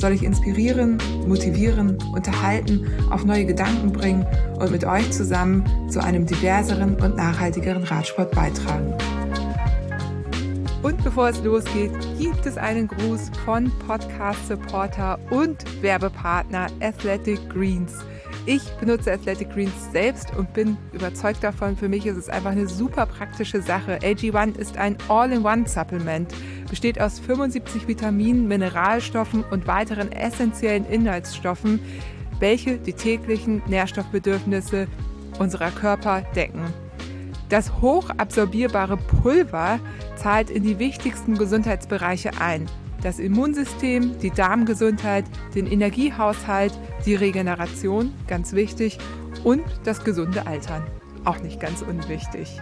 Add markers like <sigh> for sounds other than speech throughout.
soll ich inspirieren, motivieren, unterhalten, auf neue Gedanken bringen und mit euch zusammen zu einem diverseren und nachhaltigeren Radsport beitragen. Und bevor es losgeht, gibt es einen Gruß von Podcast-Supporter und Werbepartner Athletic Greens. Ich benutze Athletic Greens selbst und bin überzeugt davon. Für mich ist es einfach eine super praktische Sache. AG1 ist ein All-in-One-Supplement, besteht aus 75 Vitaminen, Mineralstoffen und weiteren essentiellen Inhaltsstoffen, welche die täglichen Nährstoffbedürfnisse unserer Körper decken. Das hochabsorbierbare Pulver zahlt in die wichtigsten Gesundheitsbereiche ein das Immunsystem, die Darmgesundheit, den Energiehaushalt, die Regeneration, ganz wichtig, und das gesunde Altern, auch nicht ganz unwichtig.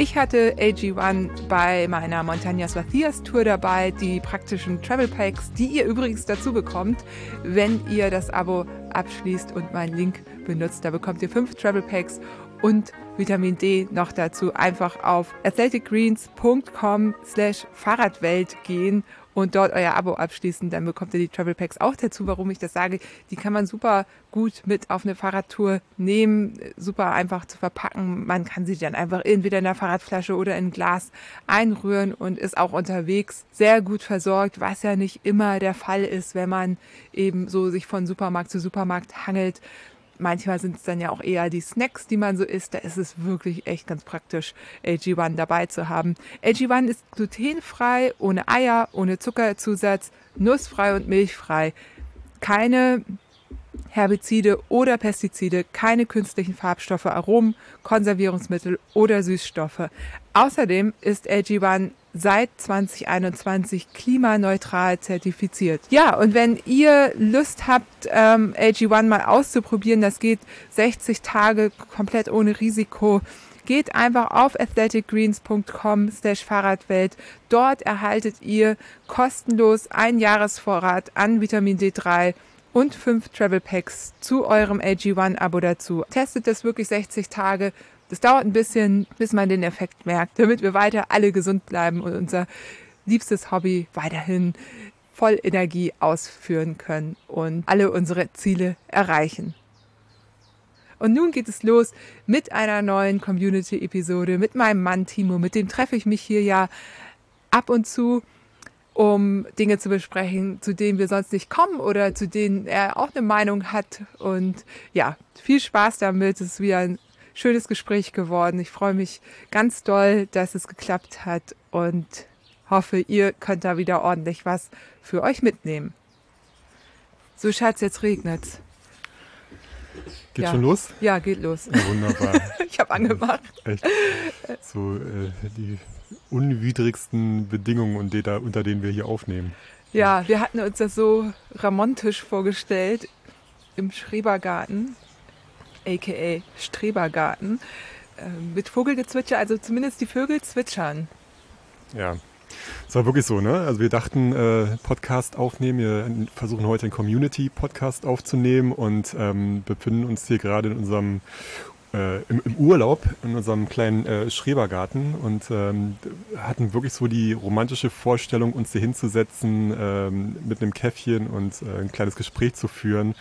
Ich hatte AG1 bei meiner Montañas Vacias Tour dabei, die praktischen Travel Packs, die ihr übrigens dazu bekommt, wenn ihr das Abo abschließt und meinen Link benutzt. Da bekommt ihr fünf Travel Packs und Vitamin D noch dazu. Einfach auf athleticgreens.com slash Fahrradwelt gehen und dort euer Abo abschließen, dann bekommt ihr die Travel Packs auch dazu. Warum ich das sage, die kann man super gut mit auf eine Fahrradtour nehmen, super einfach zu verpacken. Man kann sie dann einfach entweder in der Fahrradflasche oder in ein Glas einrühren und ist auch unterwegs sehr gut versorgt, was ja nicht immer der Fall ist, wenn man eben so sich von Supermarkt zu Supermarkt hangelt manchmal sind es dann ja auch eher die Snacks, die man so isst. Da ist es wirklich echt ganz praktisch, AG1 dabei zu haben. AG1 ist glutenfrei, ohne Eier, ohne Zuckerzusatz, nussfrei und milchfrei. Keine Herbizide oder Pestizide, keine künstlichen Farbstoffe, Aromen, Konservierungsmittel oder Süßstoffe. Außerdem ist AG1 seit 2021 klimaneutral zertifiziert. Ja, und wenn ihr Lust habt, ähm, AG1 mal auszuprobieren, das geht 60 Tage komplett ohne Risiko. Geht einfach auf athleticgreens.com slash Fahrradwelt. Dort erhaltet ihr kostenlos ein Jahresvorrat an Vitamin D3 und fünf Travel Packs zu eurem AG1-Abo dazu. Testet das wirklich 60 Tage. Das dauert ein bisschen, bis man den Effekt merkt, damit wir weiter alle gesund bleiben und unser liebstes Hobby weiterhin voll Energie ausführen können und alle unsere Ziele erreichen. Und nun geht es los mit einer neuen Community-Episode mit meinem Mann Timo. Mit dem treffe ich mich hier ja ab und zu um Dinge zu besprechen, zu denen wir sonst nicht kommen oder zu denen er auch eine Meinung hat. Und ja, viel Spaß damit. Es ist wieder ein schönes Gespräch geworden. Ich freue mich ganz doll, dass es geklappt hat und hoffe, ihr könnt da wieder ordentlich was für euch mitnehmen. So, Schatz, jetzt regnet's. Geht ja. schon los? Ja, geht los. Ja, wunderbar. <laughs> ich habe angemacht. Echt. So, äh, die unwidrigsten Bedingungen, unter denen wir hier aufnehmen. Ja, wir hatten uns das so ramontisch vorgestellt im Schrebergarten, aka Strebergarten, äh, mit Vogelgezwitscher, also zumindest die Vögel zwitschern. Ja, es war wirklich so, ne? Also wir dachten, äh, Podcast aufnehmen, wir versuchen heute einen Community-Podcast aufzunehmen und ähm, befinden uns hier gerade in unserem äh, im, im, Urlaub in unserem kleinen äh, Schrebergarten und ähm, hatten wirklich so die romantische Vorstellung, uns hier hinzusetzen ähm, mit einem Käffchen und äh, ein kleines Gespräch zu führen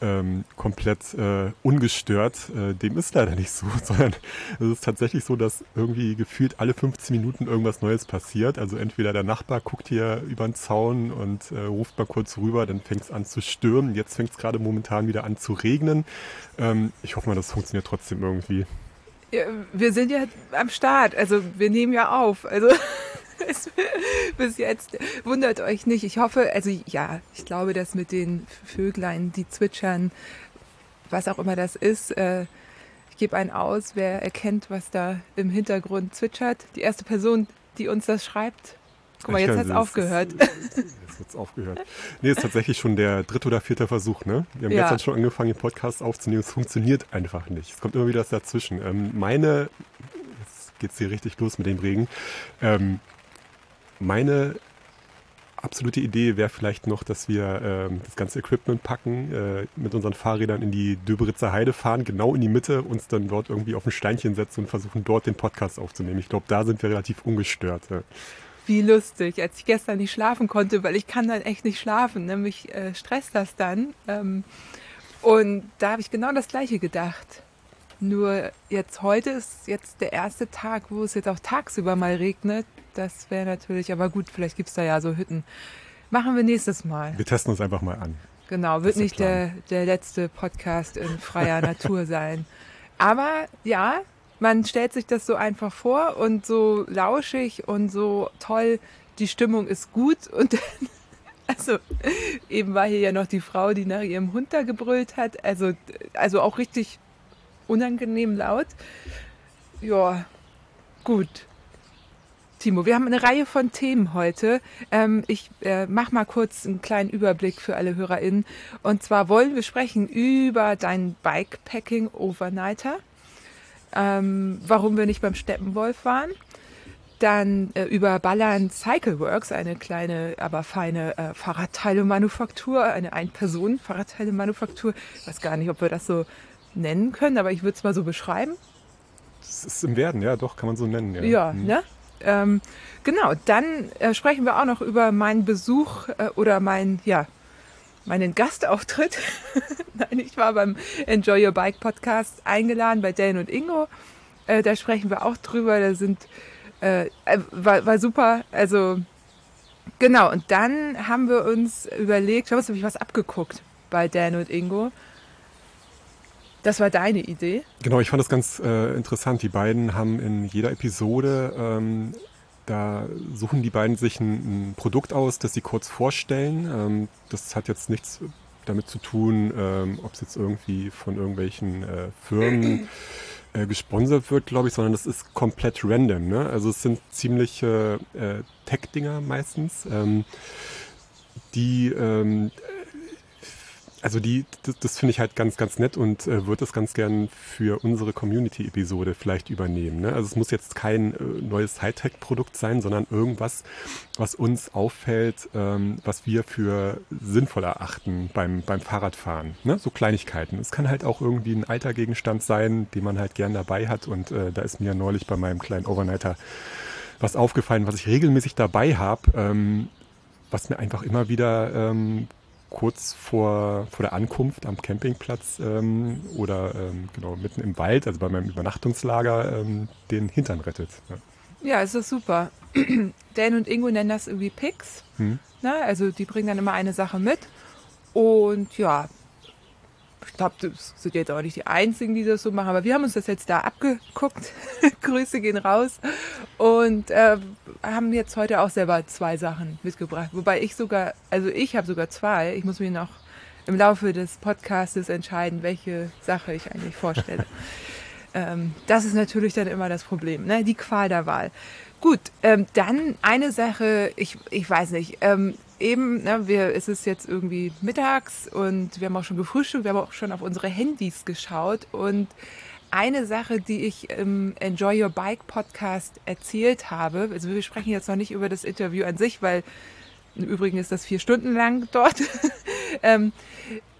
ähm, komplett äh, ungestört. Äh, dem ist leider nicht so, <laughs> sondern es ist tatsächlich so, dass irgendwie gefühlt alle 15 Minuten irgendwas Neues passiert. Also entweder der Nachbar guckt hier über den Zaun und äh, ruft mal kurz rüber, dann fängt es an zu stürmen. Jetzt fängt es gerade momentan wieder an zu regnen. Ähm, ich hoffe mal, das funktioniert trotzdem irgendwie. Ja, wir sind ja am Start, also wir nehmen ja auf. Also <laughs> bis jetzt. Wundert euch nicht. Ich hoffe, also ja, ich glaube, dass mit den Vöglein, die zwitschern, was auch immer das ist, äh, ich gebe einen aus, wer erkennt, was da im Hintergrund zwitschert. Die erste Person, die uns das schreibt, Guck mal, jetzt hat es aufgehört. <laughs> Jetzt wird es aufgehört. Nee, ist tatsächlich schon der dritte oder vierte Versuch, ne? Wir haben ja. gestern schon angefangen, den Podcast aufzunehmen. Es funktioniert einfach nicht. Es kommt immer wieder was dazwischen. Ähm, meine, jetzt geht es hier richtig los mit dem Regen. Ähm, meine absolute Idee wäre vielleicht noch, dass wir ähm, das ganze Equipment packen, äh, mit unseren Fahrrädern in die Döberitzer Heide fahren, genau in die Mitte, uns dann dort irgendwie auf ein Steinchen setzen und versuchen, dort den Podcast aufzunehmen. Ich glaube, da sind wir relativ ungestört. Ja. Wie lustig, als ich gestern nicht schlafen konnte, weil ich kann dann echt nicht schlafen, nämlich ne? äh, stresst das dann. Ähm, und da habe ich genau das Gleiche gedacht. Nur jetzt heute ist jetzt der erste Tag, wo es jetzt auch tagsüber mal regnet. Das wäre natürlich, aber gut, vielleicht gibt es da ja so Hütten. Machen wir nächstes Mal. Wir testen uns einfach mal an. Genau, wird nicht der, der letzte Podcast in freier Natur <laughs> sein. Aber ja, man stellt sich das so einfach vor und so lauschig und so toll, die Stimmung ist gut und dann, <laughs> also eben war hier ja noch die Frau, die nach ihrem Hund da gebrüllt hat, also, also auch richtig unangenehm laut. Ja, gut. Timo, wir haben eine Reihe von Themen heute. Ähm, ich äh, mache mal kurz einen kleinen Überblick für alle HörerInnen. Und zwar wollen wir sprechen über deinen Bikepacking Overnighter, ähm, warum wir nicht beim Steppenwolf waren, dann äh, über Ballern Cycleworks, eine kleine, aber feine äh, Fahrradteile-Manufaktur, eine Ein-Personen-Fahrradteile-Manufaktur. Ich weiß gar nicht, ob wir das so nennen können, aber ich würde es mal so beschreiben. Das ist im Werden, ja, doch, kann man so nennen. Ja, ja mhm. ne? Ähm, genau, dann äh, sprechen wir auch noch über meinen Besuch äh, oder mein, ja, meinen Gastauftritt. <laughs> Nein, ich war beim Enjoy Your Bike Podcast eingeladen bei Dan und Ingo. Äh, da sprechen wir auch drüber. Da sind, äh, äh, war, war super. Also, genau. Und dann haben wir uns überlegt, haben uns nämlich was abgeguckt bei Dan und Ingo. Das war deine Idee? Genau, ich fand das ganz äh, interessant. Die beiden haben in jeder Episode, ähm, da suchen die beiden sich ein, ein, Produkt aus, das sie kurz vorstellen. Ähm, das hat jetzt nichts damit zu tun, ähm, ob es jetzt irgendwie von irgendwelchen äh, Firmen äh, gesponsert wird, glaube ich, sondern das ist komplett random. Ne? Also es sind ziemliche äh, Tech-Dinger meistens, ähm, die ähm, also die, das, das finde ich halt ganz, ganz nett und äh, würde das ganz gern für unsere Community-Episode vielleicht übernehmen. Ne? Also es muss jetzt kein äh, neues Hightech-Produkt sein, sondern irgendwas, was uns auffällt, ähm, was wir für sinnvoll erachten beim, beim Fahrradfahren. Ne? So Kleinigkeiten. Es kann halt auch irgendwie ein alter Gegenstand sein, den man halt gern dabei hat. Und äh, da ist mir neulich bei meinem kleinen Overnighter was aufgefallen, was ich regelmäßig dabei habe. Ähm, was mir einfach immer wieder ähm, kurz vor, vor der Ankunft am Campingplatz ähm, oder ähm, genau mitten im Wald, also bei meinem Übernachtungslager, ähm, den Hintern rettet. Ja, ja es ist super. <clears throat> Dan und Ingo nennen das irgendwie Picks. Hm. Ne? Also die bringen dann immer eine Sache mit. Und ja, ich glaube, das sind jetzt auch nicht die Einzigen, die das so machen, aber wir haben uns das jetzt da abgeguckt. <laughs> Grüße gehen raus. Und äh, haben jetzt heute auch selber zwei Sachen mitgebracht. Wobei ich sogar, also ich habe sogar zwei. Ich muss mir noch im Laufe des Podcastes entscheiden, welche Sache ich eigentlich vorstelle. <laughs> ähm, das ist natürlich dann immer das Problem, ne? die Qual der Wahl. Gut, ähm, dann eine Sache, ich, ich weiß nicht, ähm, eben, ne, wir, es ist jetzt irgendwie mittags und wir haben auch schon gefrühstückt, wir haben auch schon auf unsere Handys geschaut und eine Sache, die ich im Enjoy Your Bike Podcast erzählt habe, also wir sprechen jetzt noch nicht über das Interview an sich, weil im Übrigen ist das vier Stunden lang dort, <laughs> ähm,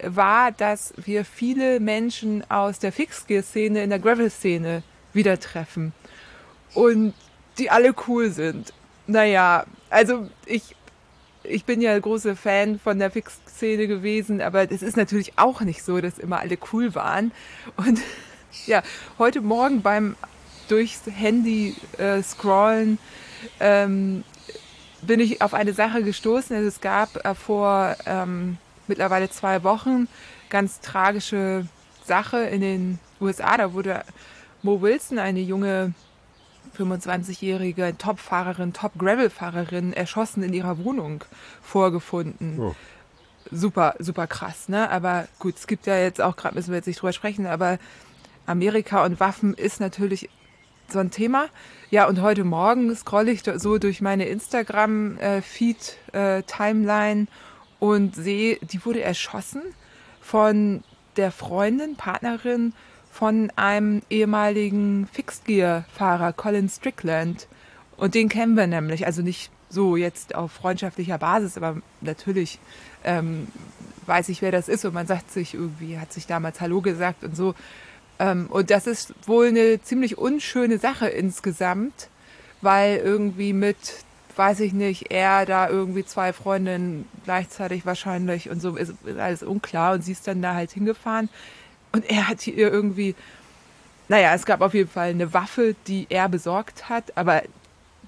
war, dass wir viele Menschen aus der Fixgear-Szene in der Gravel-Szene wieder treffen und die alle cool sind. Naja, also ich, ich bin ja große Fan von der Fix-Szene gewesen, aber es ist natürlich auch nicht so, dass immer alle cool waren und <laughs> ja, heute Morgen beim durchs Handy äh, scrollen ähm, bin ich auf eine Sache gestoßen. Also es gab äh, vor ähm, mittlerweile zwei Wochen ganz tragische Sache in den USA. Da wurde Mo Wilson, eine junge 25-jährige Top-Fahrerin, Top-Gravel-Fahrerin, erschossen in ihrer Wohnung vorgefunden. Oh. Super, super krass, ne? Aber gut, es gibt ja jetzt auch, gerade müssen wir jetzt nicht drüber sprechen, aber Amerika und Waffen ist natürlich so ein Thema. Ja, und heute Morgen scrolle ich so durch meine Instagram-Feed-Timeline und sehe, die wurde erschossen von der Freundin, Partnerin von einem ehemaligen Fixed-Gear-Fahrer, Colin Strickland. Und den kennen wir nämlich, also nicht so jetzt auf freundschaftlicher Basis, aber natürlich ähm, weiß ich, wer das ist und man sagt sich irgendwie, hat sich damals Hallo gesagt und so. Ähm, und das ist wohl eine ziemlich unschöne Sache insgesamt, weil irgendwie mit, weiß ich nicht, er da irgendwie zwei Freundinnen gleichzeitig wahrscheinlich und so ist alles unklar und sie ist dann da halt hingefahren und er hat ihr irgendwie, naja, es gab auf jeden Fall eine Waffe, die er besorgt hat, aber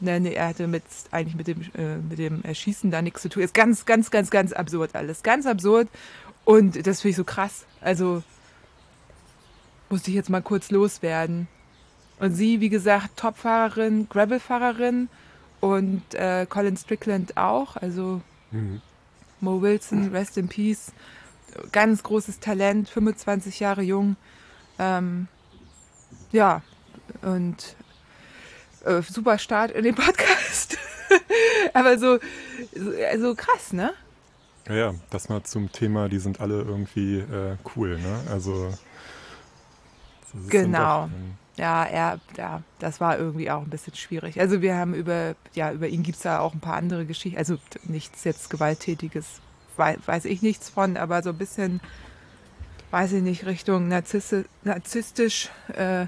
ne, ne, er hatte mit, eigentlich mit dem, äh, mit dem Erschießen da nichts zu tun. Ist ganz, ganz, ganz, ganz absurd alles. Ganz absurd. Und das finde ich so krass. Also musste ich jetzt mal kurz loswerden. Und sie, wie gesagt, Topfahrerin, Gravelfahrerin und äh, Colin Strickland auch. Also mhm. Mo Wilson, Rest in Peace. Ganz großes Talent, 25 Jahre jung. Ähm, ja, und äh, super Start in den Podcast. <laughs> Aber so, so also krass, ne? Ja, ja, das mal zum Thema, die sind alle irgendwie äh, cool, ne? Also. Genau. Doch, ähm, ja, er, ja, das war irgendwie auch ein bisschen schwierig. Also wir haben über, ja, über ihn gibt es da auch ein paar andere Geschichten. Also nichts jetzt Gewalttätiges, weiß, weiß ich nichts von, aber so ein bisschen, weiß ich nicht, Richtung narzisstisch, narzisstisch äh,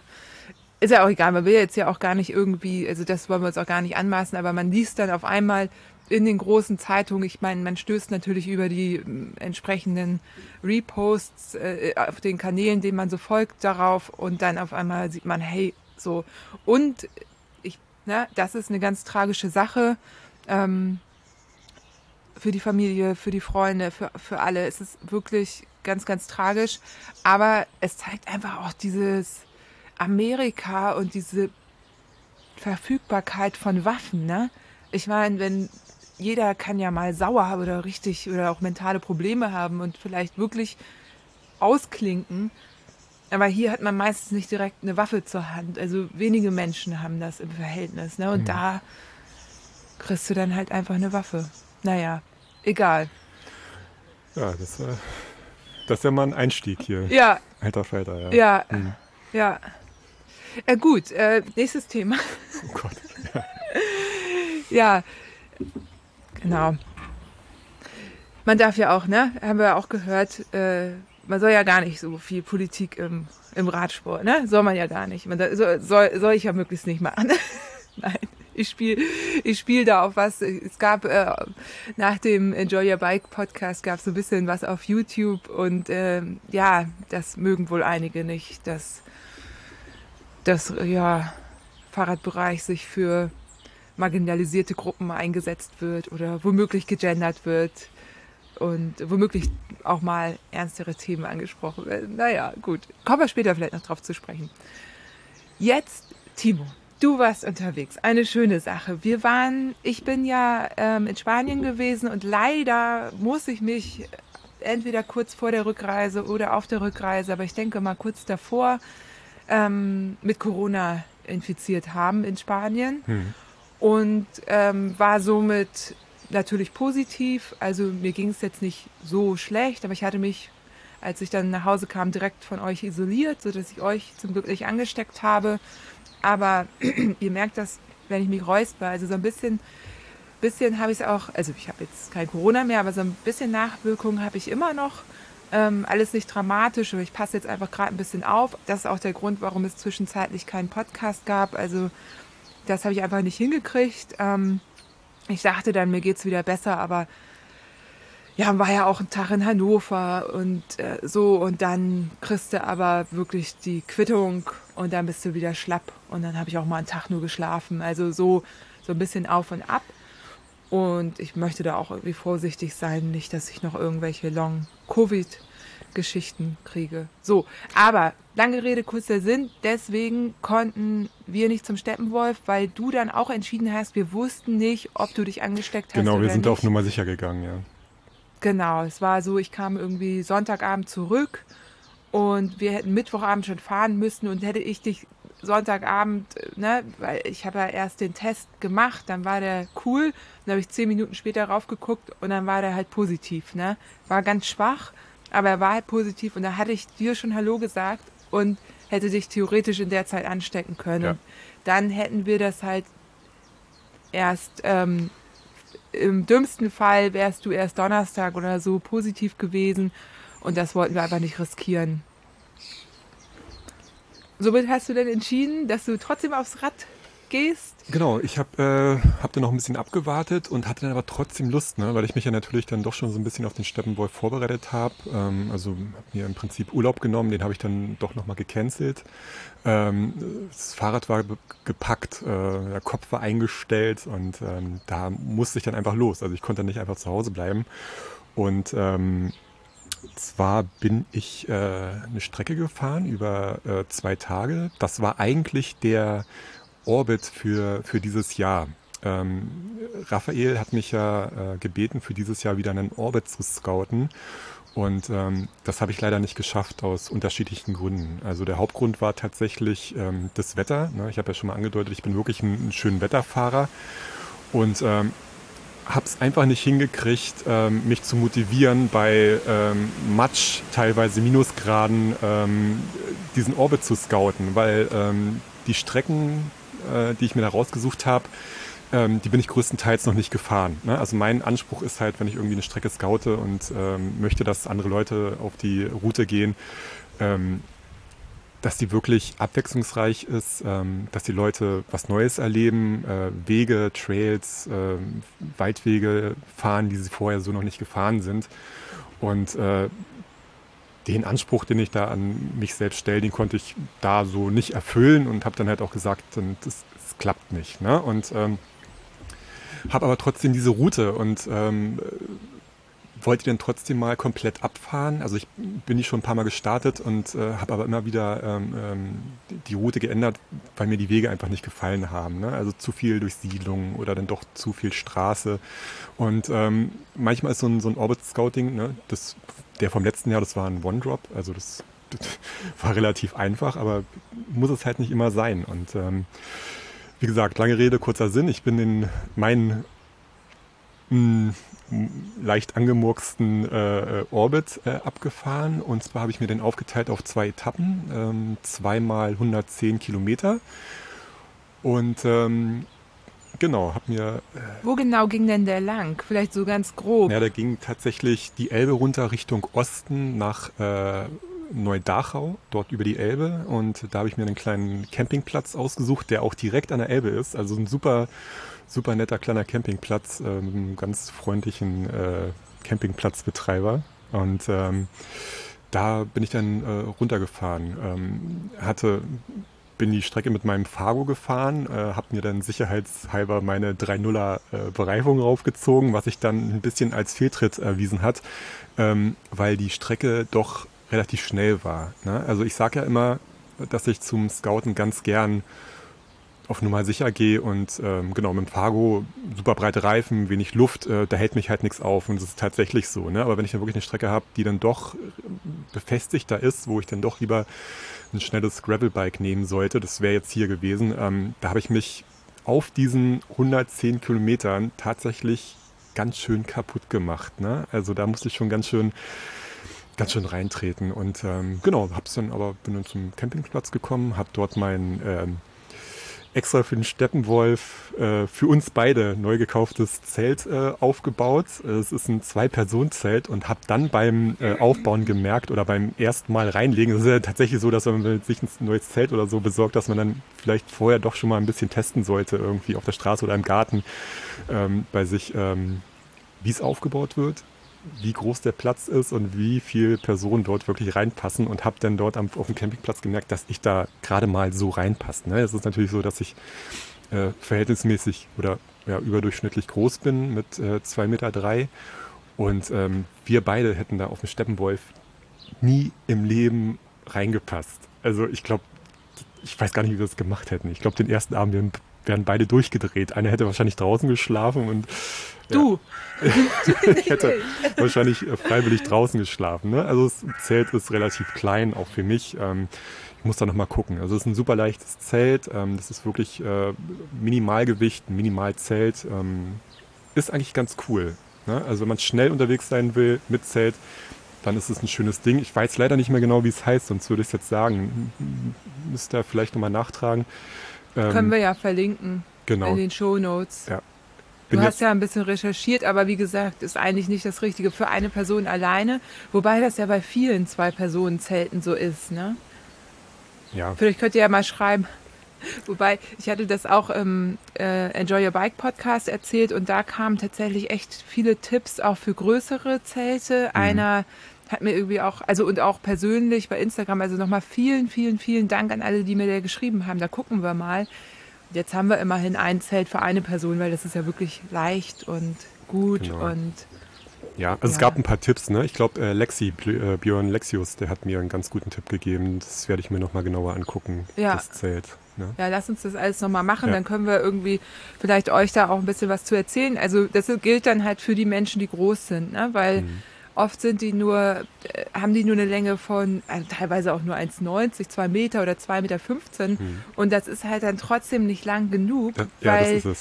ist ja auch egal, man will jetzt ja auch gar nicht irgendwie, also das wollen wir uns auch gar nicht anmaßen, aber man liest dann auf einmal in den großen Zeitungen, ich meine, man stößt natürlich über die mm, entsprechenden Reposts äh, auf den Kanälen, denen man so folgt, darauf und dann auf einmal sieht man, hey, so. Und ich, ne, das ist eine ganz tragische Sache. Ähm, für die Familie, für die Freunde, für, für alle. Es ist wirklich ganz, ganz tragisch. Aber es zeigt einfach auch dieses, Amerika und diese Verfügbarkeit von Waffen, ne? Ich meine, wenn jeder kann ja mal sauer oder richtig oder auch mentale Probleme haben und vielleicht wirklich ausklinken. Aber hier hat man meistens nicht direkt eine Waffe zur Hand. Also wenige Menschen haben das im Verhältnis. Ne? Und mhm. da kriegst du dann halt einfach eine Waffe. Naja, egal. Ja, das, äh, das ist ja mal ein Einstieg hier. Ja. Alter Falter, ja. Ja, mhm. ja. Äh, gut, äh, nächstes Thema. Oh Gott. Ja. <laughs> ja, genau. Man darf ja auch, ne, haben wir ja auch gehört, äh, man soll ja gar nicht so viel Politik im, im Radsport, ne? Soll man ja gar nicht. Man soll, soll, soll ich ja möglichst nicht machen. <laughs> Nein, ich spiele ich spiel da auf was. Es gab äh, nach dem Enjoy Your Bike Podcast gab es so ein bisschen was auf YouTube und äh, ja, das mögen wohl einige nicht, dass dass ja, Fahrradbereich sich für marginalisierte Gruppen eingesetzt wird oder womöglich gegendert wird und womöglich auch mal ernstere Themen angesprochen werden. Naja, gut. Kommen wir später vielleicht noch drauf zu sprechen. Jetzt, Timo, du warst unterwegs. Eine schöne Sache. Wir waren, ich bin ja ähm, in Spanien gewesen und leider muss ich mich entweder kurz vor der Rückreise oder auf der Rückreise, aber ich denke mal kurz davor, ähm, mit Corona infiziert haben in Spanien hm. und ähm, war somit natürlich positiv. Also mir ging es jetzt nicht so schlecht, aber ich hatte mich, als ich dann nach Hause kam, direkt von euch isoliert, sodass ich euch zum Glück nicht angesteckt habe. Aber <clears throat> ihr merkt das, wenn ich mich räusper. Also so ein bisschen, bisschen habe ich es auch, also ich habe jetzt kein Corona mehr, aber so ein bisschen Nachwirkungen habe ich immer noch. Ähm, alles nicht dramatisch, aber ich passe jetzt einfach gerade ein bisschen auf. Das ist auch der Grund, warum es zwischenzeitlich keinen Podcast gab. Also das habe ich einfach nicht hingekriegt. Ähm, ich dachte dann, mir geht es wieder besser, aber ja, war ja auch ein Tag in Hannover und äh, so und dann kriegst du aber wirklich die Quittung und dann bist du wieder schlapp und dann habe ich auch mal einen Tag nur geschlafen. Also so, so ein bisschen auf und ab. Und ich möchte da auch irgendwie vorsichtig sein, nicht, dass ich noch irgendwelche Long-Covid-Geschichten kriege. So, aber lange Rede, kurzer Sinn. Deswegen konnten wir nicht zum Steppenwolf, weil du dann auch entschieden hast, wir wussten nicht, ob du dich angesteckt hast. Genau, wir sind nicht. auf Nummer sicher gegangen, ja. Genau, es war so, ich kam irgendwie Sonntagabend zurück und wir hätten Mittwochabend schon fahren müssen und hätte ich dich Sonntagabend, ne, weil ich habe ja erst den Test gemacht, dann war der cool, dann habe ich zehn Minuten später raufgeguckt und dann war der halt positiv, ne? War ganz schwach, aber er war halt positiv und da hatte ich dir schon Hallo gesagt und hätte dich theoretisch in der Zeit anstecken können. Ja. Dann hätten wir das halt erst ähm, im dümmsten Fall wärst du erst Donnerstag oder so positiv gewesen und das wollten wir einfach nicht riskieren. Somit hast du dann entschieden, dass du trotzdem aufs Rad gehst? Genau, ich habe äh, hab dann noch ein bisschen abgewartet und hatte dann aber trotzdem Lust, ne, weil ich mich ja natürlich dann doch schon so ein bisschen auf den Steppenwolf vorbereitet habe. Ähm, also habe mir im Prinzip Urlaub genommen, den habe ich dann doch nochmal gecancelt. Ähm, das Fahrrad war gepackt, äh, der Kopf war eingestellt und ähm, da musste ich dann einfach los. Also ich konnte nicht einfach zu Hause bleiben. Und ähm, zwar bin ich äh, eine Strecke gefahren über äh, zwei Tage. Das war eigentlich der Orbit für, für dieses Jahr. Ähm, Raphael hat mich ja äh, gebeten, für dieses Jahr wieder einen Orbit zu scouten. Und ähm, das habe ich leider nicht geschafft aus unterschiedlichen Gründen. Also der Hauptgrund war tatsächlich ähm, das Wetter. Ne? Ich habe ja schon mal angedeutet, ich bin wirklich ein, ein schöner Wetterfahrer. Und ähm, habe es einfach nicht hingekriegt, ähm, mich zu motivieren, bei ähm, Matsch, teilweise Minusgraden, ähm, diesen Orbit zu scouten, weil ähm, die Strecken, äh, die ich mir da rausgesucht habe, ähm, die bin ich größtenteils noch nicht gefahren. Ne? Also mein Anspruch ist halt, wenn ich irgendwie eine Strecke scoute und ähm, möchte, dass andere Leute auf die Route gehen, dass die wirklich abwechslungsreich ist, ähm, dass die Leute was Neues erleben, äh, Wege, Trails, äh, Waldwege fahren, die sie vorher so noch nicht gefahren sind. Und äh, den Anspruch, den ich da an mich selbst stelle, den konnte ich da so nicht erfüllen und habe dann halt auch gesagt, das, das klappt nicht. Ne? Und ähm, habe aber trotzdem diese Route und ähm, wollte dann trotzdem mal komplett abfahren. Also ich bin die schon ein paar Mal gestartet und äh, habe aber immer wieder ähm, ähm, die Route geändert, weil mir die Wege einfach nicht gefallen haben. Ne? Also zu viel durch Siedlungen oder dann doch zu viel Straße. Und ähm, manchmal ist so ein, so ein Orbit Scouting, ne? das, der vom letzten Jahr, das war ein One-Drop, also das, das, <laughs> war relativ einfach, aber muss es halt nicht immer sein. Und ähm, wie gesagt, lange Rede, kurzer Sinn. Ich bin in meinen mh, leicht angemurksten äh, Orbit äh, abgefahren. Und zwar habe ich mir den aufgeteilt auf zwei Etappen, ähm, zweimal 110 Kilometer. Und ähm, genau, habe mir. Äh, Wo genau ging denn der lang? Vielleicht so ganz grob. Ja, der ging tatsächlich die Elbe runter Richtung Osten nach äh, Neudachau, dort über die Elbe. Und da habe ich mir einen kleinen Campingplatz ausgesucht, der auch direkt an der Elbe ist. Also ein super super netter kleiner Campingplatz äh, einem ganz freundlichen äh, Campingplatzbetreiber. Und ähm, da bin ich dann äh, runtergefahren. Ähm, hatte, bin die Strecke mit meinem Fargo gefahren, äh, habe mir dann sicherheitshalber meine 3.0er äh, Bereifung raufgezogen, was sich dann ein bisschen als Fehltritt erwiesen hat, ähm, weil die Strecke doch relativ schnell war. Ne? Also ich sage ja immer, dass ich zum Scouten ganz gern auf Nummer sicher gehe und ähm, genau mit dem Fargo super breite Reifen, wenig Luft, äh, da hält mich halt nichts auf und das ist tatsächlich so. Ne? Aber wenn ich dann wirklich eine Strecke habe, die dann doch befestigter ist, wo ich dann doch lieber ein schnelles Gravelbike nehmen sollte, das wäre jetzt hier gewesen, ähm, da habe ich mich auf diesen 110 Kilometern tatsächlich ganz schön kaputt gemacht. Ne? Also da musste ich schon ganz schön ganz schön reintreten und ähm, genau, hab's dann aber bin dann zum Campingplatz gekommen, habe dort mein ähm, extra für den Steppenwolf äh, für uns beide neu gekauftes Zelt äh, aufgebaut. Es ist ein Zwei-Personen-Zelt und habe dann beim äh, Aufbauen gemerkt oder beim ersten Mal reinlegen, es ist ja tatsächlich so, dass wenn man sich ein neues Zelt oder so besorgt, dass man dann vielleicht vorher doch schon mal ein bisschen testen sollte, irgendwie auf der Straße oder im Garten ähm, bei sich, ähm, wie es aufgebaut wird wie groß der Platz ist und wie viele Personen dort wirklich reinpassen und habe dann dort auf dem Campingplatz gemerkt, dass ich da gerade mal so reinpasse. Ne? Es ist natürlich so, dass ich äh, verhältnismäßig oder ja, überdurchschnittlich groß bin mit äh, 2,3 Meter drei und ähm, wir beide hätten da auf dem Steppenwolf nie im Leben reingepasst. Also ich glaube, ich weiß gar nicht, wie wir das gemacht hätten. Ich glaube, den ersten Abend wären beide durchgedreht. Einer hätte wahrscheinlich draußen geschlafen und Du. <laughs> ich hätte wahrscheinlich äh, freiwillig draußen geschlafen. Ne? Also das Zelt ist relativ klein, auch für mich. Ähm, ich muss da nochmal gucken. Also es ist ein super leichtes Zelt. Ähm, das ist wirklich äh, Minimalgewicht, ein Minimalzelt. Ähm, ist eigentlich ganz cool. Ne? Also wenn man schnell unterwegs sein will mit Zelt, dann ist es ein schönes Ding. Ich weiß leider nicht mehr genau, wie es heißt, sonst würde ich es jetzt sagen. Müsst ihr vielleicht nochmal nachtragen. Ähm, Können wir ja verlinken genau. in den Show Notes. Ja. Du hast ja ein bisschen recherchiert, aber wie gesagt, ist eigentlich nicht das Richtige für eine Person alleine, wobei das ja bei vielen Zwei-Personen-Zelten so ist, ne? Ja. Vielleicht könnt ihr ja mal schreiben. Wobei, ich hatte das auch im äh, Enjoy Your Bike Podcast erzählt und da kamen tatsächlich echt viele Tipps auch für größere Zelte. Mhm. Einer hat mir irgendwie auch, also und auch persönlich bei Instagram, also nochmal vielen, vielen, vielen Dank an alle, die mir da geschrieben haben. Da gucken wir mal. Jetzt haben wir immerhin ein Zelt für eine Person, weil das ist ja wirklich leicht und gut genau. und ja, also ja. es gab ein paar Tipps, ne? Ich glaube, äh, Lexi, äh, Björn Lexius, der hat mir einen ganz guten Tipp gegeben. Das werde ich mir nochmal genauer angucken, ja. das Zelt. Ne? Ja, lass uns das alles nochmal machen, ja. dann können wir irgendwie vielleicht euch da auch ein bisschen was zu erzählen. Also das gilt dann halt für die Menschen, die groß sind, ne? Weil mhm. Oft sind die nur, äh, haben die nur eine Länge von also teilweise auch nur 1,90, 2 Meter oder 2,15 Meter. Hm. Und das ist halt dann trotzdem nicht lang genug, ja, weil ja,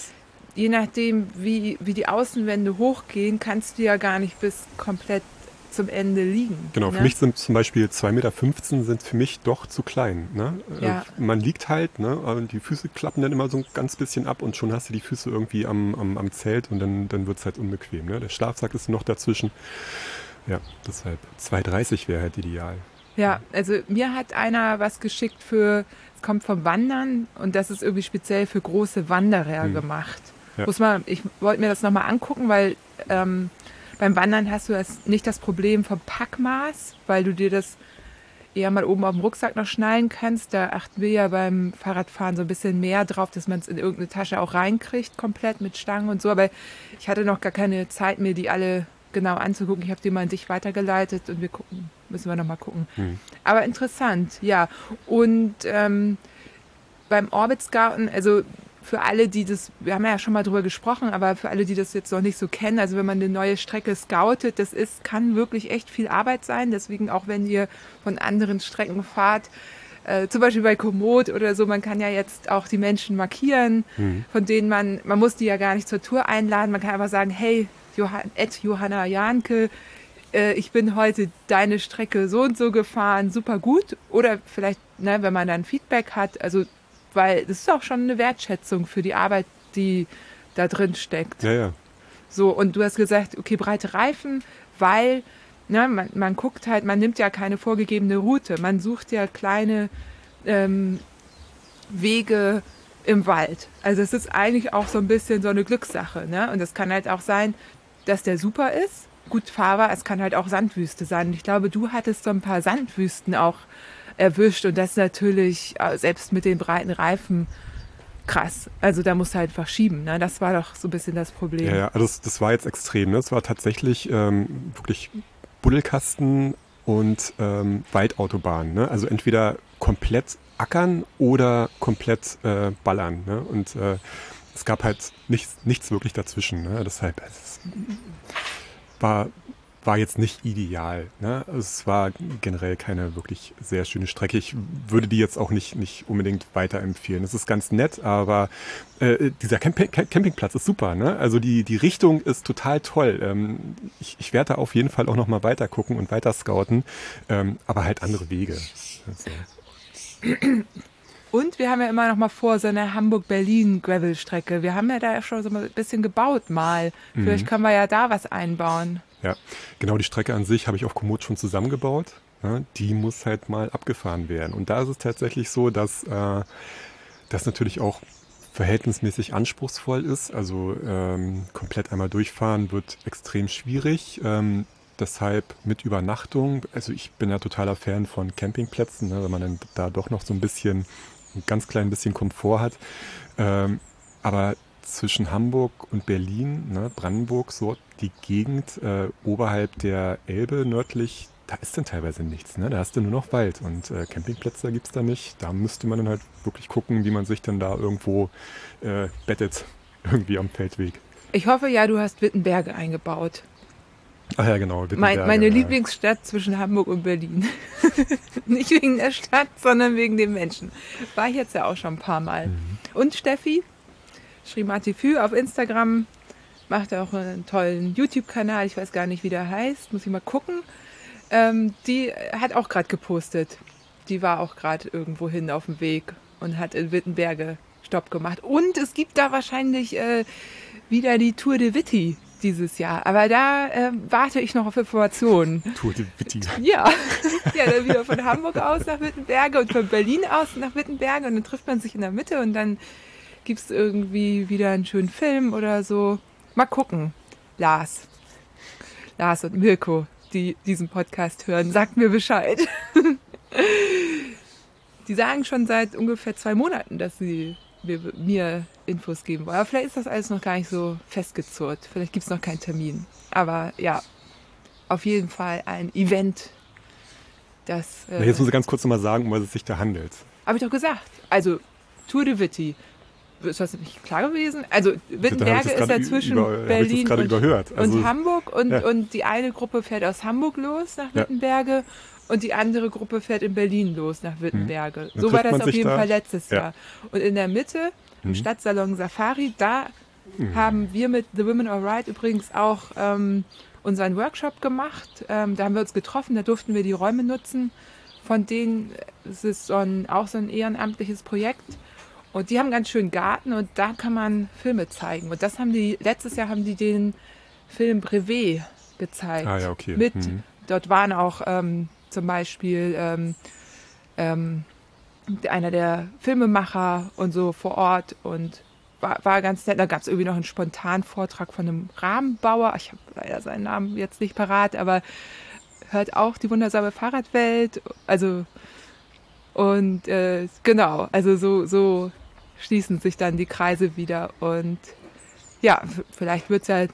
je nachdem, wie, wie die Außenwände hochgehen, kannst du ja gar nicht bis komplett zum Ende liegen. Genau, ne? für mich sind zum Beispiel 2,15 Meter sind für mich doch zu klein. Ne? Ja. Äh, man liegt halt, ne? die Füße klappen dann immer so ein ganz bisschen ab und schon hast du die Füße irgendwie am, am, am Zelt und dann, dann wird es halt unbequem. Ne? Der Schlafsack ist noch dazwischen. Ja, deshalb 2,30 wäre halt ideal. Ja, also mir hat einer was geschickt für, es kommt vom Wandern und das ist irgendwie speziell für große Wanderer hm. gemacht. Ja. Muss man, ich wollte mir das nochmal angucken, weil ähm, beim Wandern hast du das, nicht das Problem vom Packmaß, weil du dir das eher mal oben auf dem Rucksack noch schnallen kannst. Da achten wir ja beim Fahrradfahren so ein bisschen mehr drauf, dass man es in irgendeine Tasche auch reinkriegt, komplett mit Stangen und so. Aber ich hatte noch gar keine Zeit, mir die alle genau anzugucken. Ich habe die mal an dich weitergeleitet und wir gucken, müssen wir nochmal gucken. Mhm. Aber interessant, ja. Und ähm, beim Orbitsgarten, also für alle, die das, wir haben ja schon mal drüber gesprochen, aber für alle, die das jetzt noch nicht so kennen, also wenn man eine neue Strecke scoutet, das ist, kann wirklich echt viel Arbeit sein. Deswegen auch wenn ihr von anderen Strecken fahrt, äh, zum Beispiel bei Komoot oder so, man kann ja jetzt auch die Menschen markieren, mhm. von denen man, man muss die ja gar nicht zur Tour einladen, man kann einfach sagen, hey, Johann, Johanna Janke, äh, ich bin heute deine Strecke so und so gefahren, super gut. Oder vielleicht, ne, wenn man dann Feedback hat, also, weil das ist auch schon eine Wertschätzung für die Arbeit, die da drin steckt. Ja, ja. So, und du hast gesagt, okay, breite Reifen, weil ne, man, man guckt halt, man nimmt ja keine vorgegebene Route, man sucht ja kleine ähm, Wege im Wald. Also es ist eigentlich auch so ein bisschen so eine Glückssache. Ne? Und es kann halt auch sein, dass der super ist, gut fahrbar. Es kann halt auch Sandwüste sein. Ich glaube, du hattest so ein paar Sandwüsten auch erwischt und das natürlich äh, selbst mit den breiten Reifen krass. Also da musst du halt einfach schieben. Ne? Das war doch so ein bisschen das Problem. Ja, ja also das, das war jetzt extrem. Ne? Das war tatsächlich ähm, wirklich Buddelkasten und ähm, Waldautobahn. Ne? Also entweder komplett ackern oder komplett äh, ballern. Ne? Und äh, es gab halt nichts, nichts wirklich dazwischen. Ne? Deshalb es war, war jetzt nicht ideal. Ne? Es war generell keine wirklich sehr schöne Strecke. Ich würde die jetzt auch nicht, nicht unbedingt weiterempfehlen. Es ist ganz nett, aber äh, dieser Camp Campingplatz ist super. Ne? Also die, die Richtung ist total toll. Ähm, ich, ich werde da auf jeden Fall auch nochmal weiter gucken und weiter scouten, ähm, aber halt andere Wege. Also. <clears throat> Und wir haben ja immer noch mal vor, so eine Hamburg-Berlin-Gravel-Strecke. Wir haben ja da schon so ein bisschen gebaut mal. Mhm. Vielleicht können wir ja da was einbauen. Ja, genau die Strecke an sich habe ich auf Komoot schon zusammengebaut. Ja, die muss halt mal abgefahren werden. Und da ist es tatsächlich so, dass äh, das natürlich auch verhältnismäßig anspruchsvoll ist. Also ähm, komplett einmal durchfahren wird extrem schwierig. Ähm, deshalb mit Übernachtung. Also ich bin ja totaler Fan von Campingplätzen, ne, wenn man dann da doch noch so ein bisschen ein ganz klein bisschen Komfort hat. Ähm, aber zwischen Hamburg und Berlin, ne, Brandenburg, so die Gegend äh, oberhalb der Elbe nördlich, da ist dann teilweise nichts. Ne? Da hast du nur noch Wald und äh, Campingplätze gibt es da nicht. Da müsste man dann halt wirklich gucken, wie man sich dann da irgendwo äh, bettet, <laughs> irgendwie am Feldweg. Ich hoffe ja, du hast Wittenberge eingebaut. Ach ja, genau. Mein, meine ja. Lieblingsstadt zwischen Hamburg und Berlin. <laughs> Nicht wegen der Stadt, sondern wegen den Menschen. War ich jetzt ja auch schon ein paar Mal. Mhm. Und Steffi, Schrimatifü auf Instagram, macht auch einen tollen YouTube-Kanal. Ich weiß gar nicht, wie der heißt. Muss ich mal gucken. Ähm, die hat auch gerade gepostet. Die war auch gerade irgendwo hin auf dem Weg und hat in Wittenberge Stopp gemacht. Und es gibt da wahrscheinlich äh, wieder die Tour de Witti dieses Jahr. Aber da äh, warte ich noch auf Informationen. Tour de Witti. Ja. ja, dann wieder von Hamburg aus nach Wittenberge und von Berlin aus nach Wittenberge und dann trifft man sich in der Mitte und dann gibt es irgendwie wieder einen schönen Film oder so. Mal gucken. Lars. Lars und Mirko, die diesen Podcast hören, sagt mir Bescheid. die sagen schon seit ungefähr zwei Monaten, dass sie mir Infos geben wollen. Aber vielleicht ist das alles noch gar nicht so festgezurrt. Vielleicht gibt es noch keinen Termin. Aber ja, auf jeden Fall ein Event. Das, äh, jetzt muss ich ganz kurz nochmal sagen, um was es sich da handelt. Habe ich doch gesagt. Also Tour de Witti. Ist das nicht klar gewesen? Also Wittenberge ist ja zwischen über, Berlin und, also, und, Hamburg und, ja. und die eine Gruppe fährt aus Hamburg los nach Wittenberge ja. und die andere Gruppe fährt in Berlin los nach Wittenberge. Mhm. So war das auf jeden da. Fall letztes ja. Jahr. Und in der Mitte, im mhm. Stadtsalon Safari, da mhm. haben wir mit The Women Alright übrigens auch ähm, unseren Workshop gemacht. Ähm, da haben wir uns getroffen, da durften wir die Räume nutzen. Von denen ist es so ein, auch so ein ehrenamtliches Projekt. Und die haben ganz schön Garten und da kann man Filme zeigen. Und das haben die, letztes Jahr haben die den Film Brevet gezeigt. Ah ja, okay. Mit, mhm. Dort waren auch ähm, zum Beispiel ähm, ähm, einer der Filmemacher und so vor Ort und war, war ganz nett. Da gab es irgendwie noch einen spontanen Vortrag von einem Rahmenbauer. Ich habe leider seinen Namen jetzt nicht parat, aber hört auch die wundersame Fahrradwelt. Also und äh, genau, also so, so schließen sich dann die Kreise wieder und ja, vielleicht wird es ja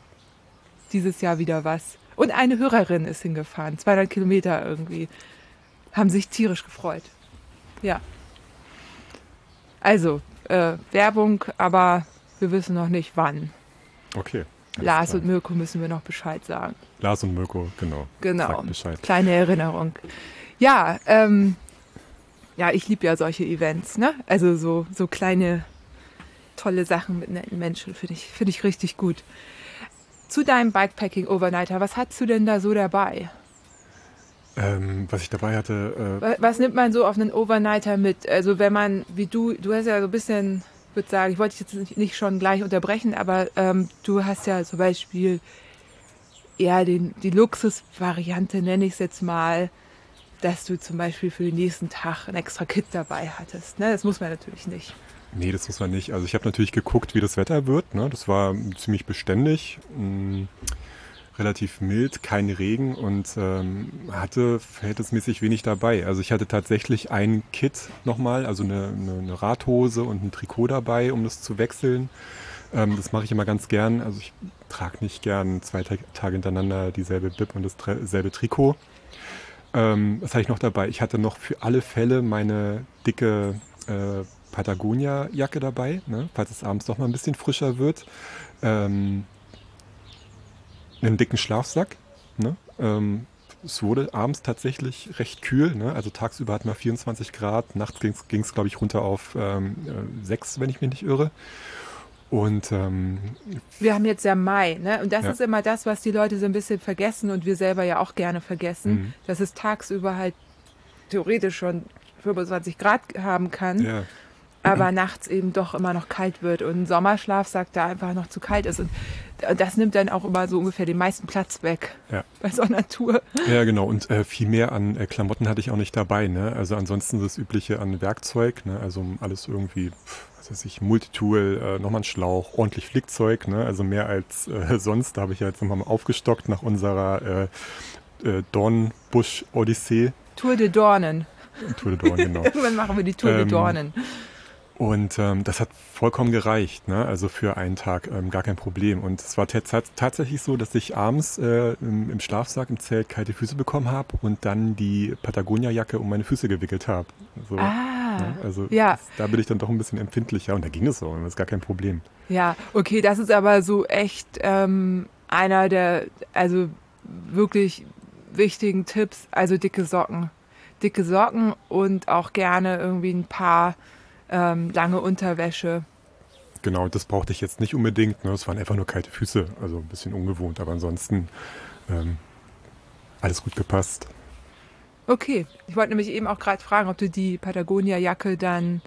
dieses Jahr wieder was. Und eine Hörerin ist hingefahren, 200 Kilometer irgendwie. Haben sich tierisch gefreut. Ja. Also, äh, Werbung, aber wir wissen noch nicht wann. Okay. Lars klar. und Mirko müssen wir noch Bescheid sagen. Lars und Mirko, genau. Genau. Kleine Erinnerung. Ja, ähm, ja, ich liebe ja solche Events, ne? Also so, so kleine, tolle Sachen mit netten Menschen finde ich, finde ich richtig gut. Zu deinem Bikepacking Overnighter, was hast du denn da so dabei? Ähm, was ich dabei hatte. Äh was nimmt man so auf einen Overnighter mit? Also wenn man, wie du, du hast ja so ein bisschen, ich würde sagen, ich wollte dich jetzt nicht schon gleich unterbrechen, aber ähm, du hast ja zum Beispiel ja den, die Luxusvariante, nenne ich es jetzt mal, dass du zum Beispiel für den nächsten Tag ein extra Kit dabei hattest. Ne? Das muss man natürlich nicht. Nee, das muss man nicht. Also ich habe natürlich geguckt, wie das Wetter wird. Ne? Das war ziemlich beständig, mh, mm, relativ mild, kein Regen und ähm, hatte verhältnismäßig wenig dabei. Also ich hatte tatsächlich ein Kit nochmal, also eine, eine, eine, Radhose und ein Trikot dabei, um das zu wechseln. Ähm, das mache ich immer ganz gern. Also ich trage nicht gern zwei Tage hintereinander dieselbe Bib und dasselbe Trikot. Ähm, was hatte ich noch dabei? Ich hatte noch für alle Fälle meine dicke äh, Patagonia-Jacke dabei, ne? falls es abends doch mal ein bisschen frischer wird. Ähm, einen dicken Schlafsack. Ne? Ähm, es wurde abends tatsächlich recht kühl. Ne? Also tagsüber hatten wir 24 Grad, nachts ging es, glaube ich, runter auf ähm, 6, äh, wenn ich mich nicht irre. Und ähm, wir haben jetzt ja Mai, ne? Und das ja. ist immer das, was die Leute so ein bisschen vergessen und wir selber ja auch gerne vergessen, mhm. dass es tagsüber halt theoretisch schon 25 Grad haben kann. Ja. Aber nachts eben doch immer noch kalt wird und ein Sommerschlafsack da einfach noch zu kalt ist. Und das nimmt dann auch immer so ungefähr den meisten Platz weg ja. bei so einer Tour. Ja, genau. Und äh, viel mehr an äh, Klamotten hatte ich auch nicht dabei. Ne? Also ansonsten das Übliche an Werkzeug. Ne? Also alles irgendwie, was weiß ich, Multitool, äh, nochmal ein Schlauch, ordentlich Flickzeug. Ne? Also mehr als äh, <laughs> sonst. Da habe ich ja jetzt nochmal aufgestockt nach unserer äh, äh, Dornbusch-Odyssee. Tour de Dornen. Tour de Dornen, genau. <laughs> Irgendwann machen wir die Tour ähm, de Dornen. Und ähm, das hat vollkommen gereicht, ne? also für einen Tag ähm, gar kein Problem. Und es war tatsächlich so, dass ich abends äh, im, im, Schlafsack im Zelt kalte Füße bekommen habe und dann die Patagonia-Jacke um meine Füße gewickelt habe. So. Ah, Ne? Also ja. das, da bin ich dann doch ein bisschen empfindlicher und da ging es so, das ist gar kein Problem. Ja, okay, das ist aber so echt ähm, einer der, also wirklich wichtigen Tipps, also dicke Socken. Dicke Socken und auch gerne irgendwie ein paar ähm, lange Unterwäsche. Genau, das brauchte ich jetzt nicht unbedingt. Ne? Es waren einfach nur kalte Füße, also ein bisschen ungewohnt, aber ansonsten ähm, alles gut gepasst. Okay, ich wollte nämlich eben auch gerade fragen, ob du die Patagonia-Jacke dann,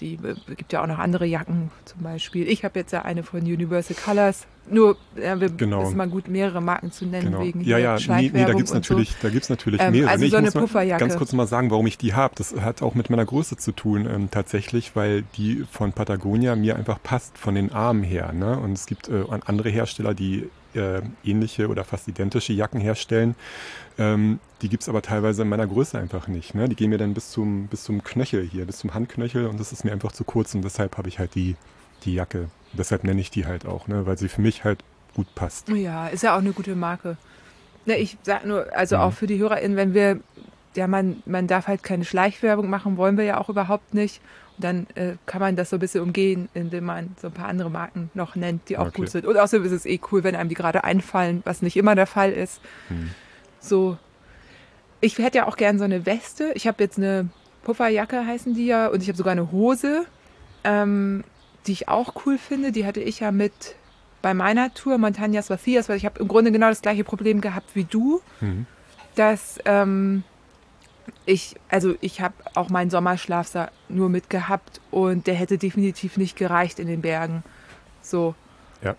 die äh, gibt ja auch noch andere Jacken zum Beispiel. Ich habe jetzt ja eine von Universal Colors. Nur ja, wir, Genau. ist mal gut, mehrere Marken zu nennen Genau. wegen Ja, ja, nee, nee, da gibt's und so. natürlich, da gibt's natürlich Ähm, mehrere. also Nee, ich so eine Pufferjacke. Ganz kurz mal sagen, warum ich die habe. Das hat auch mit meiner Größe zu tun, ähm, tatsächlich, weil die von Patagonia mir einfach passt von den Armen her. Ne? Und es gibt äh, andere Hersteller, die äh, ähnliche oder fast identische Jacken herstellen. Ähm, die gibt's aber teilweise in meiner Größe einfach nicht. Ne? Die gehen mir dann bis zum, bis zum Knöchel hier, bis zum Handknöchel und das ist mir einfach zu kurz und deshalb habe ich halt die, die Jacke. Deshalb nenne ich die halt auch, ne? weil sie für mich halt gut passt. Ja, ist ja auch eine gute Marke. Ne, ich sag nur, also Mhm. auch für die HörerInnen, wenn wir, ja, man, man darf halt keine Schleichwerbung machen, wollen wir ja auch überhaupt nicht. Dann äh, kann man das so ein bisschen umgehen, indem man so ein paar andere Marken noch nennt, die auch Okay. gut sind. Und außerdem ist es eh cool, wenn einem die gerade einfallen, was nicht immer der Fall ist. Hm. So, ich hätte ja auch gern so eine Weste. Ich habe jetzt eine Pufferjacke, heißen die ja, und ich habe sogar eine Hose, ähm, die ich auch cool finde. Die hatte ich ja mit bei meiner Tour Montañas Vacías, weil ich habe im Grunde genau das gleiche Problem gehabt wie du, Mhm. dass ähm, ich, also ich habe auch meinen Sommerschlafsack nur mitgehabt und der hätte definitiv nicht gereicht in den Bergen. So. Ja.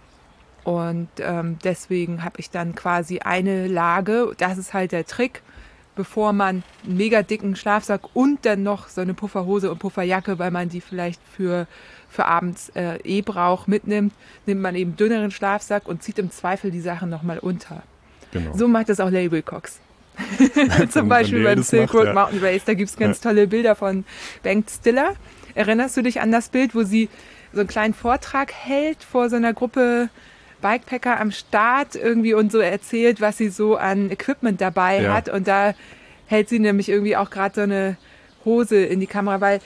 Und ähm, deswegen habe ich dann quasi eine Lage, das ist halt der Trick, bevor man einen mega dicken Schlafsack und dann noch so eine Pufferhose und Pufferjacke, weil man die vielleicht für, für abends äh, eh braucht, mitnimmt, nimmt man eben dünneren Schlafsack und zieht im Zweifel die Sachen nochmal unter. Genau. So macht das auch Larry Cox. <laughs> Zum Beispiel beim Silk Road ja. Mountain Race, da gibt es ganz tolle Bilder von Bengt Stiller. Erinnerst du dich an das Bild, wo sie so einen kleinen Vortrag hält vor so einer Gruppe Bikepacker am Start irgendwie und so erzählt, was sie so an Equipment dabei Ja. hat. Und da hält sie nämlich irgendwie auch gerade so eine Hose in die Kamera, weil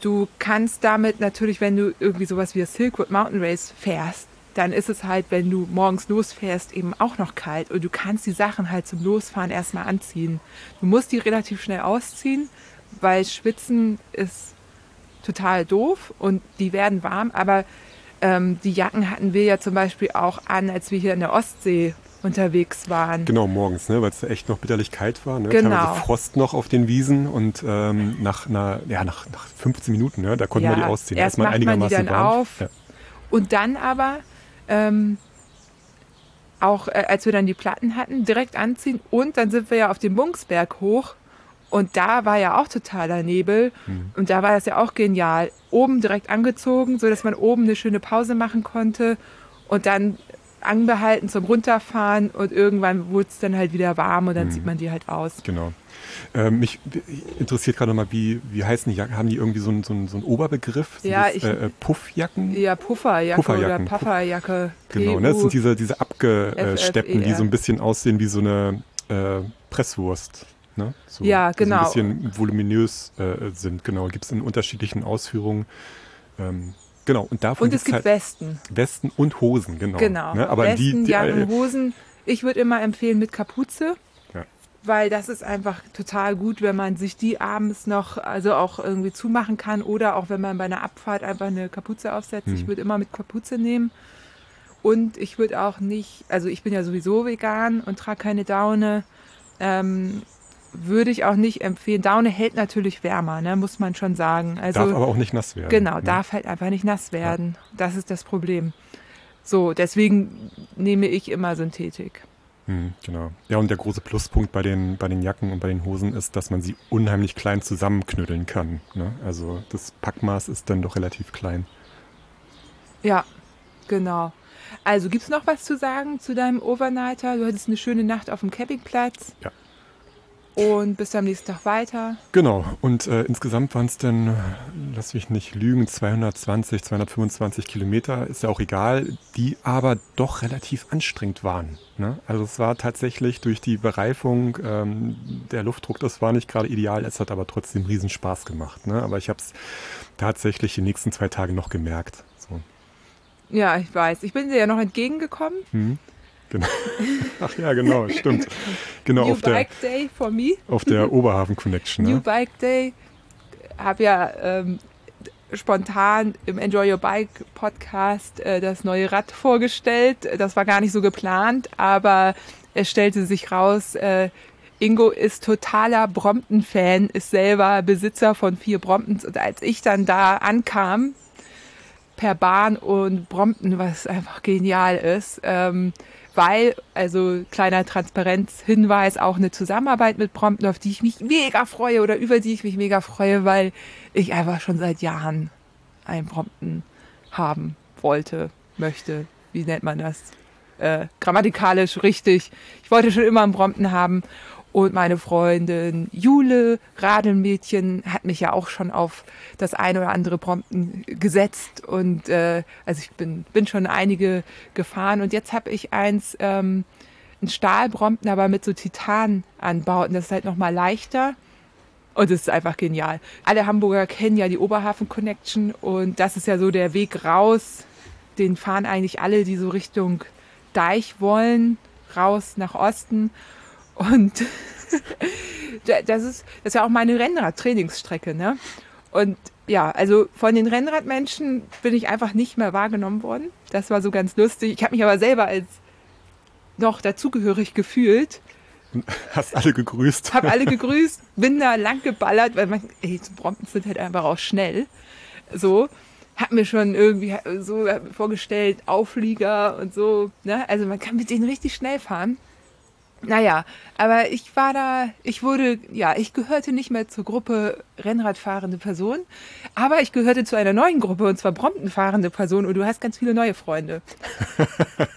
du kannst damit natürlich, wenn du irgendwie sowas wie das Silk Road Mountain Race fährst, dann ist es halt, wenn du morgens losfährst, eben auch noch kalt. Und du kannst die Sachen halt zum Losfahren erstmal anziehen. Du musst die relativ schnell ausziehen, weil Schwitzen ist total doof und die werden warm. Aber ähm, die Jacken hatten wir ja zum Beispiel auch an, als wir hier in der Ostsee unterwegs waren. Genau, morgens, ne, weil es echt noch bitterlich kalt war. Ne? Genau. Teilweise Frost noch auf den Wiesen und ähm, nach, einer, ja, nach, nach 15 Minuten, ne, da konnten wir die ausziehen. Erst macht man die dann warm. auf Ja. und dann aber ähm, auch, äh, als wir dann die Platten hatten, direkt anziehen und dann sind wir ja auf dem Bungsberg hoch und da war ja auch totaler Nebel Mhm. und da war das ja auch genial. Oben direkt angezogen, so dass man oben eine schöne Pause machen konnte und dann anbehalten zum Runterfahren und irgendwann wurde es dann halt wieder warm und dann Mhm. zieht man die halt aus. Genau. Ähm, mich interessiert gerade nochmal, wie, wie heißen die Jacken? Haben die irgendwie so einen so einen- so einen Oberbegriff? Sind Ja, das, ich- äh, äh, Puffjacken? Ja, Pufferjacke Pufferjacken, oder Pufferjacke. Genau, ne? Das sind diese, diese Abgesteppten, die FFER. so ein bisschen aussehen wie so eine äh, Presswurst. Ne? So, Ja, die So genau. ein bisschen voluminös äh, sind, genau. Gibt es in unterschiedlichen Ausführungen. Ähm, genau, und davon Und es gibt halt Westen. Westen und Hosen, genau. Genau. Ne? Aber Westen, die, die Jacken, äh, Hosen. Ich würde immer empfehlen mit Kapuze. Ja. Weil das ist einfach total gut, wenn man sich die abends noch, also auch irgendwie zumachen kann oder auch wenn man bei einer Abfahrt einfach eine Kapuze aufsetzt. Mhm. Ich würde immer mit Kapuze nehmen. Und ich würde auch nicht, also ich bin ja sowieso vegan und trage keine Daune. Ähm, würde ich auch nicht empfehlen. Daune hält natürlich wärmer, ne, muss man schon sagen. Also darf aber auch nicht nass werden. Genau, ne? darf halt einfach nicht nass werden. Das ist das Problem. So, deswegen nehme ich immer Synthetik. Hm, genau. Ja, und der große Pluspunkt bei den, bei den Jacken und bei den Hosen ist, dass man sie unheimlich klein zusammenknüdeln kann. Ne? Also das Packmaß ist dann doch relativ klein. Ja, genau. Also gibt's noch was zu sagen zu deinem Overnighter? Du hattest eine schöne Nacht auf dem Campingplatz. Ja. Und bist am nächsten Tag weiter. Genau. Und äh, insgesamt waren es dann, lass mich nicht lügen, 220, 225 Kilometer, ist ja auch egal, die aber doch relativ anstrengend waren. Ne? Also es war tatsächlich durch die Bereifung, ähm, der Luftdruck, das war nicht gerade ideal, es hat aber trotzdem riesen Spaß gemacht. Ne? Aber ich habe es tatsächlich die nächsten zwei Tage noch gemerkt. So. Ja, ich weiß. Ich bin dir ja noch entgegengekommen. Hm. Genau. <laughs> Ach ja, genau, stimmt. Genau, New auf der, Bike Day for me. auf der <laughs> Oberhafen Connection. New Ne? Bike Day. Habe ja ähm, spontan im Enjoy Your Bike Podcast äh, das neue Rad vorgestellt. Das war gar nicht so geplant, aber es stellte sich raus, äh, Ingo ist totaler Brompton-Fan, ist selber Besitzer von vier Bromptons. Und als ich dann da ankam, per Bahn und Brompton, was einfach genial ist, ähm, weil, also kleiner Transparenzhinweis, auch eine Zusammenarbeit mit Brompton, auf die ich mich mega freue oder über die ich mich mega freue, weil ich einfach schon seit Jahren ein Brompton haben wollte, möchte. Wie nennt man das? Äh, grammatikalisch richtig. Ich wollte schon immer einen Brompton haben. Und meine Freundin Jule, Radelmädchen, hat mich ja auch schon auf das eine oder andere Brompton gesetzt. Und äh, also ich bin, bin schon einige gefahren. Und jetzt habe ich eins, ähm, ein Stahlbrompton, aber mit so Titananbauten. Das ist halt nochmal leichter. Und es ist einfach genial. Alle Hamburger kennen ja die Oberhafen Connection und das ist ja so der Weg raus. Den fahren eigentlich alle, die so Richtung Deich wollen, raus nach Osten. Und <laughs> das ist, das ist ja auch meine Rennrad-Trainingsstrecke, ne? Und ja, also von den Rennradmenschen bin ich einfach nicht mehr wahrgenommen worden. Das war so ganz lustig. Ich habe mich aber selber als noch dazugehörig gefühlt. <laughs> Hast alle gegrüßt. Habe alle gegrüßt, bin da lang geballert, weil man, ey, so Bromptons sind halt einfach auch schnell. So, hab mir schon irgendwie so vorgestellt, Auflieger und so. Ne? Also man kann mit denen richtig schnell fahren. Naja, aber ich war da, ich wurde, ja, ich gehörte nicht mehr zur Gruppe Rennradfahrende Person, aber ich gehörte zu einer neuen Gruppe und zwar Brompton fahrende Person und du hast ganz viele neue Freunde. <laughs>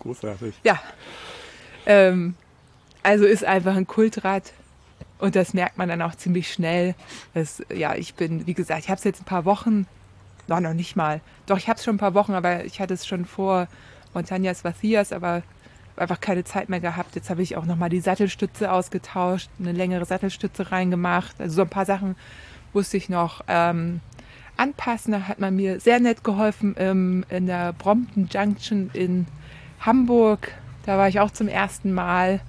Großartig. Ja. Ähm, also ist einfach ein Kultrad und das merkt man dann auch ziemlich schnell. Das, ja, ich bin, wie gesagt, ich habe es jetzt ein paar Wochen, noch, noch nicht mal. Doch, ich habe es schon ein paar Wochen, aber ich hatte es schon vor Montañas Vacias, aber einfach keine Zeit mehr gehabt. Jetzt habe ich auch nochmal die Sattelstütze ausgetauscht, eine längere Sattelstütze reingemacht. Also so ein paar Sachen musste ich noch ähm, anpassen. Da hat man mir sehr nett geholfen im, in der Brompton Junction in Hamburg. Da war ich auch zum ersten Mal.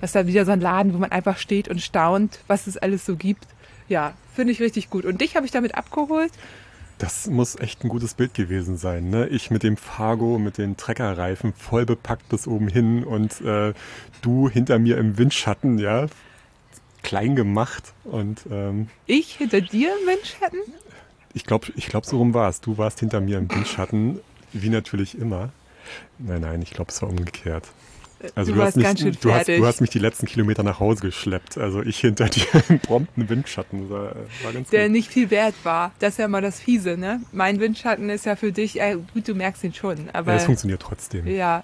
Das ist da wieder so ein Laden, wo man einfach steht und staunt, was es alles so gibt. Ja, finde ich richtig gut. Und dich habe ich damit abgeholt. Das muss echt ein gutes Bild gewesen sein. Ne? Ich mit dem Fargo, mit den Treckerreifen voll bepackt bis oben hin und äh, du hinter mir im Windschatten, ja, klein gemacht. Und ähm, Ich hinter dir im Windschatten? ich glaube, ich glaub, so rum war es. Du warst hinter mir im Windschatten, wie natürlich immer. Nein, nein, ich glaube, es war umgekehrt. Also Du warst hast, mich, ganz schön du, hast, du hast mich die letzten Kilometer nach Hause geschleppt. Also ich hinter dir <laughs> im prompten Windschatten. War, war ganz der gut. nicht viel wert war. Das ist ja mal das Fiese, ne? Mein Windschatten ist ja für dich, äh, gut, du merkst ihn schon, aber Ja, es funktioniert trotzdem. ja,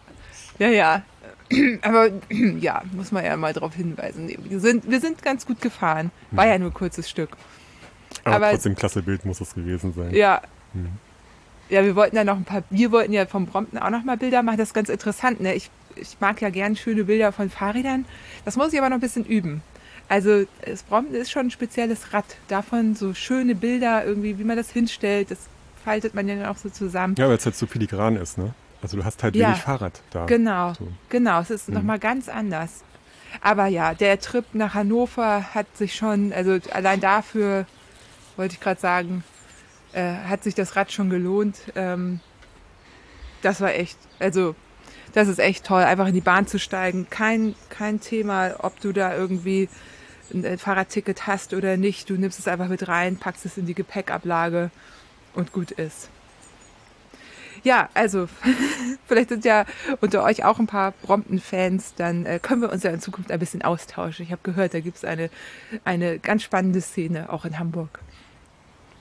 ja, ja. <clears throat> Aber <clears throat> ja, muss man ja mal darauf hinweisen. Wir sind, wir sind ganz gut gefahren. War ja nur ein kurzes Stück. Aber, aber- trotzdem klasse Bild muss es gewesen sein. Ja. Ja, wir wollten ja noch ein paar, wir wollten ja vom Brompton auch noch mal Bilder machen. Das ist ganz interessant, ne? Ich, ich mag ja gern schöne Bilder von Fahrrädern. Das muss ich aber noch ein bisschen üben. Also das Brompton ist schon ein spezielles Rad. Davon so schöne Bilder irgendwie, wie man das hinstellt, das faltet man ja dann auch so zusammen. Ja, weil es halt so filigran ist, ne? Also du hast halt Ja. wenig Fahrrad da. Genau, So. genau. Es ist noch mal ganz anders. Aber ja, der Trip nach Hannover hat sich schon, also allein dafür wollte ich gerade sagen, äh, hat sich das Rad schon gelohnt. Ähm, das war echt, also das ist echt toll, einfach in die Bahn zu steigen. Kein, kein Thema, ob du da irgendwie ein äh, Fahrradticket hast oder nicht. Du nimmst es einfach mit rein, packst es in die Gepäckablage und gut ist. Ja, also <laughs> vielleicht sind ja unter euch auch ein paar Brompton-Fans, dann äh, können wir uns ja in Zukunft ein bisschen austauschen. Ich habe gehört, da gibt es eine, eine ganz spannende Szene, auch in Hamburg.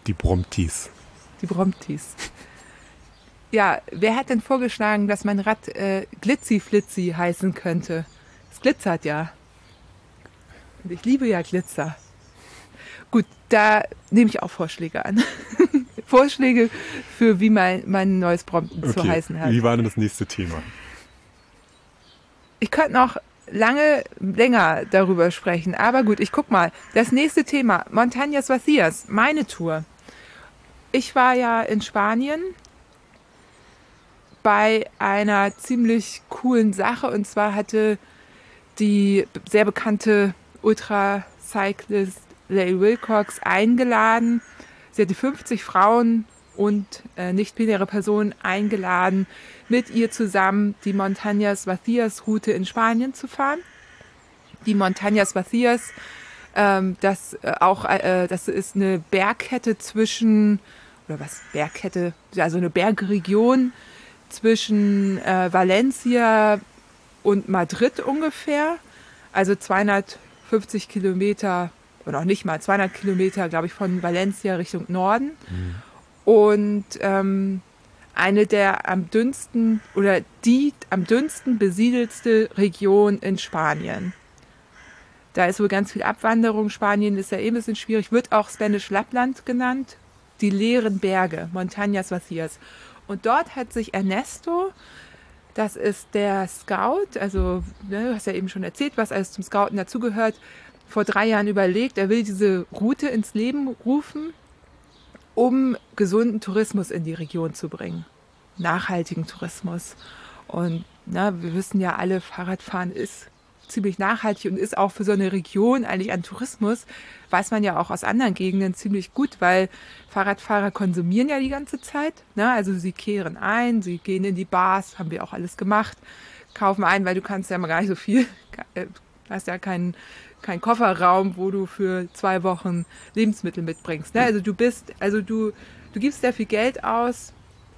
Die Bromptis. Die Bromptis. Ja, wer hat denn vorgeschlagen, dass mein Rad äh, Glitzy Flitzy heißen könnte? Es glitzert ja. Und ich liebe ja Glitzer. Gut, da nehme ich auch Vorschläge an. <laughs> Vorschläge für wie mein, mein neues Prompten okay. zu heißen hat. Wie war denn das nächste Thema? Ich könnte noch lange länger darüber sprechen, aber gut, ich guck mal. Das nächste Thema, Montañas Vacías, meine Tour. Ich war ja in Spanien bei einer ziemlich coolen Sache und zwar hatte die sehr bekannte Ultracyclist Leigh Wilcox eingeladen. Sie hatte 50 Frauen und äh, nicht-binäre Personen eingeladen, mit ihr zusammen die Montañas Vacías Route in Spanien zu fahren. Die Montañas Vacías, ähm, das äh, auch, äh, das ist eine Bergkette zwischen, oder was, Bergkette, also eine Bergregion zwischen äh, Valencia und Madrid ungefähr. Also 250 Kilometer, oder auch nicht mal, 200 Kilometer, glaube ich, von Valencia Richtung Norden. Mhm. Und ähm, eine der am dünnsten oder die am dünnsten besiedelste Region in Spanien. Da ist wohl ganz viel Abwanderung. Spanien ist ja eh ein bisschen schwierig. Wird auch Spanish Lappland genannt. Die leeren Berge, Montañas Vacías. Und dort hat sich Ernesto, das ist der Scout, also ne, du hast ja eben schon erzählt, was alles zum Scouten dazugehört, vor drei Jahren überlegt, er will diese Route ins Leben rufen, um gesunden Tourismus in die Region zu bringen. Nachhaltigen Tourismus. Und na, wir wissen ja alle, Fahrradfahren ist ziemlich nachhaltig und ist auch für so eine Region eigentlich an Tourismus, weiß man ja auch aus anderen Gegenden ziemlich gut, weil Fahrradfahrer konsumieren ja die ganze Zeit. Ne? Also sie kehren ein, sie gehen in die Bars, haben wir auch alles gemacht, kaufen ein, weil du kannst ja mal gar nicht so viel, <laughs> äh, hast ja keinen kein Kofferraum, wo du für zwei Wochen Lebensmittel mitbringst. Ne? Also du bist, also du, du gibst sehr viel Geld aus,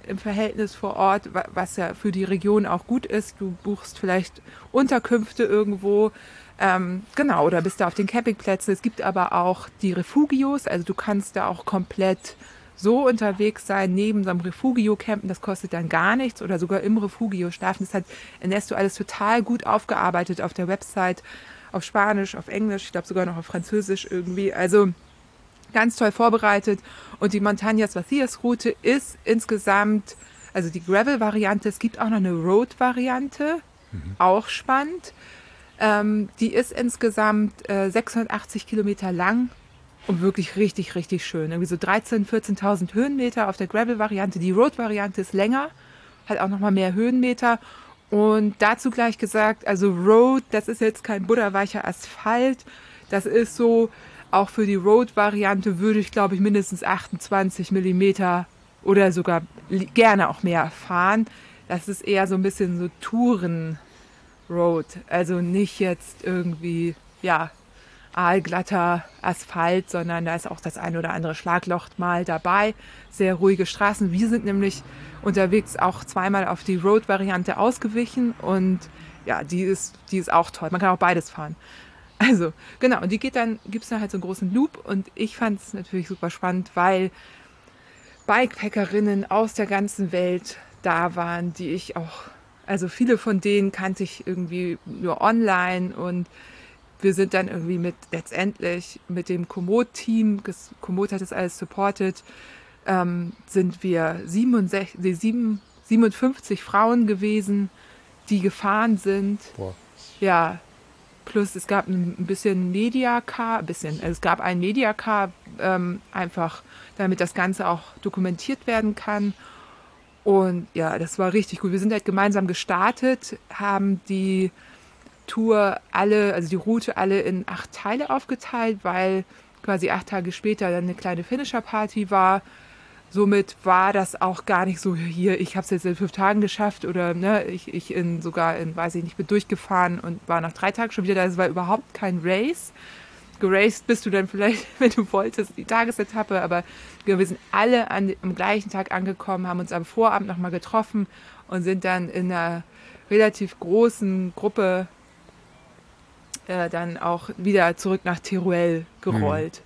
im Verhältnis vor Ort, was ja für die Region auch gut ist. Du buchst vielleicht Unterkünfte irgendwo. Ähm, genau, oder bist da auf den Campingplätzen. Es gibt aber auch die Refugios, also du kannst da auch komplett so unterwegs sein, neben so einem Refugio campen, das kostet dann gar nichts oder sogar im Refugio schlafen. Das hat Ernesto alles total gut aufgearbeitet auf der Website, auf Spanisch, auf Englisch, ich glaube sogar noch auf Französisch irgendwie. Also ganz toll vorbereitet. Und die Montañas Vacías Route ist insgesamt, also die Gravel-Variante, es gibt auch noch eine Road-Variante, mhm. auch spannend. Ähm, die ist insgesamt äh, 680 Kilometer lang und wirklich richtig, richtig schön. Irgendwie so 13.000, 14.000 Höhenmeter auf der Gravel-Variante. Die Road-Variante ist länger, hat auch nochmal mehr Höhenmeter. Und dazu gleich gesagt, also Road, das ist jetzt kein butterweicher Asphalt. Das ist so, auch für die Road-Variante würde ich, glaube ich, mindestens 28 Millimeter oder sogar gerne auch mehr fahren. Das ist eher so ein bisschen so Touren-Road. Also nicht jetzt irgendwie, ja, aalglatter Asphalt, sondern da ist auch das ein oder andere Schlagloch mal dabei. Sehr ruhige Straßen. Wir sind nämlich unterwegs auch zweimal auf die Road-Variante ausgewichen und ja, die ist, die ist auch toll. Man kann auch beides fahren. Also, genau, und die geht dann, gibt es dann halt so einen großen Loop und ich fand es natürlich super spannend, weil Bikepackerinnen aus der ganzen Welt da waren, die ich auch, also viele von denen kannte ich irgendwie nur online und wir sind dann irgendwie mit letztendlich mit dem Komoot-Team, Komoot hat das alles supported, ähm, sind wir 67, 57 Frauen gewesen, die gefahren sind. Boah. Ja, Plus es gab ein bisschen Mediacar, bisschen, also es gab ein Mediacar, ähm, einfach damit das Ganze auch dokumentiert werden kann. Und ja, das war richtig gut. Wir sind halt gemeinsam gestartet, haben die Tour alle, also die Route alle in acht Teile aufgeteilt, weil quasi acht Tage später dann eine kleine Finisher-Party war somit war das auch gar nicht so hier, ich habe es jetzt in fünf Tagen geschafft oder ne, ich, ich in sogar in, weiß ich nicht, bin durchgefahren und war nach drei Tagen schon wieder da. Es war überhaupt kein Race. Geraced bist du dann vielleicht, <laughs> wenn du wolltest, die Tagesetappe, aber wir sind alle an, am gleichen Tag angekommen, haben uns am Vorabend nochmal getroffen und sind dann in einer relativ großen Gruppe äh, dann auch wieder zurück nach Teruel gerollt.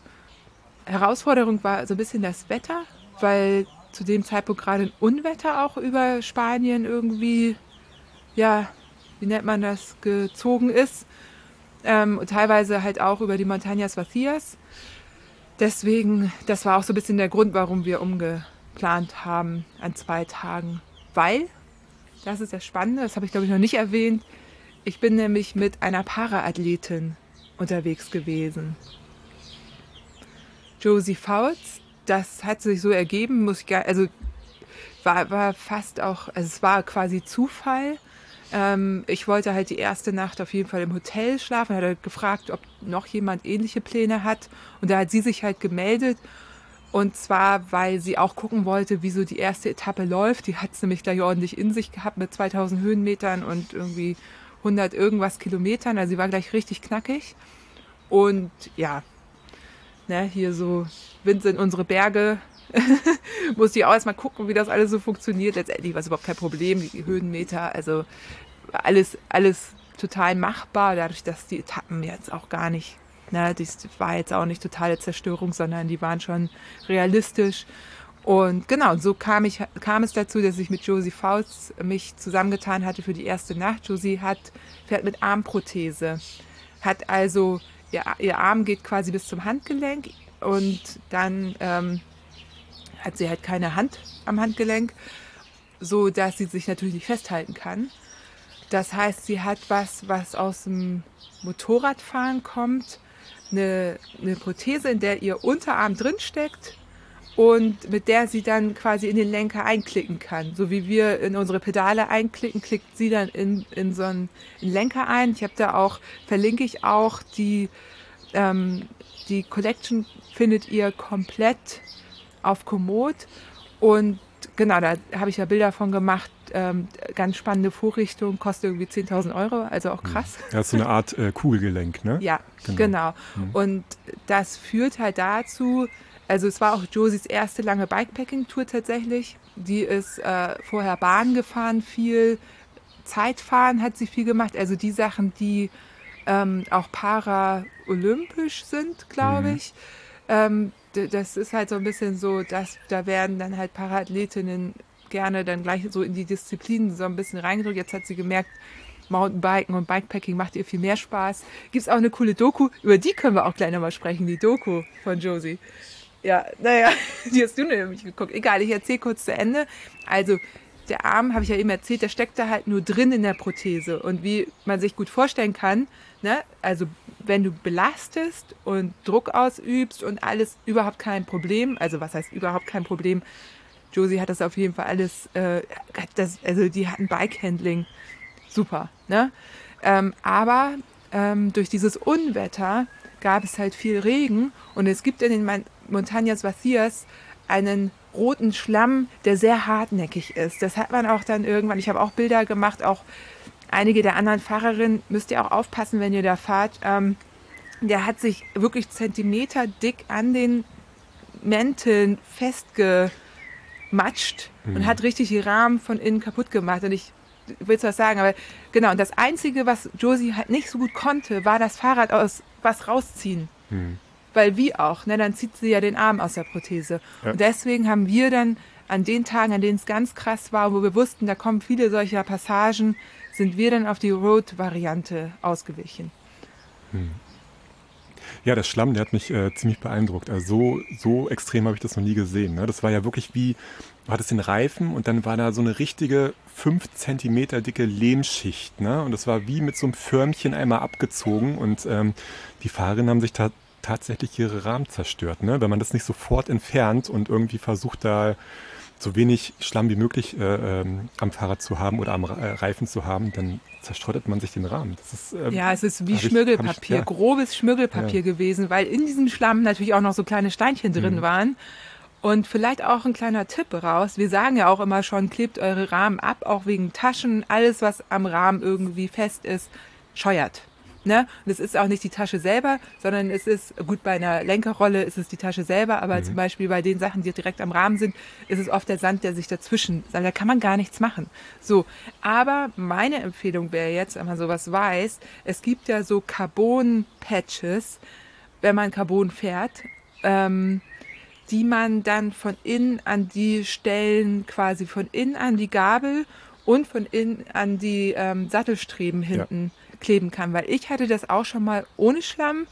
Mhm. Herausforderung war so ein bisschen das Wetter weil zu dem Zeitpunkt gerade ein Unwetter auch über Spanien irgendwie, ja, wie nennt man das, gezogen ist. ähm, teilweise halt auch über die Montañas Vacías. Deswegen, das war auch so ein bisschen der Grund, warum wir umgeplant haben an zwei Tagen. Weil, das ist das Spannende, das habe ich glaube ich noch nicht erwähnt, ich bin nämlich mit einer Paraathletin unterwegs gewesen. Josie Fouts, das hat sich so ergeben, muss ich gar, also war, war fast auch, also es war quasi Zufall. Ähm, ich wollte halt die erste Nacht auf jeden Fall im Hotel schlafen, hat er gefragt, ob noch jemand ähnliche Pläne hat. Und da hat sie sich halt gemeldet. Und zwar, weil sie auch gucken wollte, wie so die erste Etappe läuft. Die hat es nämlich gleich ordentlich in sich gehabt mit 2000 Höhenmetern und irgendwie 100 irgendwas Kilometern. Also sie war gleich richtig knackig. Und ja, ne, hier so Wind sind unsere Berge. <laughs> Muss ich auch erstmal gucken, wie das alles so funktioniert. Letztendlich war es überhaupt kein Problem, die Höhenmeter, also alles, alles total machbar, dadurch, dass die Etappen jetzt auch gar nicht, ne, das war jetzt auch nicht totale Zerstörung, sondern die waren schon realistisch. Und genau, so kam, ich, kam es dazu, dass ich mit Josie Faust mich zusammengetan hatte für die erste Nacht. Josie hat, fährt mit Armprothese, hat also, ihr, ihr Arm geht quasi bis zum Handgelenk und dann ähm, hat sie halt keine Hand am Handgelenk, so dass sie sich natürlich nicht festhalten kann. Das heißt, sie hat was, was aus dem Motorradfahren kommt, eine, eine Prothese, in der ihr Unterarm drinsteckt und mit der sie dann quasi in den Lenker einklicken kann. So wie wir in unsere Pedale einklicken, klickt sie dann in, in so einen Lenker ein. Ich habe da auch, verlinke ich auch die, ähm, die Collection findet ihr komplett auf Komoot und genau, da habe ich ja Bilder von gemacht. Ähm, ganz spannende Vorrichtung, kostet irgendwie 10.000 Euro, also auch krass. Ja, ist so eine Art äh, Kugelgelenk, ne? <laughs> Ja, genau. genau. Mhm. Und das führt halt dazu, also es war auch Josies erste lange Bikepacking-Tour tatsächlich. Die ist äh, vorher Bahn gefahren, viel Zeitfahren hat sie viel gemacht. Also die Sachen, die ähm, auch para-olympisch sind, glaube mhm. ich. Ähm, das ist halt so ein bisschen so, dass da werden dann halt Paraathletinnen gerne dann gleich so in die Disziplinen so ein bisschen reingedrückt. Jetzt hat sie gemerkt, Mountainbiken und Bikepacking macht ihr viel mehr Spaß. Gibt es auch eine coole Doku, über die können wir auch gleich nochmal sprechen, die Doku von Josie. Ja, naja, <laughs> die hast du nämlich geguckt. Egal, ich erzähle kurz zu Ende. Also, der Arm, habe ich ja eben erzählt, der steckt da halt nur drin in der Prothese. Und wie man sich gut vorstellen kann, ne, also wenn du belastest und Druck ausübst und alles überhaupt kein Problem, also was heißt überhaupt kein Problem, Josie hat das auf jeden Fall alles, äh, das, also die hatten Bike-Handling, super, ne? Ähm, aber ähm, durch dieses Unwetter gab es halt viel Regen und es gibt in den Montañas Vacías einen roten Schlamm, der sehr hartnäckig ist. Das hat man auch dann irgendwann, ich habe auch Bilder gemacht, auch einige der anderen Fahrerinnen, müsst ihr auch aufpassen, wenn ihr da fahrt. Ähm, der hat sich wirklich Zentimeter dick an den Mänteln festgematscht mhm. und hat richtig die Rahmen von innen kaputt gemacht. Und ich will was sagen, aber genau, und das Einzige, was Josie halt nicht so gut konnte, war das Fahrrad aus was rausziehen. Mhm. Weil wie auch, ne, dann zieht sie ja den Arm aus der Prothese. Ja. Und deswegen haben wir dann an den Tagen, an denen es ganz krass war, wo wir wussten, da kommen viele solcher Passagen, sind wir dann auf die Road-Variante ausgewichen. Hm. Ja, der Schlamm, der hat mich äh, ziemlich beeindruckt. Also so, so extrem habe ich das noch nie gesehen. Ne? Das war ja wirklich wie, du hattest den Reifen und dann war da so eine richtige fünf Zentimeter dicke Lehmschicht. Ne? Und das war wie mit so einem Förmchen einmal abgezogen und ähm, die Fahrerinnen haben sich da tatsächlich ihre Rahmen zerstört. Ne? Wenn man das nicht sofort entfernt und irgendwie versucht da so wenig Schlamm wie möglich äh, ähm, am Fahrrad zu haben oder am äh, Reifen zu haben, dann zerstreut man sich den Rahmen. Ist, ähm, ja, es ist wie Schmirgelpapier, ich, ja. grobes Schmirgelpapier ja. gewesen, weil in diesem Schlamm natürlich auch noch so kleine Steinchen drin mhm. waren. Und vielleicht auch ein kleiner Tipp raus. Wir sagen ja auch immer schon, klebt eure Rahmen ab, auch wegen Taschen. Alles, was am Rahmen irgendwie fest ist, scheuert. Ne? Und es ist auch nicht die Tasche selber, sondern es ist, gut, bei einer Lenkerrolle ist es die Tasche selber, aber mhm. zum Beispiel bei den Sachen, die direkt am Rahmen sind, ist es oft der Sand, der sich dazwischen, da kann man gar nichts machen. So, aber meine Empfehlung wäre jetzt, wenn man sowas weiß, es gibt ja so Carbon-Patches, wenn man Carbon fährt, ähm, die man dann von innen an die Stellen, quasi von innen an die Gabel und von innen an die ähm, Sattelstreben hinten ja kleben kann, weil ich hatte das auch schon mal ohne Schlamm.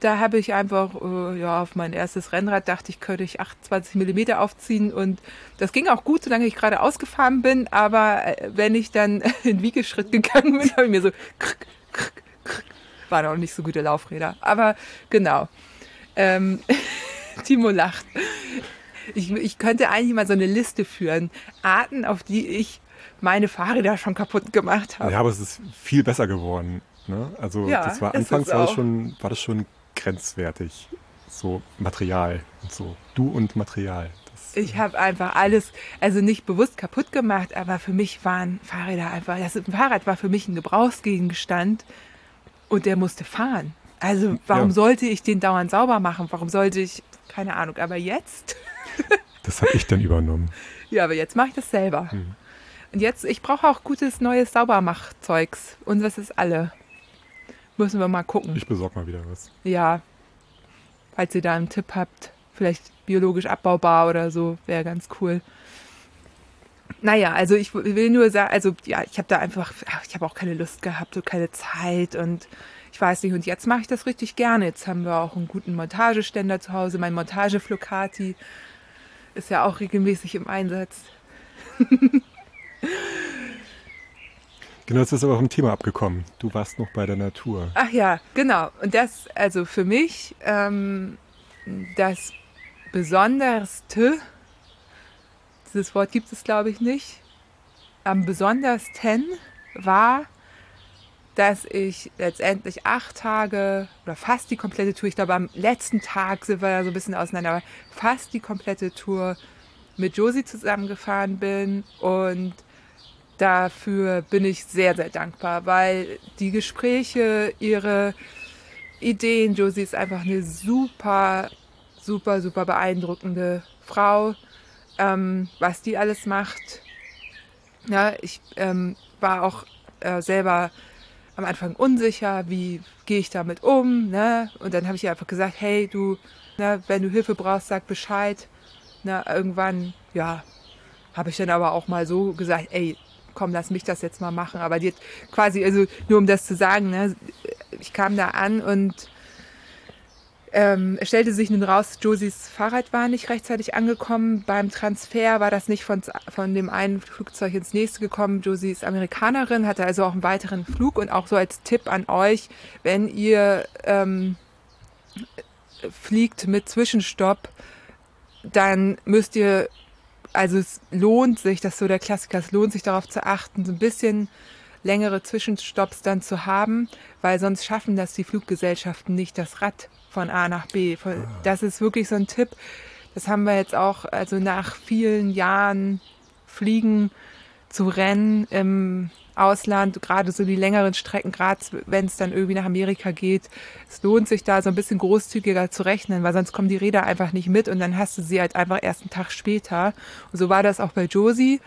Da habe ich einfach äh, ja, auf mein erstes Rennrad dachte ich, könnte ich 28 Millimeter aufziehen und das ging auch gut, solange ich gerade ausgefahren bin. Aber äh, wenn ich dann <laughs> in Wiegeschritt gegangen bin, habe ich mir so krk, krk, krk, waren auch nicht so gute Laufräder. Aber genau. Ähm, <laughs> Timo lacht. Ich, ich könnte eigentlich mal so eine Liste führen. Arten, auf die ich meine Fahrräder schon kaputt gemacht habe. Ja, aber es ist viel besser geworden. Ne? Also Ja, das war anfangs war das, schon, war das schon grenzwertig. So Material und so. Du und Material. Das, Ich habe einfach alles, also nicht bewusst kaputt gemacht, aber für mich waren Fahrräder einfach, das ein Fahrrad war für mich ein Gebrauchsgegenstand und der musste fahren. Also warum Ja. sollte ich den dauernd sauber machen? Warum sollte ich, keine Ahnung, aber jetzt? <laughs> das habe ich dann übernommen. Ja, aber jetzt mache ich das selber. Mhm. Und jetzt, ich brauche auch gutes neues Saubermachzeugs. Und das ist alle. Müssen wir mal gucken. Ich besorge mal wieder was. Ja, falls ihr da einen Tipp habt, vielleicht biologisch abbaubar oder so, wäre ganz cool. Naja, also ich will nur sagen, also ja, ich habe da einfach, ach, ich habe auch keine Lust gehabt und keine Zeit und ich weiß nicht. Und jetzt mache ich das richtig gerne. Jetzt haben wir auch einen guten Montageständer zu Hause. Mein Montageflocati ist ja auch regelmäßig im Einsatz. <laughs> Genau, jetzt ist aber vom Thema abgekommen. Du warst noch bei der Natur. Ach ja, genau. Und das, also für mich, ähm, das Besonderste, dieses Wort gibt es glaube ich nicht, am besondersten war, dass ich letztendlich acht Tage oder fast die komplette Tour, ich glaube am letzten Tag sind wir so ein bisschen auseinander, aber fast die komplette Tour mit Josie zusammengefahren bin und dafür bin ich sehr, sehr dankbar, weil die Gespräche, ihre Ideen, Josie ist einfach eine super, super, super beeindruckende Frau, ähm, was die alles macht. Ja, ich ähm, war auch äh, selber am Anfang unsicher, wie gehe ich damit um, ne? Und dann habe ich ihr einfach gesagt, hey, du, ne, wenn du Hilfe brauchst, sag Bescheid. Na, irgendwann, ja, habe ich dann aber auch mal so gesagt, ey, komm, lass mich das jetzt mal machen. Aber die hat quasi, also nur um das zu sagen, ne, ich kam da an und ähm, es stellte sich nun raus, Josies Fahrrad war nicht rechtzeitig angekommen. Beim Transfer war das nicht von, von dem einen Flugzeug ins nächste gekommen. Josie ist Amerikanerin, hatte also auch einen weiteren Flug. Und auch so als Tipp an euch, wenn ihr ähm, fliegt mit Zwischenstopp, dann müsst ihr, also es lohnt sich, das ist so der Klassiker, es lohnt sich darauf zu achten, so ein bisschen längere Zwischenstopps dann zu haben, weil sonst schaffen das die Fluggesellschaften nicht, das Rad von A nach B. Von- Das ist wirklich so ein Tipp. Das haben wir jetzt auch, also nach vielen Jahren Fliegen zu Rennen im Ausland, gerade so die längeren Strecken, gerade wenn es dann irgendwie nach Amerika geht, es lohnt sich da so ein bisschen großzügiger zu rechnen, weil sonst kommen die Räder einfach nicht mit und dann hast du sie halt einfach erst einen Tag später. Und so war das auch bei Josie.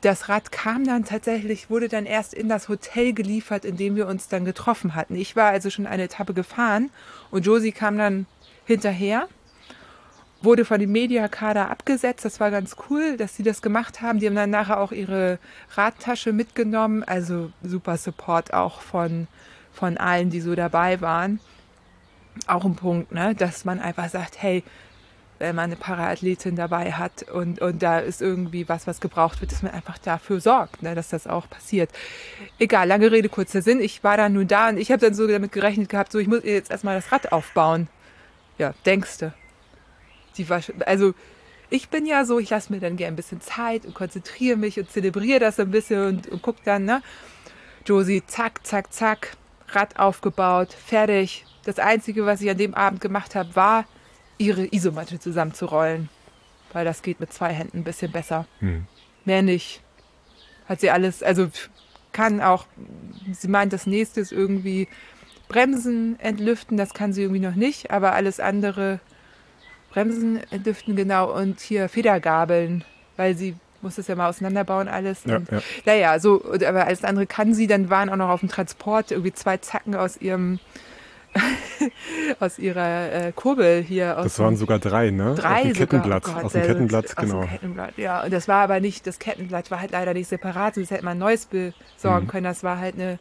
Das Rad kam dann tatsächlich, wurde dann erst in das Hotel geliefert, in dem wir uns dann getroffen hatten. Ich war also schon eine Etappe gefahren und Josie kam dann hinterher wurde von dem Mediakader abgesetzt. Das war ganz cool, dass sie das gemacht haben. Die haben dann nachher auch ihre Radtasche mitgenommen. Also super Support auch von, von allen, die so dabei waren. Auch ein Punkt, ne? dass man einfach sagt, hey, wenn man eine Paraathletin dabei hat und, und da ist irgendwie was, was gebraucht wird, dass man einfach dafür sorgt, ne, dass das auch passiert. Egal, lange Rede, kurzer Sinn. Ich war dann nun da und ich habe dann so damit gerechnet gehabt, so ich muss jetzt erstmal das Rad aufbauen. Ja, denkste. Die also ich bin ja so, ich lasse mir dann gerne ein bisschen Zeit und konzentriere mich und zelebriere das ein bisschen und, und guck dann, ne? Josie, zack, zack, zack, Rad aufgebaut, fertig. Das Einzige, was ich an dem Abend gemacht habe, war, ihre Isomatte zusammenzurollen. Weil das geht mit zwei Händen ein bisschen besser. Hm. Mehr nicht. Hat sie alles, also kann auch, sie meint, das nächste ist irgendwie Bremsen entlüften, das kann sie irgendwie noch nicht, aber alles andere Bremsen entlüften, genau, und hier Federgabeln, weil sie muss das ja mal auseinanderbauen alles. Ja, und, ja. Naja, so, aber alles andere kann sie, dann waren auch noch auf dem Transport irgendwie zwei Zacken aus ihrem, <laughs> aus ihrer äh, Kurbel hier. Aus Das dem- waren sogar drei, ne? Drei Auf dem sogar. Kettenblatt. Oh Gott, aus dem Kettenblatt, gut. genau. Aus dem Kettenblatt, ja. Und das war aber nicht, das Kettenblatt war halt leider nicht separat, das hätte man ein neues besorgen Mhm. können. Das war halt eine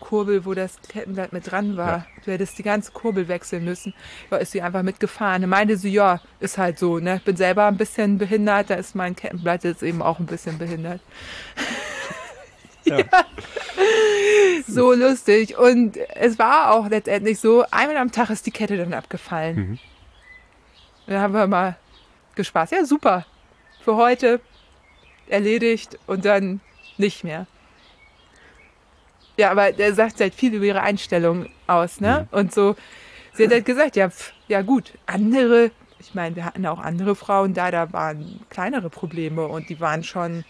Kurbel, wo das Kettenblatt mit dran war. Ja. Du hättest die ganze Kurbel wechseln müssen. Ja, ist sie einfach mitgefahren. Und meinte sie, ja, ist halt so, ne? Bin selber ein bisschen behindert, da ist mein Kettenblatt jetzt eben auch ein bisschen behindert. Ja. <laughs> so lustig. Und es war auch letztendlich so, einmal am Tag ist die Kette dann abgefallen. Mhm. Dann haben wir mal gespaßt. Ja, super. Für heute erledigt und dann nicht mehr. Ja, aber der sagt halt viel über ihre Einstellung aus, ne? Mhm. Und so, sie hat halt gesagt, ja, pf, ja gut, andere, ich meine, wir hatten auch andere Frauen da, da waren kleinere Probleme und die waren schon,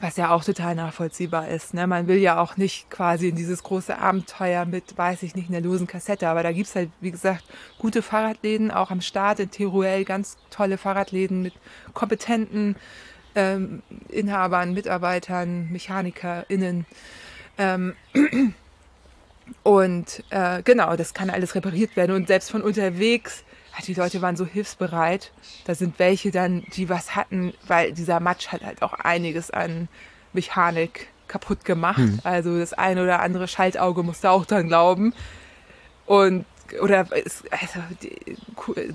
was ja auch total nachvollziehbar ist. Ne? Man will ja auch nicht quasi in dieses große Abenteuer mit, weiß ich nicht, einer losen Kassette. Aber da gibt es halt, wie gesagt, gute Fahrradläden, auch am Start in Teruel, ganz tolle Fahrradläden mit kompetenten ähm, Inhabern, Mitarbeitern, MechanikerInnen. Ähm, <clears throat> und äh, genau, das kann alles repariert werden. Und selbst von unterwegs, die Leute waren so hilfsbereit. Da sind welche dann, die was hatten, weil dieser Matsch hat halt auch einiges an Mechanik kaputt gemacht. Hm. Also das eine oder andere Schaltauge musste auch dann glauben. Und oder also die,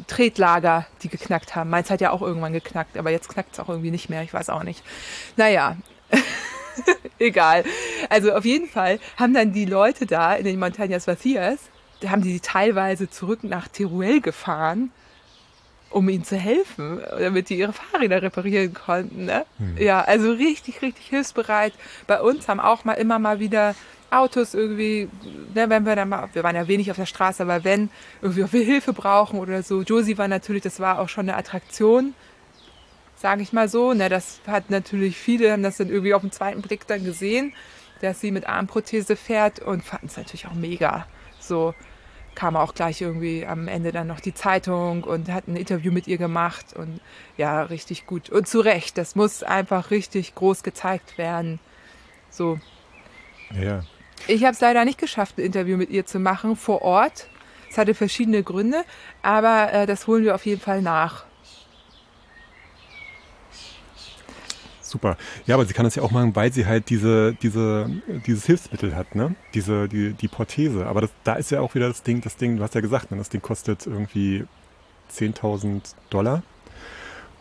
Tretlager, die geknackt haben. Meins hat ja auch irgendwann geknackt, aber jetzt knackt es auch irgendwie nicht mehr. Ich weiß auch nicht. Naja. <laughs> <laughs> Egal. Also auf jeden Fall haben dann die Leute da in den Montañas Vacias, da haben die teilweise zurück nach Teruel gefahren, um ihnen zu helfen, damit die ihre Fahrräder reparieren konnten. Ne? Hm. Ja, also richtig, richtig hilfsbereit. Bei uns haben auch mal immer mal wieder Autos irgendwie, ne, wenn wir dann mal, wir waren ja wenig auf der Straße, aber wenn irgendwie wir Hilfe brauchen oder so. Josie war natürlich, das war auch schon eine Attraktion sage ich mal so. Ne, das hat natürlich viele, haben das dann irgendwie auf den zweiten Blick dann gesehen, dass sie mit Armprothese fährt und fanden es natürlich auch mega. So kam auch gleich irgendwie am Ende dann noch die Zeitung und hat ein Interview mit ihr gemacht und ja, richtig gut. Und zu Recht, das muss einfach richtig groß gezeigt werden. So. Ja. Ich habe es leider nicht geschafft, ein Interview mit ihr zu machen vor Ort. Es hatte verschiedene Gründe, aber äh, das holen wir auf jeden Fall nach. Super. Ja, aber sie kann das ja auch machen, weil sie halt diese, diese, dieses Hilfsmittel hat, ne? Diese, die, die Prothese. Aber das, da ist ja auch wieder das Ding, das Ding, du hast ja gesagt, ne? das Ding kostet irgendwie 10.000 Dollar.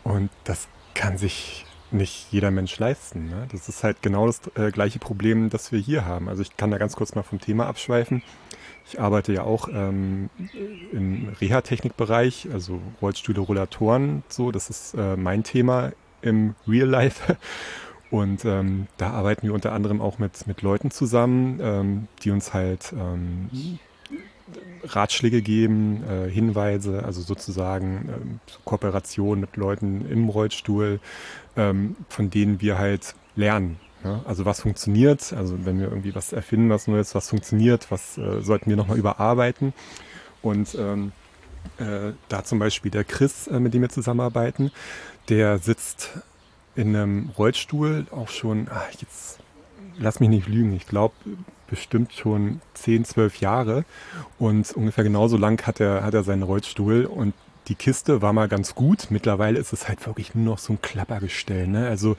Und das kann sich nicht jeder Mensch leisten. Ne? Das ist halt genau das äh, gleiche Problem, das wir hier haben. Also ich kann da ganz kurz mal vom Thema abschweifen. Ich arbeite ja auch ähm, im Reha-Technik-Bereich, also Rollstühle, Rollatoren, so. Das ist äh, mein Thema im Real Life. <laughs> Und ähm, da arbeiten wir unter anderem auch mit, mit Leuten zusammen, ähm, die uns halt ähm, Ratschläge geben, äh, Hinweise, also sozusagen ähm, Kooperation mit Leuten im Rollstuhl, ähm, von denen wir halt lernen. Ja? Also was funktioniert, also wenn wir irgendwie was erfinden, was Neues, was funktioniert, was äh, sollten wir nochmal überarbeiten. Und ähm, äh, da zum Beispiel der Chris, äh, mit dem wir zusammenarbeiten, der sitzt in einem Rollstuhl auch schon, ach, jetzt lass mich nicht lügen, ich glaube bestimmt schon 10, 12 Jahre. Und ungefähr genauso lang hat er, hat er seinen Rollstuhl und die Kiste war mal ganz gut. Mittlerweile ist es halt wirklich nur noch so ein Klappergestell. Ne? Also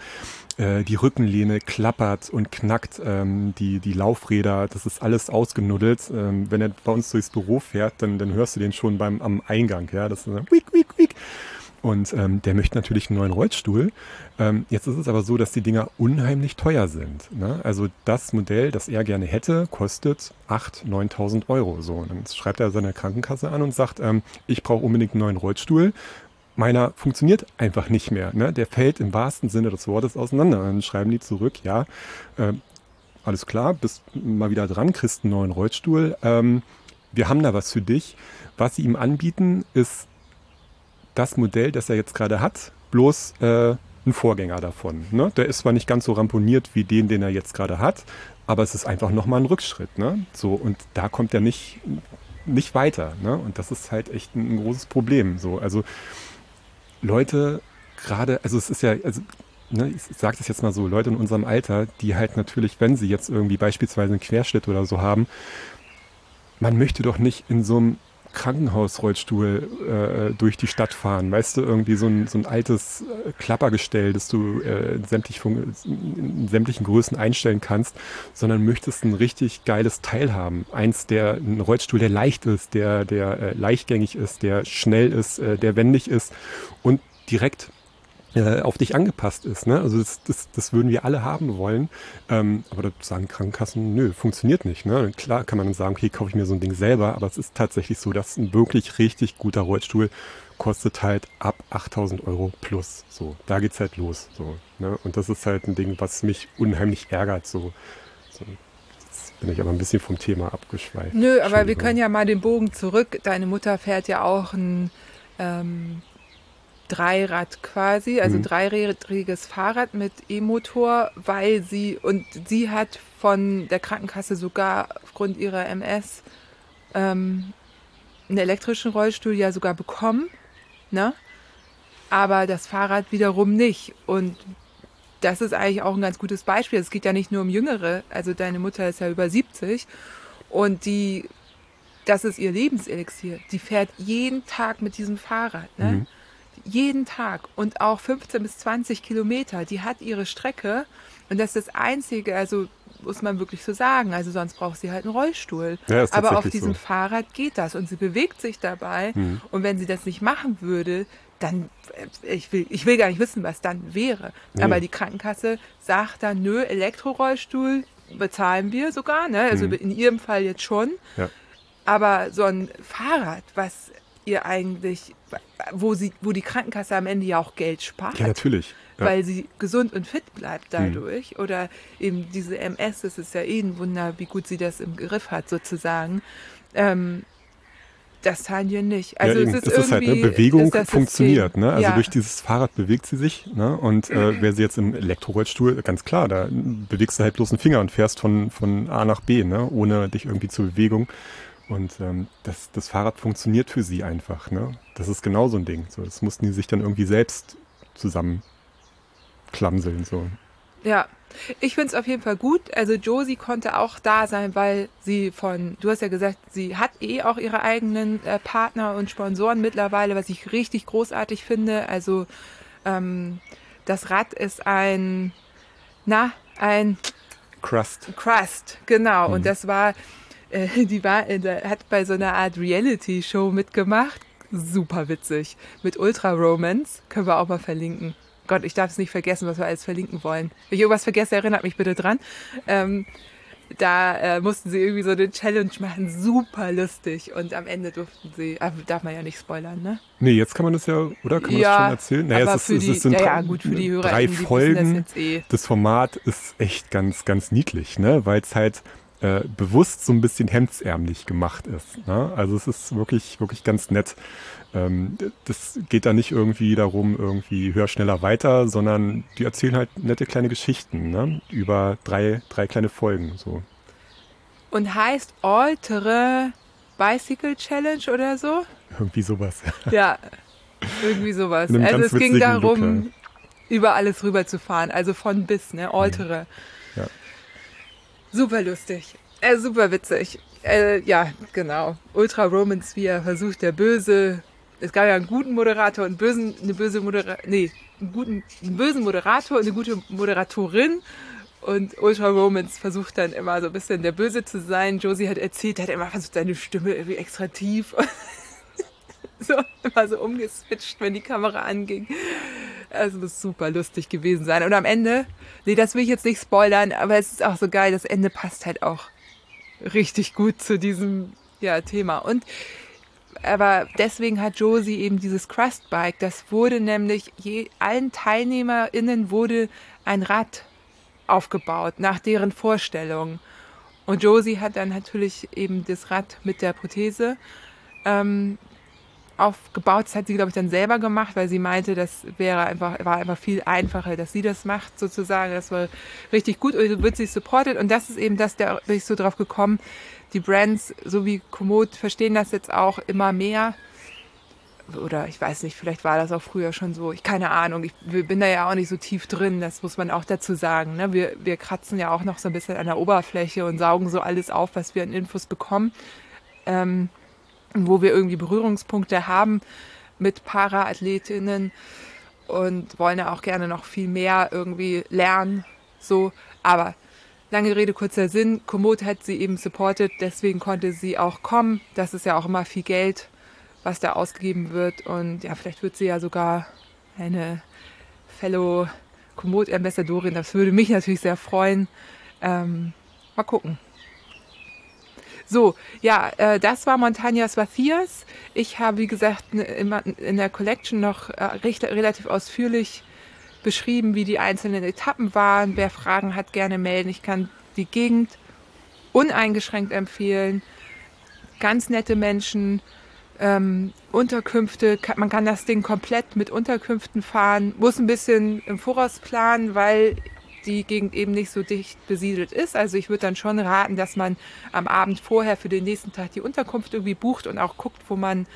äh, die Rückenlehne klappert und knackt, ähm, die, die Laufräder, das ist alles ausgenuddelt. Ähm, wenn er bei uns durchs Büro fährt, dann, dann hörst du den schon beim am Eingang. Ja? Das ist so, wiek, wiek, wiek. Und ähm, der möchte natürlich einen neuen Rollstuhl. Ähm, jetzt ist es aber so, dass die Dinger unheimlich teuer sind. Ne? Also das Modell, das er gerne hätte, kostet 8.000, 9.000 Euro. So, und dann schreibt er seine Krankenkasse an und sagt, ähm, ich brauche unbedingt einen neuen Rollstuhl. Meiner funktioniert einfach nicht mehr. Ne? Der fällt im wahrsten Sinne des Wortes auseinander. Und dann schreiben die zurück, ja, äh, alles klar, bist mal wieder dran, kriegst einen neuen Rollstuhl. Ähm, wir haben da was für dich. Was sie ihm anbieten, ist das Modell, das er jetzt gerade hat, bloß äh, ein Vorgänger davon. Ne? Der ist zwar nicht ganz so ramponiert wie den, den er jetzt gerade hat, aber es ist einfach nochmal ein Rückschritt. Ne? So, und da kommt er nicht, nicht weiter. Ne? Und das ist halt echt ein, ein großes Problem. So, also Leute gerade, also es ist ja, also ne, ich sage das jetzt mal so, Leute in unserem Alter, die halt natürlich, wenn sie jetzt irgendwie beispielsweise einen Querschnitt oder so haben, man möchte doch nicht in so einem Krankenhausrollstuhl äh, durch die Stadt fahren. Weißt du, irgendwie so ein, so ein altes äh, Klappergestell, das du äh, sämtlich in sämtlichen Größen einstellen kannst, sondern möchtest ein richtig geiles Teil haben. Eins, der ein Rollstuhl, der leicht ist, der, der äh, leichtgängig ist, der schnell ist, äh, der wendig ist und direkt äh, auf dich angepasst ist. Ne? Also das, das, das würden wir alle haben wollen. Ähm, aber da sagen Krankenkassen, nö, funktioniert nicht. Ne? Klar kann man dann sagen, okay, kaufe ich mir so ein Ding selber, aber es ist tatsächlich so, dass ein wirklich richtig guter Rollstuhl kostet halt ab 8000 Euro plus. So, da geht's halt los. So, ne? Und das ist halt ein Ding, was mich unheimlich ärgert. So, so jetzt bin ich aber ein bisschen vom Thema abgeschweift. Nö, aber wir können ja mal den Bogen zurück. Deine Mutter fährt ja auch ein ähm, Dreirad quasi, also mhm. dreirädriges Fahrrad mit E-Motor, weil sie und sie hat von der Krankenkasse sogar aufgrund ihrer MS ähm, einen elektrischen Rollstuhl ja sogar bekommen, ne? Aber das Fahrrad wiederum nicht. Und das ist eigentlich auch ein ganz gutes Beispiel. Es geht ja nicht nur um Jüngere. Also deine Mutter ist ja über 70 und die, das ist ihr Lebenselixier. Die fährt jeden Tag mit diesem Fahrrad. Ne? Mhm jeden Tag und auch 15 bis 20 Kilometer. Die hat ihre Strecke und das ist das Einzige, also muss man wirklich so sagen. Also sonst braucht sie halt einen Rollstuhl. Ja, Aber auf diesem so. Fahrrad geht das und sie bewegt sich dabei. Mhm. Und wenn sie das nicht machen würde, dann, äh, ich will, ich will gar nicht wissen, was dann wäre. Nee. Aber die Krankenkasse sagt dann, nö, Elektrorollstuhl bezahlen wir sogar, ne? Also mhm. in ihrem Fall jetzt schon. Ja. Aber so ein Fahrrad, was ihr eigentlich, wo sie, wo die Krankenkasse am Ende ja auch Geld spart. Ja, natürlich. Ja. Weil sie gesund und fit bleibt dadurch. Hm. Oder eben diese MS, das ist ja eh ein Wunder, wie gut sie das im Griff hat, sozusagen. Ähm, das zahlen wir nicht. Also ja, es ist, ist halt, ne? Bewegung funktioniert. Ne? Also ja. durch dieses Fahrrad bewegt sie sich. Ne? Und äh, wäre sie jetzt im Elektrorollstuhl, ganz klar, da bewegst du halt bloß einen Finger und fährst von, von A nach B, ne? ohne dich irgendwie zur Bewegung. Und ähm, das, das Fahrrad funktioniert für sie einfach. Ne? Das ist genau so ein Ding. So, das mussten die sich dann irgendwie selbst zusammenklamseln. So. Ja, ich finde es auf jeden Fall gut. Also Josie konnte auch da sein, weil sie von, du hast ja gesagt, sie hat eh auch ihre eigenen äh, Partner und Sponsoren mittlerweile, was ich richtig großartig finde. Also ähm, das Rad ist ein, na, ein Crust. Crust, genau. Mhm. Und das war äh, die war, in der, hat bei so einer Art Reality-Show mitgemacht. Super witzig. Mit Ultra Romance. Können wir auch mal verlinken. Gott, ich darf es nicht vergessen, was wir alles verlinken wollen. Wenn ich irgendwas vergesse, erinnert mich bitte dran. Ähm, da äh, mussten sie irgendwie so eine Challenge machen, super lustig. Und am Ende durften sie, äh, darf man ja nicht spoilern, ne? Nee, jetzt kann man das ja, oder? Kann man ja, das schon erzählen? Naja, aber es, ist, die, es sind ja, ja, gut, für die Hörer, drei Folgen. Das, eh. das Format ist echt ganz, ganz niedlich, ne? Weil es halt äh, bewusst so ein bisschen hemdsärmlich gemacht ist. Ne? Also es ist wirklich, wirklich ganz nett. Ähm, das geht da nicht irgendwie darum, irgendwie höher, schneller, weiter, sondern die erzählen halt nette kleine Geschichten ne? über drei, drei kleine Folgen. So. Und heißt Altere Bicycle Challenge oder so? Irgendwie sowas. Ja, irgendwie sowas. Also es ging darum, Look, ja. über alles rüber zu fahren, also von bis, ne? Altere. Mhm. Super lustig. Äh, super witzig. Äh, ja, genau. Ultra Romans, wie er versucht, der Böse. Es gab ja einen guten Moderator und bösen, eine böse Moderator. Nee, einen, guten, einen bösen Moderator und eine gute Moderatorin. Und Ultra Romans versucht dann immer so ein bisschen der Böse zu sein. Josie hat erzählt, er hat immer versucht, seine Stimme irgendwie extra tief. <laughs> so, immer so umgeswitcht, wenn die Kamera anging. Es muss super lustig gewesen sein. Und am Ende, nee, das will ich jetzt nicht spoilern, aber es ist auch so geil, das Ende passt halt auch richtig gut zu diesem ja, Thema. Und aber deswegen hat Josie eben dieses Crust Bike. Das wurde nämlich je, allen TeilnehmerInnen wurde ein Rad aufgebaut nach deren Vorstellung. Und Josie hat dann natürlich eben das Rad mit der Prothese ähm, aufgebaut. Das hat sie, glaube ich, dann selber gemacht, weil sie meinte, das wäre einfach, war einfach viel einfacher, dass sie das macht, sozusagen. Das war richtig gut und wird sie supported. Und das ist eben das, da bin ich so drauf gekommen. Die Brands, so wie Komoot, verstehen das jetzt auch immer mehr. Oder ich weiß nicht, vielleicht war das auch früher schon so. Ich keine Ahnung. Ich bin da ja auch nicht so tief drin. Das muss man auch dazu sagen. Ne? Wir, wir kratzen ja auch noch so ein bisschen an der Oberfläche und saugen so alles auf, was wir an Infos bekommen. Ähm, wo wir irgendwie Berührungspunkte haben mit Paraathletinnen und wollen ja auch gerne noch viel mehr irgendwie lernen. So, aber lange Rede, kurzer Sinn. Komoot hat sie eben supportet, deswegen konnte sie auch kommen. Das ist ja auch immer viel Geld, was da ausgegeben wird. Und ja, vielleicht wird sie ja sogar eine Fellow Komoot-Ambassadorin. Das würde mich natürlich sehr freuen. Ähm, mal gucken. So, ja, äh, das war Montañas Vacías. Ich habe, wie gesagt, in der Collection noch äh, recht, relativ ausführlich beschrieben, wie die einzelnen Etappen waren. Wer Fragen hat, gerne melden. Ich kann die Gegend uneingeschränkt empfehlen. Ganz nette Menschen, ähm, Unterkünfte. Man kann das Ding komplett mit Unterkünften fahren. Muss ein bisschen im Voraus planen, weil die Gegend eben nicht so dicht besiedelt ist. Also ich würde dann schon raten, dass man am Abend vorher für den nächsten Tag die Unterkunft irgendwie bucht und auch guckt, wo man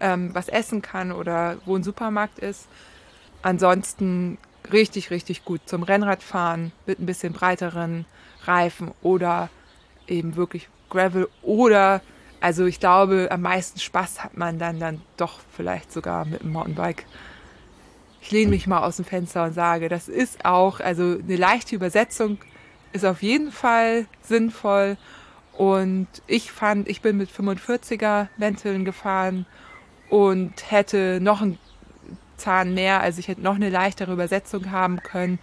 ähm, was essen kann oder wo ein Supermarkt ist. Ansonsten richtig, richtig gut zum Rennradfahren mit ein bisschen breiteren Reifen oder eben wirklich Gravel oder also ich glaube, am meisten Spaß hat man dann dann doch vielleicht sogar mit dem Mountainbike ich lehne mich mal aus dem Fenster und sage, das ist auch, also eine leichte Übersetzung ist auf jeden Fall sinnvoll. Und ich fand, ich bin mit 45er Mänteln gefahren und hätte noch einen Zahn mehr, also ich hätte noch eine leichtere Übersetzung haben können.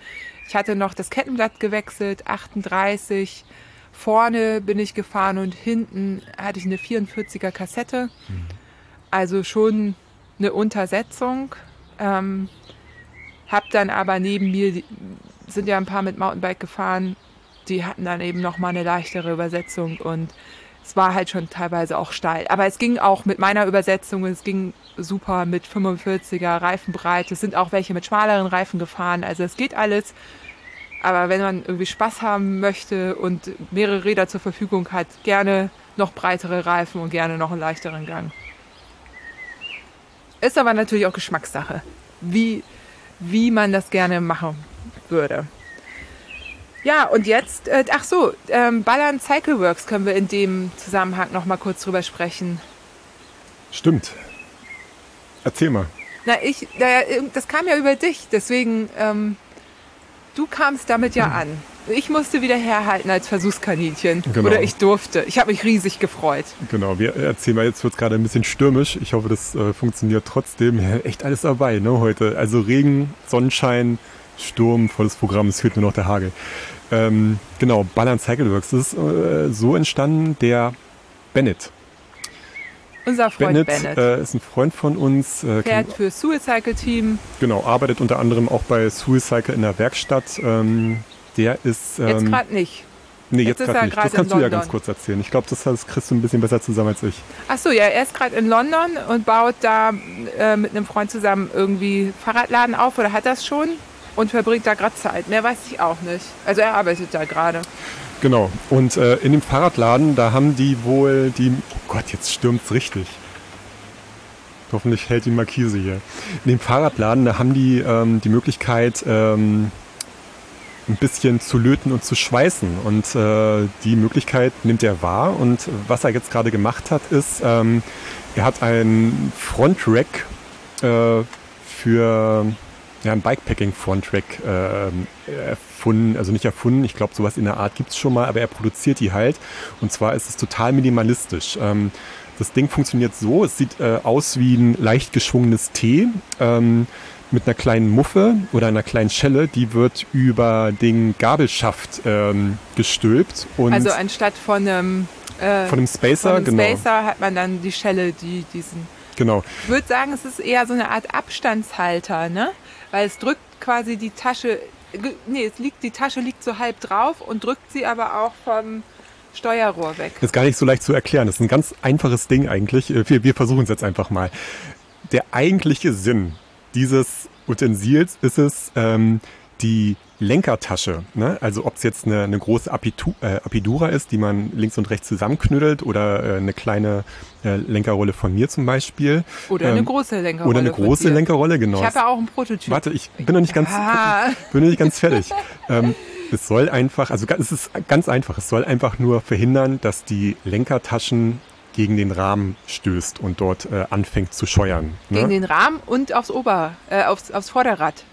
Ich hatte noch das Kettenblatt gewechselt, 38. Vorne bin ich gefahren und hinten hatte ich eine 44er Kassette. Mhm. Also schon eine Untersetzung. Ähm, hab dann aber neben mir, sind ja ein paar mit Mountainbike gefahren, die hatten dann eben noch mal eine leichtere Übersetzung und es war halt schon teilweise auch steil. Aber es ging auch mit meiner Übersetzung, es ging super mit 45er Reifenbreite. Es sind auch welche mit schmaleren Reifen gefahren. Also es geht alles. Aber wenn man irgendwie Spaß haben möchte und mehrere Räder zur Verfügung hat, gerne noch breitere Reifen und gerne noch einen leichteren Gang. Ist aber natürlich auch Geschmackssache. Wie wie man das gerne machen würde. Ja, und jetzt, äh, ach so, ähm, Ballern Cycleworks können wir in dem Zusammenhang noch mal kurz drüber sprechen. Stimmt. Erzähl mal. Na, ich, das kam ja über dich, deswegen, ähm, du kamst damit ja hm. an. Ich musste wieder herhalten als Versuchskaninchen. Genau. Oder ich durfte. Ich habe mich riesig gefreut. Genau, wir erzählen mal, jetzt wird es gerade ein bisschen stürmisch. Ich hoffe, das äh, funktioniert trotzdem. Ja, echt alles dabei ne, heute. Also Regen, Sonnenschein, Sturm, volles Programm, es fehlt nur noch der Hagel. Ähm, genau, Ballern Cycleworks. Ist äh, so entstanden, der Bennett. Unser Freund Bennett, Bennett. Äh, ist ein Freund von uns. Äh, Fährt für Suicycle Team. Genau, arbeitet unter anderem auch bei Suicycle in der Werkstatt. Ähm, der ist. Ähm, jetzt gerade nicht. Nee, jetzt, jetzt gerade nicht. Das kannst du ja ganz kurz erzählen. Ich glaube, das, das kriegst du ein bisschen besser zusammen als ich. Ach so, ja, er ist gerade in London und baut da äh, mit einem Freund zusammen irgendwie Fahrradladen auf oder hat das schon und verbringt da gerade Zeit. Mehr weiß ich auch nicht. Also er arbeitet da gerade. Genau. Und äh, in dem Fahrradladen, da haben die wohl die. Oh Gott, jetzt stürmt's richtig. Hoffentlich hält die Markise hier. In dem Fahrradladen, da haben die ähm, die Möglichkeit, ähm, ein bisschen zu löten und zu schweißen. Und äh, die Möglichkeit nimmt er wahr. Und was er jetzt gerade gemacht hat, ist, ähm, er hat ein Frontrack äh, für ja, ein Bikepacking Frontrack äh, erfunden, also nicht erfunden, ich glaube sowas in der Art gibt es schon mal, aber er produziert die halt. Und zwar ist es total minimalistisch. Ähm, das Ding funktioniert so, es sieht äh, aus wie ein leicht geschwungenes T. Ähm, mit einer kleinen Muffe oder einer kleinen Schelle, die wird über den Gabelschaft ähm, gestülpt. Und also anstatt von einem, äh, von einem Spacer, von einem genau. Spacer hat man dann die Schelle, die diesen. Genau. Ich würde sagen, es ist eher so eine Art Abstandshalter, ne? Weil es drückt quasi die Tasche, nee, es liegt, die Tasche liegt so halb drauf und drückt sie aber auch vom Steuerrohr weg. Ist gar nicht so leicht zu erklären. Das ist ein ganz einfaches Ding eigentlich. Äh, wir, wir versuchen es jetzt einfach mal. Der eigentliche Sinn dieses Utensils ist es ähm, die Lenkertasche. Ne? Also ob es jetzt eine, eine große Apitu äh, Apidura ist, die man links und rechts zusammenknüttelt oder äh, eine kleine äh, Lenkerrolle von mir zum Beispiel. Oder ähm, eine große Lenkerrolle. Oder eine große Lenkerrolle, genau. Ich habe ja auch einen Prototyp. Warte, ich bin noch nicht ganz, ah. <laughs> bin noch nicht ganz fertig. ähm, es soll einfach, also es ist ganz einfach, es soll einfach nur verhindern, dass die Lenkertaschen gegen den Rahmen stößt und dort äh, anfängt zu scheuern. Ne? Gegen den Rahmen und aufs Ober, äh, aufs, aufs Vorderrad.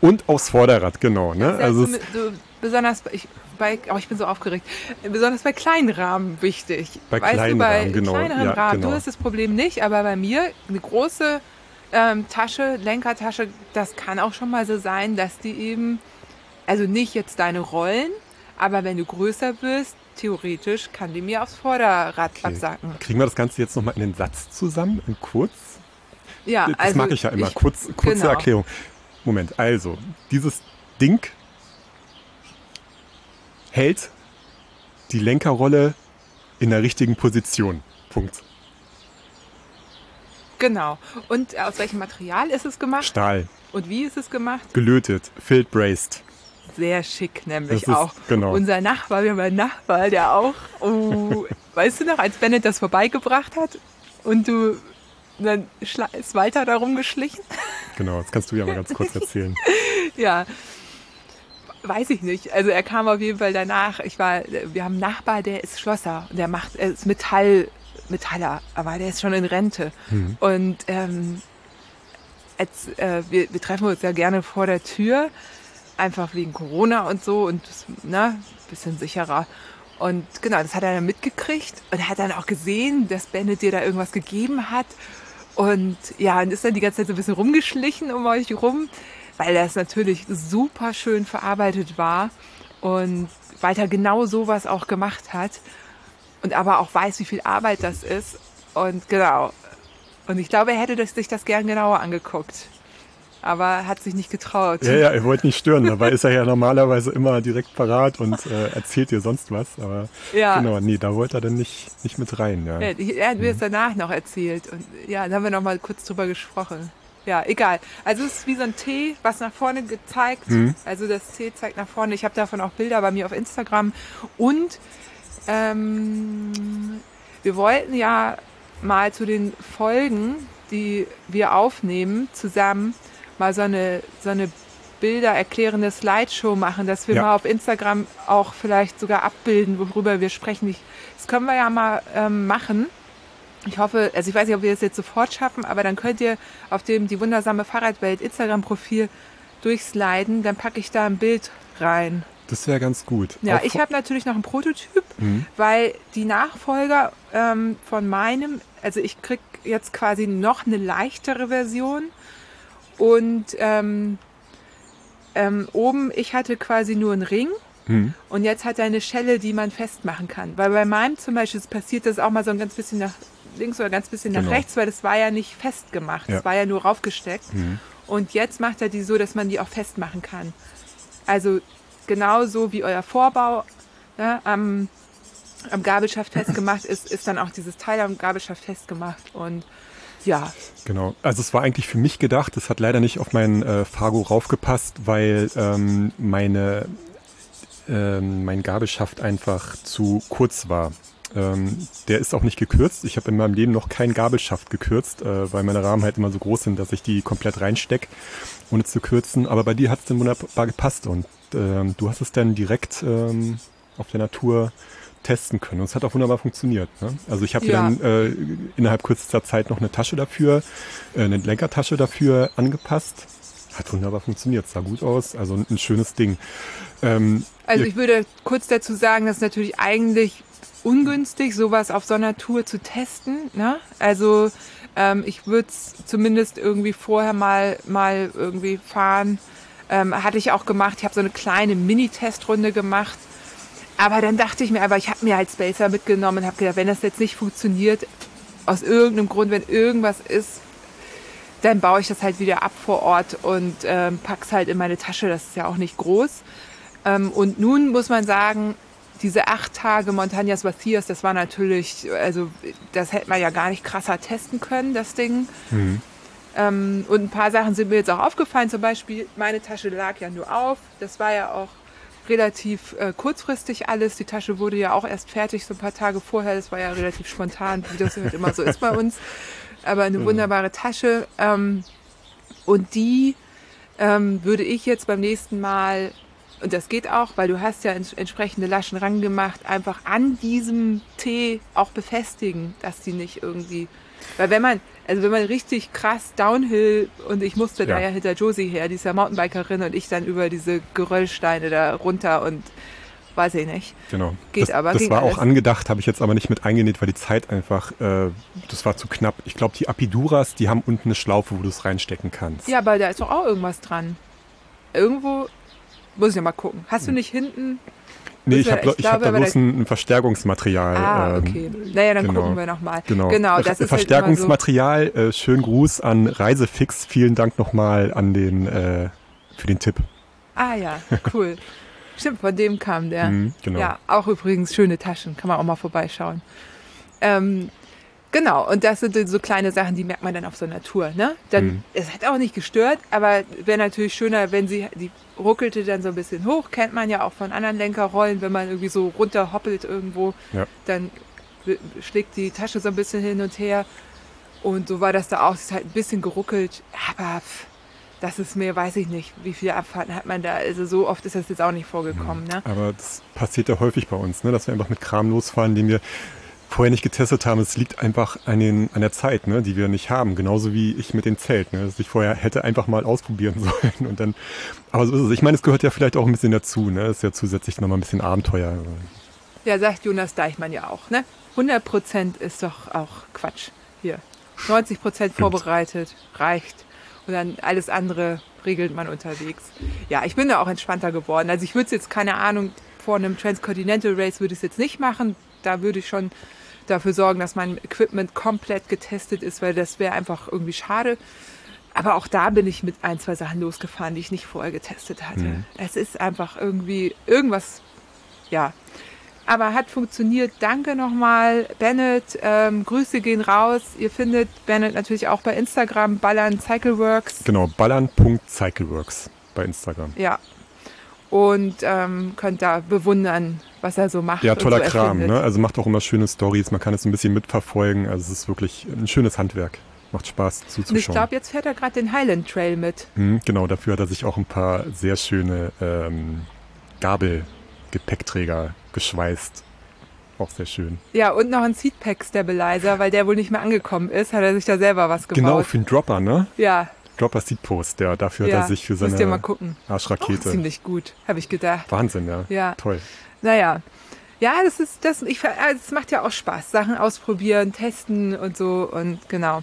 Und aufs Vorderrad, genau. Ne? also so, so, besonders ich, bei, oh, ich bin so aufgeregt, besonders bei kleinen Rahmen wichtig. Bei weißt kleinen du, bei Rahmen, genau. kleineren ja, Rahmen, genau. du hast das Problem nicht, aber bei mir eine große ähm, Tasche, Lenkertasche, das kann auch schon mal so sein, dass die eben, also nicht jetzt deine Rollen, aber wenn du größer wirst, theoretisch kann die mir aufs Vorderrad okay. absacken. Kriegen wir das Ganze jetzt nochmal in den Satz zusammen, in kurz? Ja, das also mag ich ja immer. Ich, kurz, kurze genau. Erklärung. Moment, also, dieses Ding hält die Lenkerrolle in der richtigen Position. Punkt. Genau. Und aus welchem Material ist es gemacht? Stahl. Und wie ist es gemacht? Gelötet, field braced. Sehr schick, nämlich ist- auch. genau. Unser Nachbar, wir haben einen Nachbar, der auch, oh, <laughs> weißt du noch, als Bennett das vorbeigebracht hat und du, dann ist Walter da rumgeschlichen? Genau, das kannst du ja mal ganz kurz <laughs> erzählen. Ja, weiß ich nicht. Also er kam auf jeden Fall danach. Ich war, wir haben einen Nachbar, der ist Schlosser und der macht, er ist Metall, Metaller, aber der ist schon in Rente. Und ähm, als, äh, wir, wir treffen uns ja gerne vor der Tür, einfach wegen Corona und so und ne, bisschen sicherer. Und genau, das hat er dann mitgekriegt und er hat dann auch gesehen, dass Bennett dir da irgendwas gegeben hat. Und ja, und ist dann die ganze Zeit so ein bisschen rumgeschlichen um euch rum, weil das natürlich super schön verarbeitet war und Walter genau sowas auch gemacht hat und aber auch weiß, wie viel Arbeit das ist. Und genau. Und ich glaube, er hätte sich das gern genauer angeguckt. Aber hat sich nicht getraut. Ja, ja, er wollte nicht stören. Dabei ist er ja normalerweise immer direkt parat und äh, erzählt dir sonst was. Aber Ja. genau, nee, da wollte er dann nicht, nicht mit rein. Ja. Ja, er hat mir es danach noch erzählt. Und ja, da haben wir noch mal kurz drüber gesprochen. Ja, egal. Also es ist wie so ein T, was nach vorne gezeigt. Also das T zeigt nach vorne. Ich habe davon auch Bilder bei mir auf Instagram. Und ähm, wir wollten ja mal zu den Folgen, die wir aufnehmen, zusammen mal so eine, so eine Bilder erklärende Slideshow machen, dass wir Ja. mal auf Instagram auch vielleicht sogar abbilden, worüber wir sprechen. Ich, das können wir ja mal ähm, machen. Ich hoffe, also ich weiß nicht, ob wir das jetzt sofort schaffen, aber dann könnt ihr auf dem die wundersame Fahrradwelt Instagram-Profil durchsliden, dann packe ich da ein Bild rein. Das wäre ganz gut. Ja, Auch ich habe natürlich noch einen Prototyp, weil die Nachfolger ähm, von meinem, also ich krieg jetzt quasi noch eine leichtere Version und ähm, ähm, oben, ich hatte quasi nur einen Ring Hm. und jetzt hat er eine Schelle, die man festmachen kann. Weil bei meinem zum Beispiel passiert das auch mal so ein ganz bisschen nach links oder ganz bisschen nach Genau. rechts, weil das war ja nicht festgemacht, Ja. das war ja nur raufgesteckt. Und jetzt macht er die so, dass man die auch festmachen kann. Also genauso wie euer Vorbau ne, am, am Gabelschaft festgemacht ist, ist dann auch dieses Teil am Gabelschaft festgemacht. Und ja, Genau. Also es war eigentlich für mich gedacht. Es hat leider nicht auf meinen äh, Fargo raufgepasst, weil ähm, meine ähm, mein Gabelschaft einfach zu kurz war. Ähm, der ist auch nicht gekürzt. Ich habe in meinem Leben noch keinen Gabelschaft gekürzt, äh, weil meine Rahmen halt immer so groß sind, dass ich die komplett reinsteck, ohne zu kürzen. Aber bei dir hat es dann wunderbar gepasst und ähm, du hast es dann direkt ähm, auf der Natur testen können. Und es hat auch wunderbar funktioniert. Ne? Also ich habe Ja. dann äh, innerhalb kürzester Zeit noch eine Tasche dafür, äh, eine Lenkertasche dafür angepasst. Hat wunderbar funktioniert, sah gut aus, also ein, ein schönes Ding. Ähm, also ich würde kurz dazu sagen, dass natürlich eigentlich ungünstig, sowas auf so einer Tour zu testen. Ne? Also ähm, ich würde es zumindest irgendwie vorher mal, mal irgendwie fahren. Ähm, hatte ich auch gemacht. Ich habe so eine kleine Mini-Testrunde gemacht. Aber dann dachte ich mir, aber ich habe mir halt Spacer mitgenommen und habe gedacht, wenn das jetzt nicht funktioniert, aus irgendeinem Grund, wenn irgendwas ist, dann baue ich das halt wieder ab vor Ort und ähm, pack's halt in meine Tasche. Das ist ja auch nicht groß. Ähm, und nun muss man sagen, diese acht Tage Montañas Vacías, das war natürlich, also das hätte man ja gar nicht krasser testen können, das Ding. Ähm, und ein paar Sachen sind mir jetzt auch aufgefallen. Zum Beispiel, meine Tasche lag ja nur auf. Das war ja auch relativ äh, kurzfristig alles. Die Tasche wurde ja auch erst fertig, so ein paar Tage vorher. Das war ja relativ spontan, wie das halt immer so ist bei uns. Aber eine wunderbare Tasche. Ähm, und die ähm, würde ich jetzt beim nächsten Mal und das geht auch, weil du hast ja ents entsprechende Laschen rangemacht, einfach an diesem Tee auch befestigen, dass die nicht irgendwie, weil wenn man, also wenn man richtig krass Downhill und ich musste ja. da ja hinter Josie her, die ist ja Mountainbikerin und ich dann über diese Geröllsteine da runter und weiß ich nicht. Genau. Geht das, aber. Das war alles. auch angedacht, habe ich jetzt aber nicht mit eingenäht, weil die Zeit einfach, äh, das war zu knapp. Ich glaube, die Apiduras, die haben unten eine Schlaufe, wo du es reinstecken kannst. Ja, aber da ist doch auch irgendwas dran. Irgendwo muss ich ja mal gucken. Hast du hm. nicht hinten. Nee, ich habe ich hab da bloß ein, ein, Verstärkungsmaterial. Ah, ähm, okay. Naja, dann genau. gucken wir nochmal. Genau. genau das ist Verstärkungsmaterial, halt so. äh, schönen Gruß an Reisefix. Vielen Dank nochmal an den, äh, für den Tipp. Ah ja, cool. <laughs> Stimmt, von dem kam der. Mhm, genau. Ja, auch übrigens schöne Taschen, kann man auch mal vorbeischauen. Ähm, Genau, und das sind so kleine Sachen, die merkt man dann auf so einer Tour. Ne? Dann, mhm. Es hat auch nicht gestört, aber wäre natürlich schöner, wenn sie, die ruckelte dann so ein bisschen hoch, kennt man ja auch von anderen Lenkerrollen, wenn man irgendwie so runterhoppelt irgendwo, ja. dann schlägt die Tasche so ein bisschen hin und her. Und so war das da auch, es ist halt ein bisschen geruckelt, aber das ist mir, weiß ich nicht, wie viele Abfahrten hat man da. Also so oft ist das jetzt auch nicht vorgekommen. Ne? Aber das passiert ja häufig bei uns, ne? dass wir einfach mit Kram losfahren, den wir vorher nicht getestet haben. Es liegt einfach an, den, an der Zeit, ne, die wir nicht haben. Genauso wie ich mit dem Zelt, ne, dass ich vorher hätte einfach mal ausprobieren <laughs> sollen und dann. Aber so ist es. Ich meine, es gehört ja vielleicht auch ein bisschen dazu. Ne, das ist ja zusätzlich nochmal ein bisschen Abenteuer. Ja, sagt Jonas Deichmann ja auch. Ne, 100 Prozent ist doch auch Quatsch hier. 90 Prozent vorbereitet reicht und dann alles andere regelt man unterwegs. Ja, ich bin da auch entspannter geworden. Also ich würde es jetzt keine Ahnung vor einem Transcontinental Race würde ich es jetzt nicht machen. Da würde ich schon dafür sorgen, dass mein Equipment komplett getestet ist, weil das wäre einfach irgendwie schade. Aber auch da bin ich mit ein, zwei Sachen losgefahren, die ich nicht vorher getestet hatte. Mhm. Es ist einfach irgendwie irgendwas, ja. Aber hat funktioniert. Danke nochmal, Bennett. Ähm, Grüße gehen raus. Ihr findet Bennett natürlich auch bei Instagram, Ballern Cycleworks. Genau, ballern.cycleworks bei Instagram. Ja. Und ähm, könnt da bewundern, was er so macht. Ja, toller so Kram. Ne? Also macht auch immer schöne Stories. Man kann es ein bisschen mitverfolgen. Also es ist wirklich ein schönes Handwerk. Macht Spaß zuzuschauen. Und ich glaube, jetzt fährt er gerade den Highland Trail mit. Mhm, genau, dafür hat er sich auch ein paar sehr schöne ähm, Gabelgepäckträger geschweißt. Auch sehr schön. Ja, und noch ein Seatpack Stabilizer, weil der wohl nicht mehr angekommen ist, hat er sich da selber was gebaut. Genau, für den Dropper, ne? Ja, Dropper Seed Post, der dafür ja, hat er sich für seine mal gucken. Arschrakete. Oh, ziemlich gut, habe ich gedacht. Wahnsinn, ja. Ja. Toll. Naja. Ja, das ist, das, ich, also es macht ja auch Spaß. Sachen ausprobieren, testen und so und genau.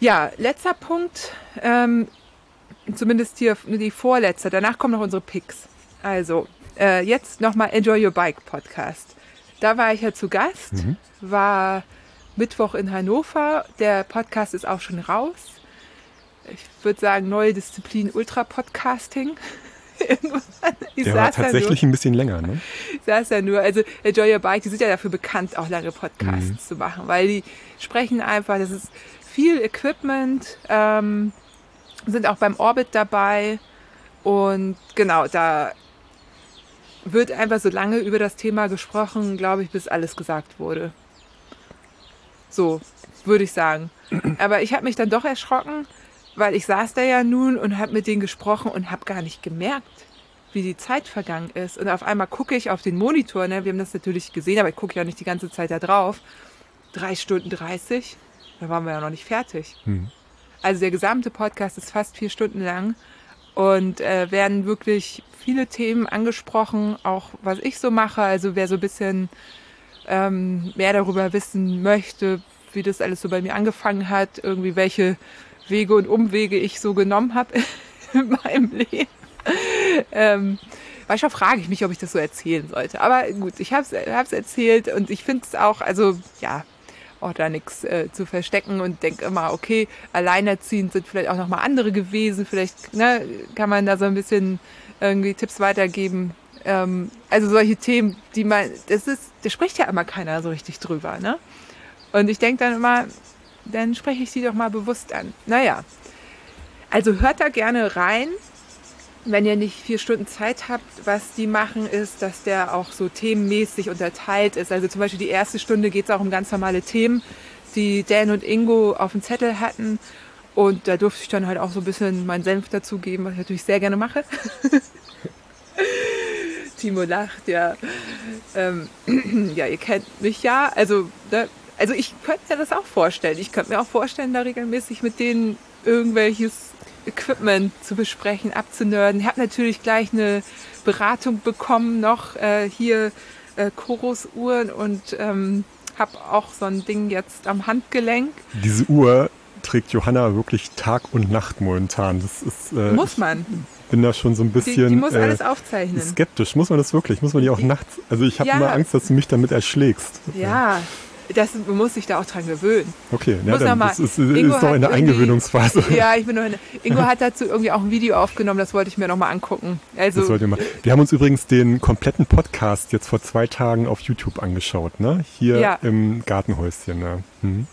Ja, letzter Punkt, ähm, zumindest hier die vorletzte. Danach kommen noch unsere Picks. Also, äh, jetzt nochmal Enjoy Your Bike Podcast. Da war ich ja zu Gast, mhm. war Mittwoch in Hannover. Der Podcast ist auch schon raus ich würde sagen, neue Disziplin Ultra-Podcasting. <laughs> Der war tatsächlich ein bisschen länger, ne? Ich saß ja nur, also Enjoy Your Bike, die sind ja dafür bekannt, auch lange Podcasts mhm. zu machen, weil die sprechen einfach, das ist viel Equipment, ähm, sind auch beim Orbit dabei und genau, da wird einfach so lange über das Thema gesprochen, glaube ich, bis alles gesagt wurde. So, würde ich sagen. Aber ich habe mich dann doch erschrocken, weil ich saß da ja nun und habe mit denen gesprochen und habe gar nicht gemerkt, wie die Zeit vergangen ist. Und auf einmal gucke ich auf den Monitor, ne? wir haben das natürlich gesehen, aber ich gucke ja nicht die ganze Zeit da drauf. Drei Stunden 30, da waren wir ja noch nicht fertig. Hm. Also der gesamte Podcast ist fast vier Stunden lang und äh, werden wirklich viele Themen angesprochen, auch was ich so mache. Also wer so ein bisschen ähm, mehr darüber wissen möchte, wie das alles so bei mir angefangen hat, irgendwie welche Wege und Umwege ich so genommen habe <laughs> in meinem Leben. Ähm, manchmal frage ich mich, ob ich das so erzählen sollte. Aber gut, ich habe es erzählt und ich finde es auch, also ja, auch da nichts äh, zu verstecken und denke immer, okay, alleinerziehend sind vielleicht auch nochmal andere gewesen. Vielleicht ne, kann man da so ein bisschen irgendwie Tipps weitergeben. Ähm, also solche Themen, die man, das ist, da spricht ja immer keiner so richtig drüber. Ne? Und ich denke dann immer, dann spreche ich sie doch mal bewusst an. Naja, also hört da gerne rein. Wenn ihr nicht vier Stunden Zeit habt, was die machen, ist, dass der auch so themenmäßig unterteilt ist. Also zum Beispiel die erste Stunde geht es auch um ganz normale Themen, die Dan und Ingo auf dem Zettel hatten. Und da durfte ich dann halt auch so ein bisschen meinen Senf dazugeben, was ich natürlich sehr gerne mache. <laughs> Timo lacht, ja. Ähm, <clears throat> ja, ihr kennt mich ja. Also, ne, also ich könnte mir das auch vorstellen. Ich könnte mir auch vorstellen, da regelmäßig mit denen irgendwelches Equipment zu besprechen, abzunörden. Ich habe natürlich gleich eine Beratung bekommen noch äh, hier äh, Chorus-Uhren und ähm, habe auch so ein Ding jetzt am Handgelenk. Diese Uhr trägt Johanna wirklich Tag und Nacht momentan. Das ist, äh, muss man. Ich bin da schon so ein bisschen die, die muss alles äh, aufzeichnen. skeptisch. Muss man das wirklich? Muss man die auch nachts? Also ich habe ja. immer Angst, dass du mich damit erschlägst. Ja, das man muss sich da auch dran gewöhnen. Okay, ja, dann, mal, das ist, ist noch in der Eingewöhnungsphase. <laughs> Ja, ich bin noch in, Ingo hat dazu irgendwie auch ein Video aufgenommen, das wollte ich mir nochmal angucken. Also, das wollte ich mal. Wir haben uns übrigens den kompletten Podcast jetzt vor zwei Tagen auf YouTube angeschaut, ne? Hier ja. im Gartenhäuschen. Ne? Hm.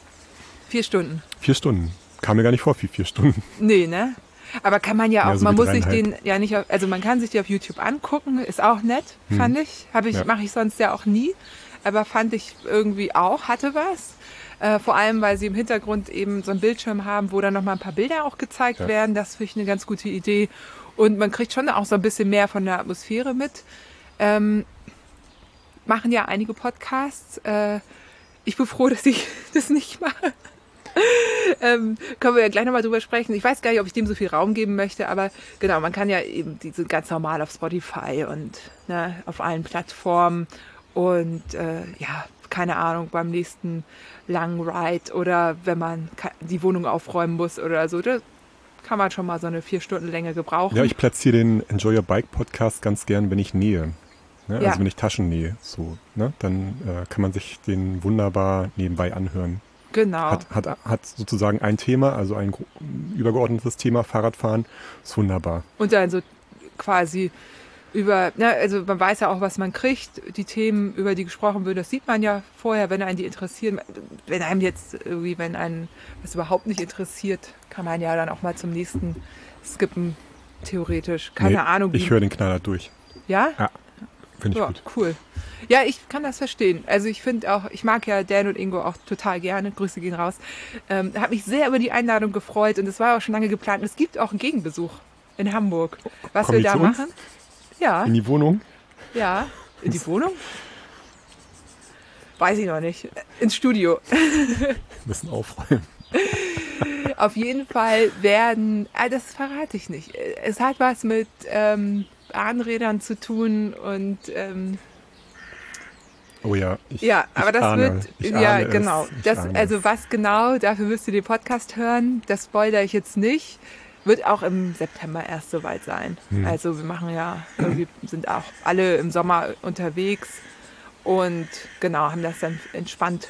Vier Stunden. Vier Stunden. Kam mir gar nicht vor, wie vier Stunden. Nee, ne? Aber kann man ja auch, ja, so man muss sich den ja nicht, auf, also man kann sich die auf YouTube angucken, ist auch nett, hm. fand ich. Habe ich, ja. mache ich sonst ja auch nie aber fand ich irgendwie auch, hatte was. Äh, vor allem, weil sie im Hintergrund eben so einen Bildschirm haben, wo dann nochmal ein paar Bilder auch gezeigt ja. werden. Das finde ich eine ganz gute Idee. Und man kriegt schon auch so ein bisschen mehr von der Atmosphäre mit. Ähm, machen ja einige Podcasts. Äh, ich bin froh, <laughs> dass ich das nicht mache. ähm, können wir ja gleich nochmal drüber sprechen. Ich weiß gar nicht, ob ich dem so viel Raum geben möchte, aber genau, man kann ja eben, die sind ganz normal auf Spotify und ne, auf allen Plattformen und äh, ja, keine Ahnung, beim nächsten langen Ride oder wenn man die Wohnung aufräumen muss oder so, da kann man schon mal so eine vier Stunden Länge gebrauchen. Ja, ich platziere den Enjoy Your Bike Podcast ganz gern, wenn ich nähe. Ne? Also ja. Also wenn ich Taschen nähe, so, ne? dann äh, kann man sich den wunderbar nebenbei anhören. Genau. Hat, hat, hat sozusagen ein Thema, also ein übergeordnetes Thema, Fahrradfahren, ist wunderbar. Und dann so quasi über, ne, also man weiß ja auch, was man kriegt. Die Themen, über die gesprochen wird, das sieht man ja vorher, wenn einen die interessieren. Wenn einem jetzt irgendwie, wenn einen was überhaupt nicht interessiert, kann man ja dann auch mal zum nächsten skippen, theoretisch. Keine nee, Ahnung. Wie. Ich höre den Knaller durch. Ja? Ja. Finde ich ja, gut. Cool. Ja, ich kann das verstehen. Also ich finde auch, ich mag ja Dan und Ingo auch total gerne. Grüße gehen raus. Ähm, habe mich sehr über die Einladung gefreut und es war auch schon lange geplant. Es gibt auch einen Gegenbesuch in Hamburg. Was Komm wir da machen? Ja. In die Wohnung? Ja. In die Wohnung? Weiß ich noch nicht. Ins Studio. Wir müssen aufräumen. Auf jeden Fall werden, ah, das verrate ich nicht. Es hat was mit ähm, Bahnrädern zu tun und ähm, Oh ja, ich, ja, aber ich das ahne, wird, ja, genau. Das, also was genau, dafür müsst ihr den Podcast hören. Das spoilere ich jetzt nicht. Wird auch im September erst soweit sein. Hm. Also wir machen ja, wir sind auch alle im Sommer unterwegs und genau, haben das dann entspannt.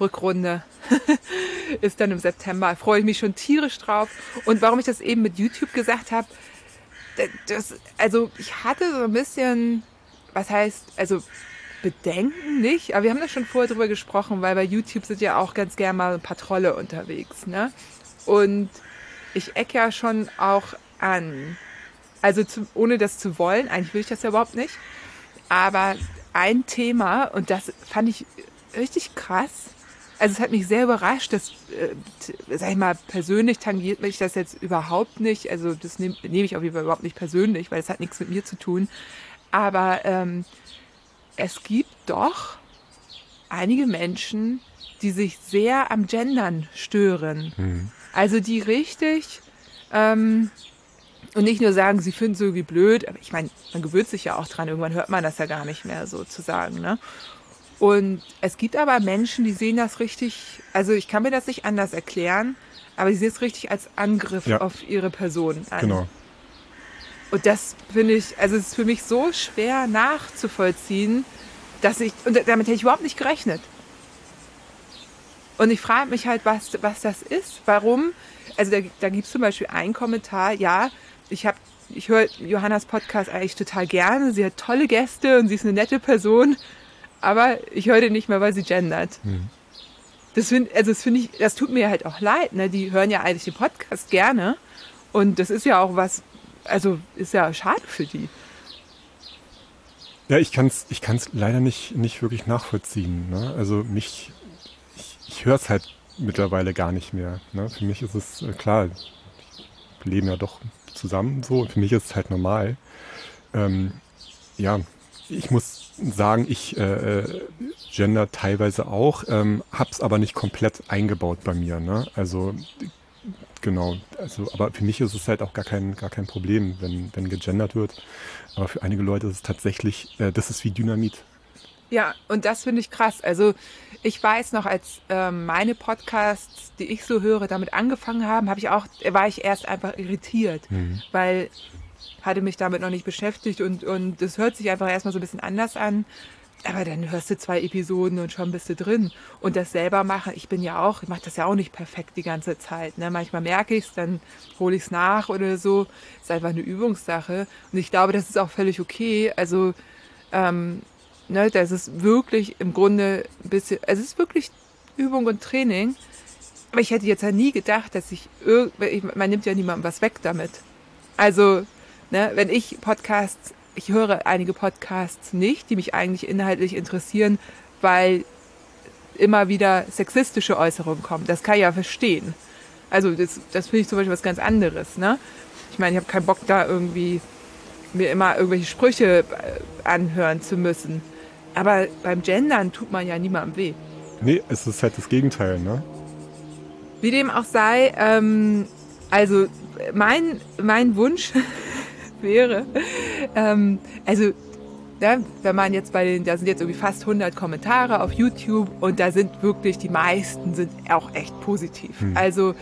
Rückrunde <laughs> ist dann im September. Freue ich mich schon tierisch drauf. Und warum ich das eben mit YouTube gesagt habe, das, also ich hatte so ein bisschen, was heißt, also Bedenken nicht, aber wir haben da schon vorher drüber gesprochen, weil bei YouTube sind ja auch ganz gerne mal ein paar Trolle unterwegs. Ne? Und ich ecke ja schon auch an. Also zu, ohne das zu wollen, eigentlich will ich das ja überhaupt nicht. Aber ein Thema, und das fand ich richtig krass, also es hat mich sehr überrascht, dass, äh, sag ich mal, persönlich tangiert mich das jetzt überhaupt nicht. Also das nehme nehm ich auf jeden Fall überhaupt nicht persönlich, weil es hat nichts mit mir zu tun. Aber ähm, es gibt doch einige Menschen, die sich sehr am Gendern stören. Mhm. Also die richtig ähm, und nicht nur sagen, sie finden es irgendwie blöd, aber ich meine, man gewöhnt sich ja auch dran, irgendwann hört man das ja gar nicht mehr sozusagen. Ne? Und es gibt aber Menschen, die sehen das richtig, also ich kann mir das nicht anders erklären, aber sie sehen es richtig als Angriff ja. auf ihre Person an. Genau. Und das finde ich, also es ist für mich so schwer nachzuvollziehen, dass ich, und damit hätte ich überhaupt nicht gerechnet. Und ich frage mich halt, was, was das ist. Warum? Also da, da gibt es zum Beispiel einen Kommentar, ja, ich habe ich höre Johannas Podcast eigentlich total gerne. Sie hat tolle Gäste und sie ist eine nette Person. Aber ich höre den nicht mehr, weil sie gendert. Mhm. Das finde also das ich, das tut mir halt auch leid. Ne? Die hören ja eigentlich den Podcast gerne. Und das ist ja auch was, also ist ja schade für die. Ja, ich kann es ich kann's leider nicht, nicht wirklich nachvollziehen. Ne? Also mich ich höre es halt mittlerweile gar nicht mehr. Ne? Für mich ist es äh, klar, wir leben ja doch zusammen so für mich ist es halt normal. Ähm, ja, ich muss sagen, ich äh, äh, gender teilweise auch, ähm, hab's aber nicht komplett eingebaut bei mir. Ne? Also genau, also aber für mich ist es halt auch gar kein gar kein Problem, wenn wenn gegendert wird. Aber für einige Leute ist es tatsächlich, äh, das ist wie Dynamit. Ja, und das finde ich krass. Also ich weiß noch, als ähm, meine Podcasts, die ich so höre, damit angefangen haben, habe ich auch, war ich erst einfach irritiert, mhm. weil hatte mich damit noch nicht beschäftigt und und es hört sich einfach erstmal so ein bisschen anders an. Aber dann hörst du zwei Episoden und schon bist du drin. Und das selber machen, ich bin ja auch, ich mache das ja auch nicht perfekt die ganze Zeit. Ne? Manchmal merke ich es, dann hole ich es nach oder so. Ist einfach eine Übungssache. Und ich glaube, das ist auch völlig okay. Also ähm, Ne, das ist wirklich im Grunde ein bisschen, es ist wirklich Übung und Training. Aber ich hätte jetzt ja nie gedacht, dass ich, man nimmt ja niemandem was weg damit. Also, ne, wenn ich Podcasts, ich höre einige Podcasts nicht, die mich eigentlich inhaltlich interessieren, weil immer wieder sexistische Äußerungen kommen. Das kann ich ja verstehen. Also das, das finde ich zum Beispiel was ganz anderes. Ne? Ich meine, ich habe keinen Bock da irgendwie mir immer irgendwelche Sprüche äh, anhören zu müssen. Aber beim Gendern tut man ja niemandem weh. Nee, es ist halt das Gegenteil, ne? Wie dem auch sei, ähm, also mein, mein Wunsch <laughs> wäre, ähm, also ja, wenn man jetzt bei den, da sind jetzt irgendwie fast 100 Kommentare auf YouTube und da sind wirklich, die meisten sind auch echt positiv. Hm. Also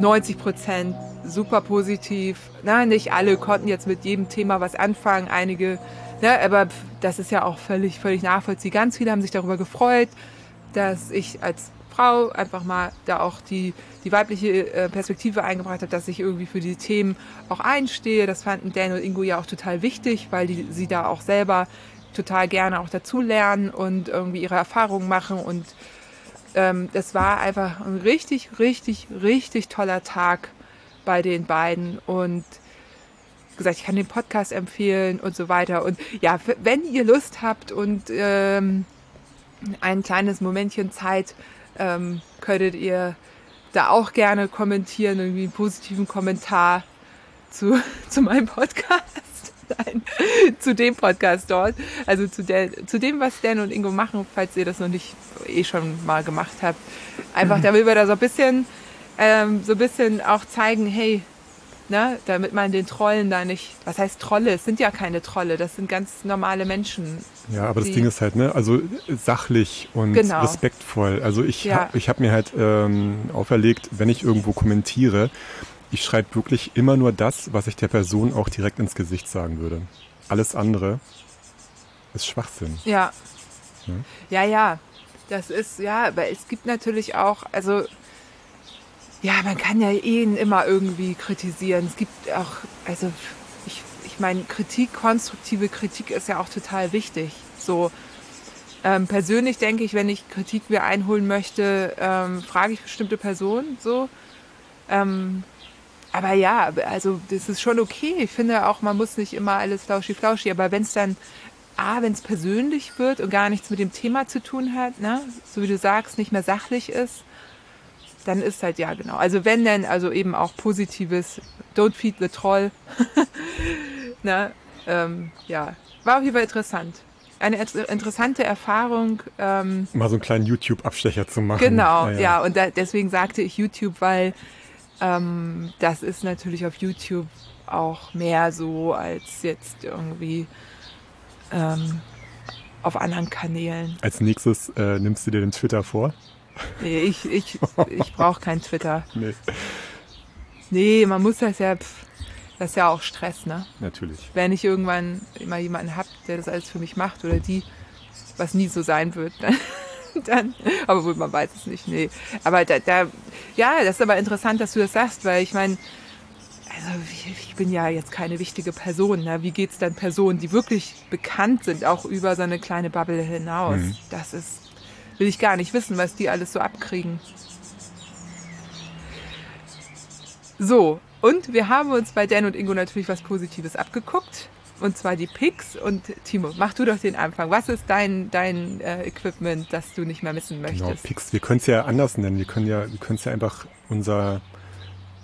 90 Prozent super positiv. Na, nicht alle konnten jetzt mit jedem Thema was anfangen, einige ja, aber das ist ja auch völlig, völlig nachvollziehbar. Ganz viele haben sich darüber gefreut, dass ich als Frau einfach mal da auch die, die weibliche äh, Perspektive eingebracht habe, dass ich irgendwie für die Themen auch einstehe. Das fanden Dan und Ingo ja auch total wichtig, weil die, sie da auch selber total gerne auch dazu lernen und irgendwie ihre Erfahrungen machen. Und ähm, das war einfach ein richtig, richtig, richtig toller Tag bei den beiden. Und gesagt, ich kann den Podcast empfehlen und so weiter. Und ja, wenn ihr Lust habt und ähm, ein kleines Momentchen Zeit, ähm, könntet ihr da auch gerne kommentieren, irgendwie einen positiven Kommentar zu, <laughs> zu meinem Podcast. <laughs> Nein, zu dem Podcast dort. Also zu, der, zu dem, was Dan und Ingo machen, falls ihr das noch nicht eh schon mal gemacht habt. Einfach damit wir da so ein bisschen, ähm, so ein bisschen auch zeigen, hey, ne, damit man den Trollen da nicht, was heißt Trolle? Es sind ja keine Trolle, das sind ganz normale Menschen. Ja, aber das Ding ist halt, ne, also sachlich und genau. respektvoll. Also ich ja. habe ich hab mir halt ähm, auferlegt, wenn ich irgendwo kommentiere, ich schreibe wirklich immer nur das, was ich der Person auch direkt ins Gesicht sagen würde. Alles andere ist Schwachsinn. Ja. Ja, ja. ja. Das ist, ja, aber es gibt natürlich auch, also ja, man kann ja ihn immer irgendwie kritisieren. Es gibt auch, also ich, ich meine, Kritik, konstruktive Kritik ist ja auch total wichtig. So ähm, persönlich denke ich, wenn ich Kritik mir einholen möchte, ähm, frage ich bestimmte Personen so. Ähm, aber ja, also das ist schon okay. Ich finde auch, man muss nicht immer alles flauschi-flauschi, aber wenn es dann, A, wenn es persönlich wird und gar nichts mit dem Thema zu tun hat, ne, so wie du sagst, nicht mehr sachlich ist, dann ist halt ja genau. Also wenn denn, also eben auch positives Don't feed the troll. <laughs> Na, ähm, ja, war auf jeden Fall interessant. Eine interessante Erfahrung. Ähm, Mal so einen kleinen YouTube-Abstecher zu machen. Genau, ja, ja. ja und da, deswegen sagte ich YouTube, weil ähm, das ist natürlich auf YouTube auch mehr so als jetzt irgendwie ähm, auf anderen Kanälen. Als nächstes äh, nimmst du dir den Twitter vor? Nee, ich, ich, ich brauche kein Twitter. <laughs> Nee. Nee, man muss das ja, pff, das ist ja auch Stress, ne? Natürlich. Wenn ich irgendwann mal jemanden habe, der das alles für mich macht oder die, was nie so sein wird, dann, <laughs> dann aber wohl, man weiß es nicht, nee. Aber da, da, ja, das ist aber interessant, dass du das sagst, weil ich meine, also ich bin ja jetzt keine wichtige Person. Ne? Wie geht es dann Personen, die wirklich bekannt sind, auch über so eine kleine Bubble hinaus? Mhm. Das ist will ich gar nicht wissen, was die alles so abkriegen. So, und wir haben uns bei Dan und Ingo natürlich was Positives abgeguckt. Und zwar die Picks. Und Timo, mach du doch den Anfang. Was ist dein, dein äh, Equipment, das du nicht mehr missen genau, möchtest? Genau, Picks. Wir können es ja anders nennen. Wir können ja, wir können es ja einfach unser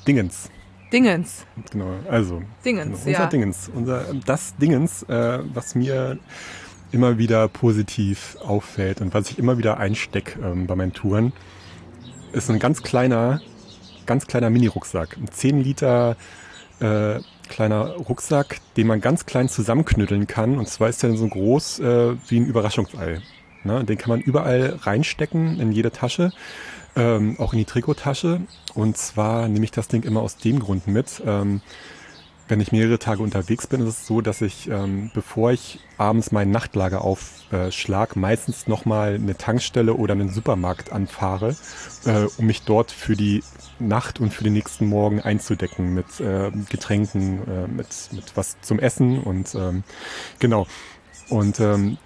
Dingens. Dingens. Genau, also. Dingens, genau, unser ja. Dingens. Unser, das Dingens, äh, was mir immer wieder positiv auffällt und was ich immer wieder einstecke ähm, bei meinen Touren, ist ein ganz kleiner, ganz kleiner Mini-Rucksack. Ein 10 Liter äh, kleiner Rucksack, den man ganz klein zusammenknütteln kann. Und zwar ist der so groß äh, wie ein Überraschungsei. Ne? Den kann man überall reinstecken, in jede Tasche, ähm, auch in die Trikottasche. Und zwar nehme ich das Ding immer aus dem Grund mit. Ähm, wenn ich mehrere Tage unterwegs bin, ist es so, dass ich, ähm, bevor ich abends mein Nachtlager aufschlag, äh, meistens nochmal eine Tankstelle oder einen Supermarkt anfahre, äh, um mich dort für die Nacht und für den nächsten Morgen einzudecken mit äh, Getränken, äh, mit, mit was zum Essen und ähm, genau. Und ähm,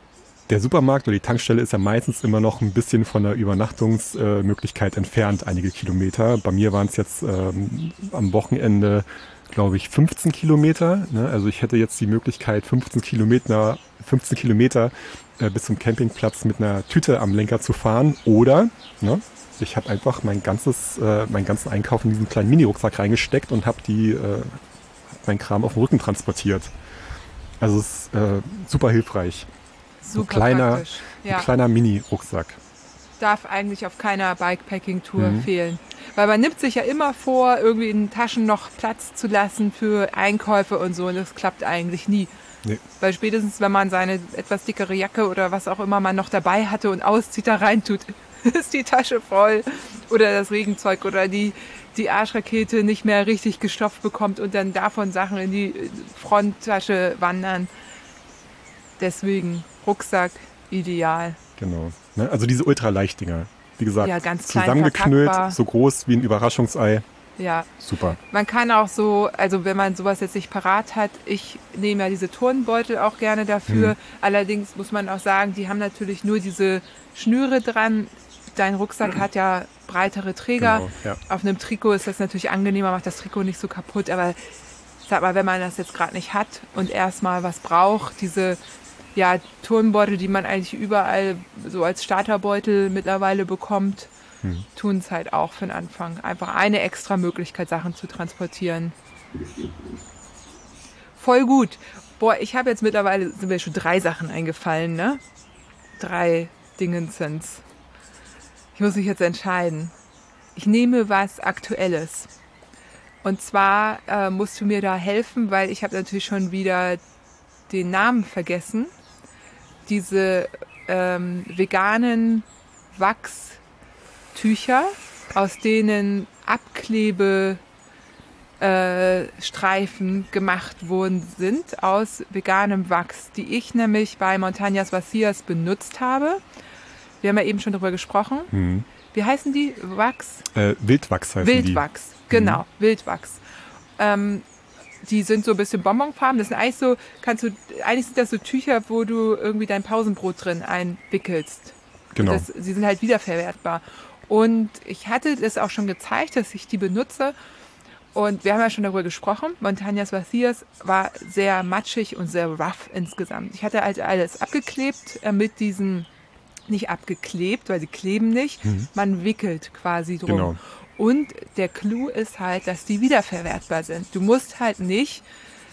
der Supermarkt oder die Tankstelle ist ja meistens immer noch ein bisschen von der Übernachtungsmöglichkeit entfernt, einige Kilometer. Bei mir waren es jetzt ähm, am Wochenende glaube ich, 15 Kilometer. Ne? Also ich hätte jetzt die Möglichkeit, 15 Kilometer, 15 Kilometer äh, bis zum Campingplatz mit einer Tüte am Lenker zu fahren. Oder ne, ich habe einfach mein ganzes, äh, meinen ganzen Einkauf in diesen kleinen Mini-Rucksack reingesteckt und habe die äh, mein Kram auf dem Rücken transportiert. Also es ist äh, super hilfreich. Super ein kleiner, ja. ein kleiner Mini-Rucksack. Darf eigentlich auf keiner Bikepacking-Tour mhm. fehlen. Weil man nimmt sich ja immer vor, irgendwie in den Taschen noch Platz zu lassen für Einkäufe und so. Und das klappt eigentlich nie. Nee. Weil spätestens, wenn man seine etwas dickere Jacke oder was auch immer man noch dabei hatte und auszieht, da reintut, <laughs> ist die Tasche voll. Oder das Regenzeug oder die, die Arschrakete nicht mehr richtig gestopft bekommt und dann davon Sachen in die Fronttasche wandern. Deswegen Rucksack ideal. Genau. Ne? Also diese Ultraleichtdinger wie gesagt, ja, ganz zusammengeknüllt, so groß wie ein Überraschungsei. Ja. Super. Man kann auch so, also wenn man sowas jetzt nicht parat hat, ich nehme ja diese Turnbeutel auch gerne dafür. Mhm. Allerdings muss man auch sagen, die haben natürlich nur diese Schnüre dran. Dein Rucksack hat ja breitere Träger. Genau, ja. Auf einem Trikot ist das natürlich angenehmer, macht das Trikot nicht so kaputt. Aber sag mal, wenn man das jetzt gerade nicht hat und erstmal was braucht, diese ja, Turnbeutel, die man eigentlich überall so als Starterbeutel mittlerweile bekommt, hm. tun es halt auch für den Anfang. Einfach eine extra Möglichkeit, Sachen zu transportieren. Voll gut. Boah, ich habe jetzt mittlerweile, sind mir schon drei Sachen eingefallen, ne? Drei Dingensens. Ich muss mich jetzt entscheiden. Ich nehme was Aktuelles. Und zwar äh, musst du mir da helfen, weil ich habe natürlich schon wieder den Namen vergessen diese ähm, veganen Wachstücher, aus denen Abklebestreifen äh, gemacht worden sind aus veganem Wachs, die ich nämlich bei Montañas Vacias benutzt habe. Wir haben ja eben schon darüber gesprochen. Mhm. Wie heißen die? Wachs? Äh, Wildwachs heißen Wildwachs, die. Wildwachs, genau, mhm. Wildwachs. Ähm, die sind so ein bisschen bonbonfarben. Das sind eigentlich so, kannst du, eigentlich sind das so Tücher, wo du irgendwie dein Pausenbrot drin einwickelst. Genau. Das, sie sind halt wiederverwertbar. Und ich hatte das auch schon gezeigt, dass ich die benutze. Und wir haben ja schon darüber gesprochen. Montañas Vacias war sehr matschig und sehr rough insgesamt. Ich hatte halt alles abgeklebt äh, mit diesen, nicht abgeklebt, weil sie kleben nicht. Mhm. Man wickelt quasi drum. Genau. Und der Clou ist halt, dass die wiederverwertbar sind. Du musst halt nicht,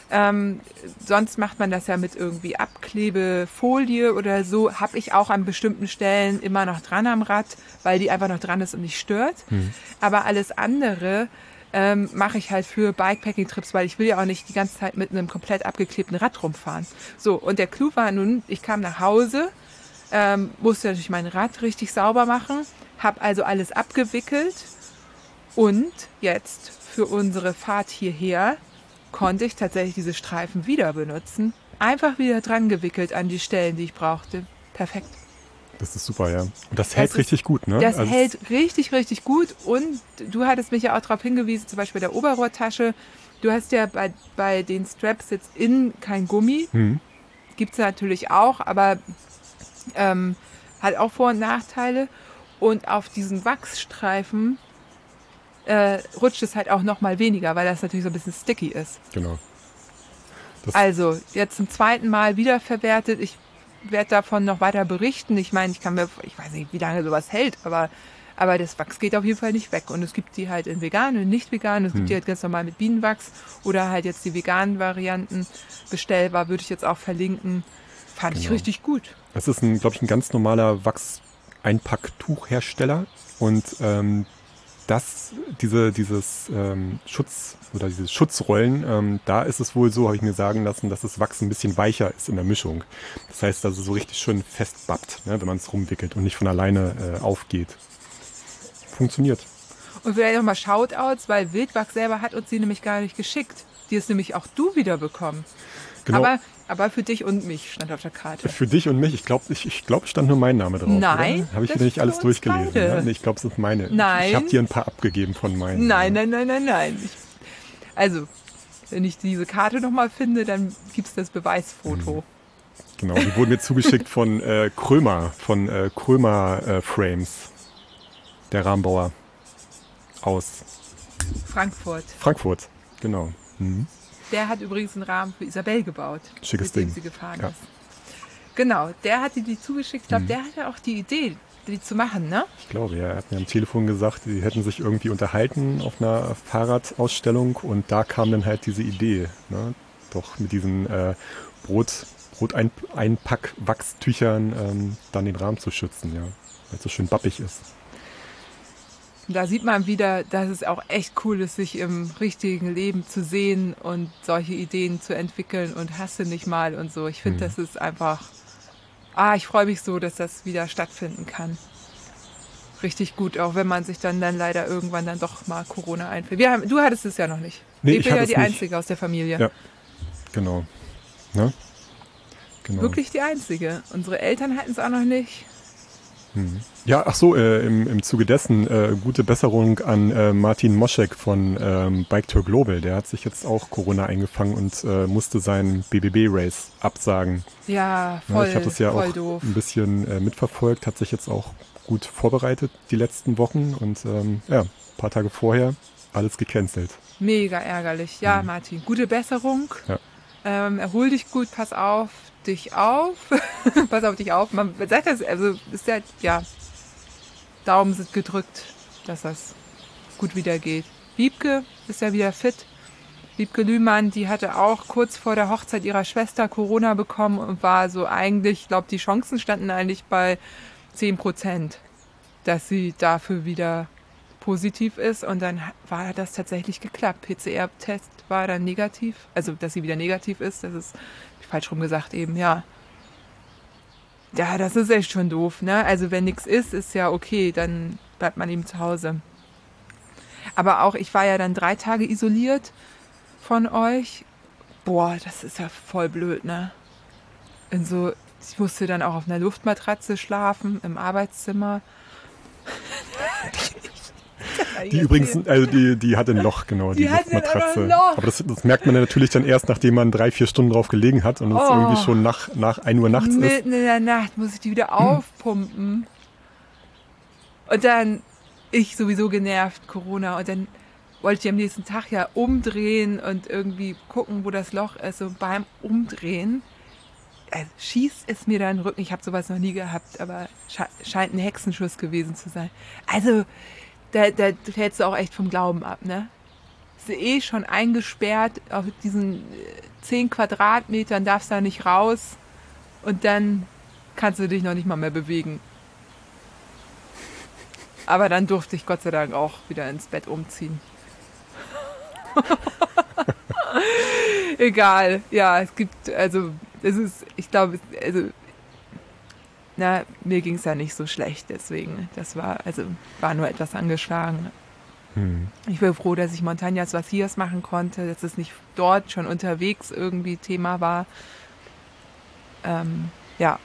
ähm, sonst macht man das ja mit irgendwie Abklebefolie oder so, habe ich auch an bestimmten Stellen immer noch dran am Rad, weil die einfach noch dran ist und nicht stört. Mhm. Aber alles andere ähm, mache ich halt für Bikepacking-Trips, weil ich will ja auch nicht die ganze Zeit mit einem komplett abgeklebten Rad rumfahren. So, und der Clou war nun, ich kam nach Hause, ähm, musste natürlich mein Rad richtig sauber machen, habe also alles abgewickelt und jetzt für unsere Fahrt hierher konnte ich tatsächlich diese Streifen wieder benutzen. Einfach wieder dran gewickelt an die Stellen, die ich brauchte. Perfekt. Das ist super, ja. Und das hält das richtig gut, ne? Das also hält richtig, richtig gut. Und du hattest mich ja auch darauf hingewiesen, zum Beispiel bei der Oberrohrtasche. Du hast ja bei, bei den Straps jetzt innen kein Gummi. Mhm. Gibt es natürlich auch, aber ähm, hat auch Vor- und Nachteile. Und auf diesen Wachsstreifen äh, rutscht es halt auch noch mal weniger, weil das natürlich so ein bisschen sticky ist. Genau. Das also jetzt zum zweiten Mal wiederverwertet. Ich werde davon noch weiter berichten. Ich meine, ich kann mir, ich weiß nicht, wie lange sowas hält, aber aber das Wachs geht auf jeden Fall nicht weg. Und es gibt die halt in vegan und nicht vegan. Es hm. gibt die halt ganz normal mit Bienenwachs oder halt jetzt die veganen Varianten bestellbar, würde ich jetzt auch verlinken. Fand ich Genau. richtig gut. Es ist, glaube ich, ein ganz normaler Wachseinpacktuchhersteller und ähm, das, diese, dieses ähm, Schutz oder diese Schutzrollen, ähm, da ist es wohl so, habe ich mir sagen lassen, dass das Wachs ein bisschen weicher ist in der Mischung. Das heißt, dass es so richtig schön festbappt, ne, wenn man es rumwickelt und nicht von alleine äh, aufgeht. Funktioniert. Und vielleicht nochmal Shoutouts, weil Wildwachs selber hat uns die nämlich gar nicht geschickt. Die ist nämlich auch du wieder bekommen. Genau. Aber, aber für dich und mich stand auf der Karte. Für dich und mich, ich glaube, ich, ich glaub, stand nur mein Name drauf. Nein, Habe ich wieder nicht alles durchgelesen. Ne? Nee, ich glaube, es sind meine. Nein. Ich habe dir ein paar abgegeben von meinen. Nein, nein, nein, nein, nein. Ich, also, wenn ich diese Karte nochmal finde, dann gibt es das Beweisfoto. Genau, die wurden mir zugeschickt von äh, Krömer, von äh, Krömer äh, Frames, der Rahmenbauer aus Frankfurt. Frankfurt. Genau. Mhm. Der hat übrigens einen Rahmen für Isabel gebaut. Schickes mit dem Ding. sie gefahren Ja. ist. Genau, der hat die, die zugeschickt. Ich glaube, Mhm. der hatte auch die Idee, die zu machen, ne? Ich glaube, ja, er hat mir am Telefon gesagt, die hätten sich irgendwie unterhalten auf einer Fahrradausstellung und da kam dann halt diese Idee, ne? doch mit diesen äh, Brot, Broteinpack-Wachstüchern ähm, dann den Rahmen zu schützen, ja, weil es so schön bappig ist. Da sieht man wieder, dass es auch echt cool ist, sich im richtigen Leben zu sehen und solche Ideen zu entwickeln und hasse nicht mal und so. Ich finde, Mhm. das ist einfach, ah, ich freue mich so, dass das wieder stattfinden kann. Richtig gut, auch wenn man sich dann, dann leider irgendwann dann doch mal Corona einfällt. Wir haben, du hattest es ja noch nicht. Nee, ich bin ja die nicht. Einzige aus der Familie. Ja. Genau. Ne? Genau. Wirklich die Einzige. Unsere Eltern hatten es auch noch nicht. Ja, ach so, äh, im, im Zuge dessen äh, gute Besserung an äh, Martin Moschek von ähm, Bike Tour Global. Der hat sich jetzt auch Corona eingefangen und äh, musste seinen BBB-Race absagen. Ja, Ja, voll, ich habe das ja auch doof. ein bisschen äh, mitverfolgt, hat sich jetzt auch gut vorbereitet die letzten Wochen und ähm, ja, ein paar Tage vorher alles gecancelt. Mega ärgerlich. Ja, Martin, gute Besserung. Mhm. Ja. Ähm, erhol dich gut, pass auf dich auf. <laughs> pass auf dich auf. Man sagt das, also ist ja, ja, Daumen sind gedrückt, dass das gut wieder geht. Wiebke ist ja wieder fit. Wiebke Lühmann, die hatte auch kurz vor der Hochzeit ihrer Schwester Corona bekommen und war so eigentlich, ich glaube, die Chancen standen eigentlich bei 10 Prozent, dass sie dafür wieder positiv ist und dann war das tatsächlich geklappt. PCR-Test war dann negativ, also dass sie wieder negativ ist, das ist falsch rum gesagt eben, ja. Ja, das ist echt schon doof, ne? Also wenn nichts ist, ist ja okay, dann bleibt man eben zu Hause. Aber auch, ich war ja dann drei Tage isoliert von euch. Boah, das ist ja voll blöd, ne? In so, ich musste dann auch auf einer Luftmatratze schlafen im Arbeitszimmer. <laughs> Die übrigens, also die, die hat ein Loch, genau, die, Die Luftmatratze. aber ein das, das merkt man ja natürlich dann erst, nachdem man drei, vier Stunden drauf gelegen hat und es Oh. irgendwie schon nach, nach 1 Uhr nachts ist. Mitten in der Nacht muss ich die wieder aufpumpen. Und dann, ich sowieso genervt, Corona. Und dann wollte ich am nächsten Tag ja umdrehen und irgendwie gucken, wo das Loch ist. Und beim Umdrehen äh, schießt es mir dann den Rücken. Ich habe sowas noch nie gehabt, aber sche scheint ein Hexenschuss gewesen zu sein. Also, da, da fällst du auch echt vom Glauben ab, ne? Ist eh schon eingesperrt auf diesen äh, 10 Quadratmetern, darfst da nicht raus. Und dann kannst du dich noch nicht mal mehr bewegen. Aber dann durfte ich Gott sei Dank auch wieder ins Bett umziehen. <laughs> Egal, ja, es gibt, also, es ist, ich glaube, also, na, mir ging es ja nicht so schlecht, deswegen, das war, also, war nur etwas angeschlagen. Hm. Ich bin froh, dass ich Montañas Vacías machen konnte, dass es nicht dort schon unterwegs irgendwie Thema war. Ähm, ja,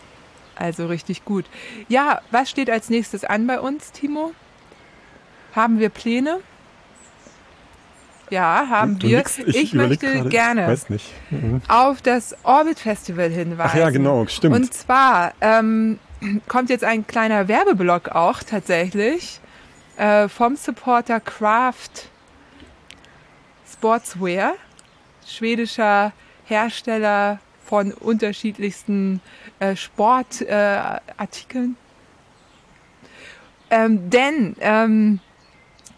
also richtig gut. Ja, was steht als nächstes an bei uns, Timo? Haben wir Pläne? Ja, haben Du wir. nix, ich überleg möchte gerade, gerne nicht. Mhm. auf das Orbit Festival hinweisen. Ach ja, genau, stimmt. Und zwar ähm, kommt jetzt ein kleiner Werbeblock auch tatsächlich äh, vom Supporter Craft Sportswear, schwedischer Hersteller von unterschiedlichsten äh, Sportartikeln. Äh, ähm, denn ähm,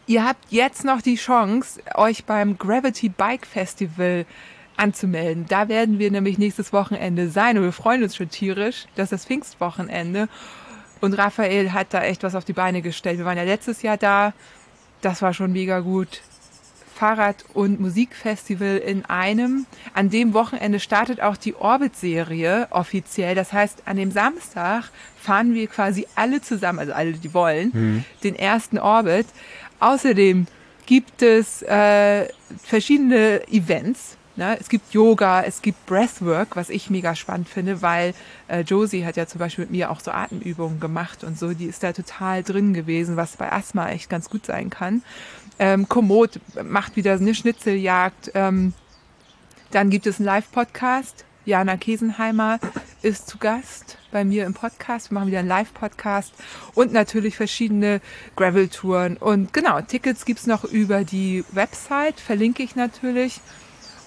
ihr habt jetzt noch die Chance, euch beim Gravity Bike Festival anzumelden. Da werden wir nämlich nächstes Wochenende sein und wir freuen uns schon tierisch. Das ist das Pfingstwochenende. Und Raphael hat da echt was auf die Beine gestellt. Wir waren ja letztes Jahr da. Das war schon mega gut. Fahrrad- und Musikfestival in einem. An dem Wochenende startet auch die Orbit-Serie offiziell. Das heißt, an dem Samstag fahren wir quasi alle zusammen, also alle, die wollen, mhm. den ersten Orbit. Außerdem gibt es äh, verschiedene Events. Ne? Es gibt Yoga, es gibt Breathwork, was ich mega spannend finde, weil äh, Josie hat ja zum Beispiel mit mir auch so Atemübungen gemacht und so. Die ist da total drin gewesen, was bei Asthma echt ganz gut sein kann. Ähm, Komoot macht wieder eine Schnitzeljagd. Ähm, dann gibt es einen Live-Podcast. Jana Kesenheimer ist zu Gast bei mir im Podcast. Wir machen wieder einen Live-Podcast und natürlich verschiedene Gravel-Touren. Und genau, Tickets gibt's noch über die Website, verlinke ich natürlich.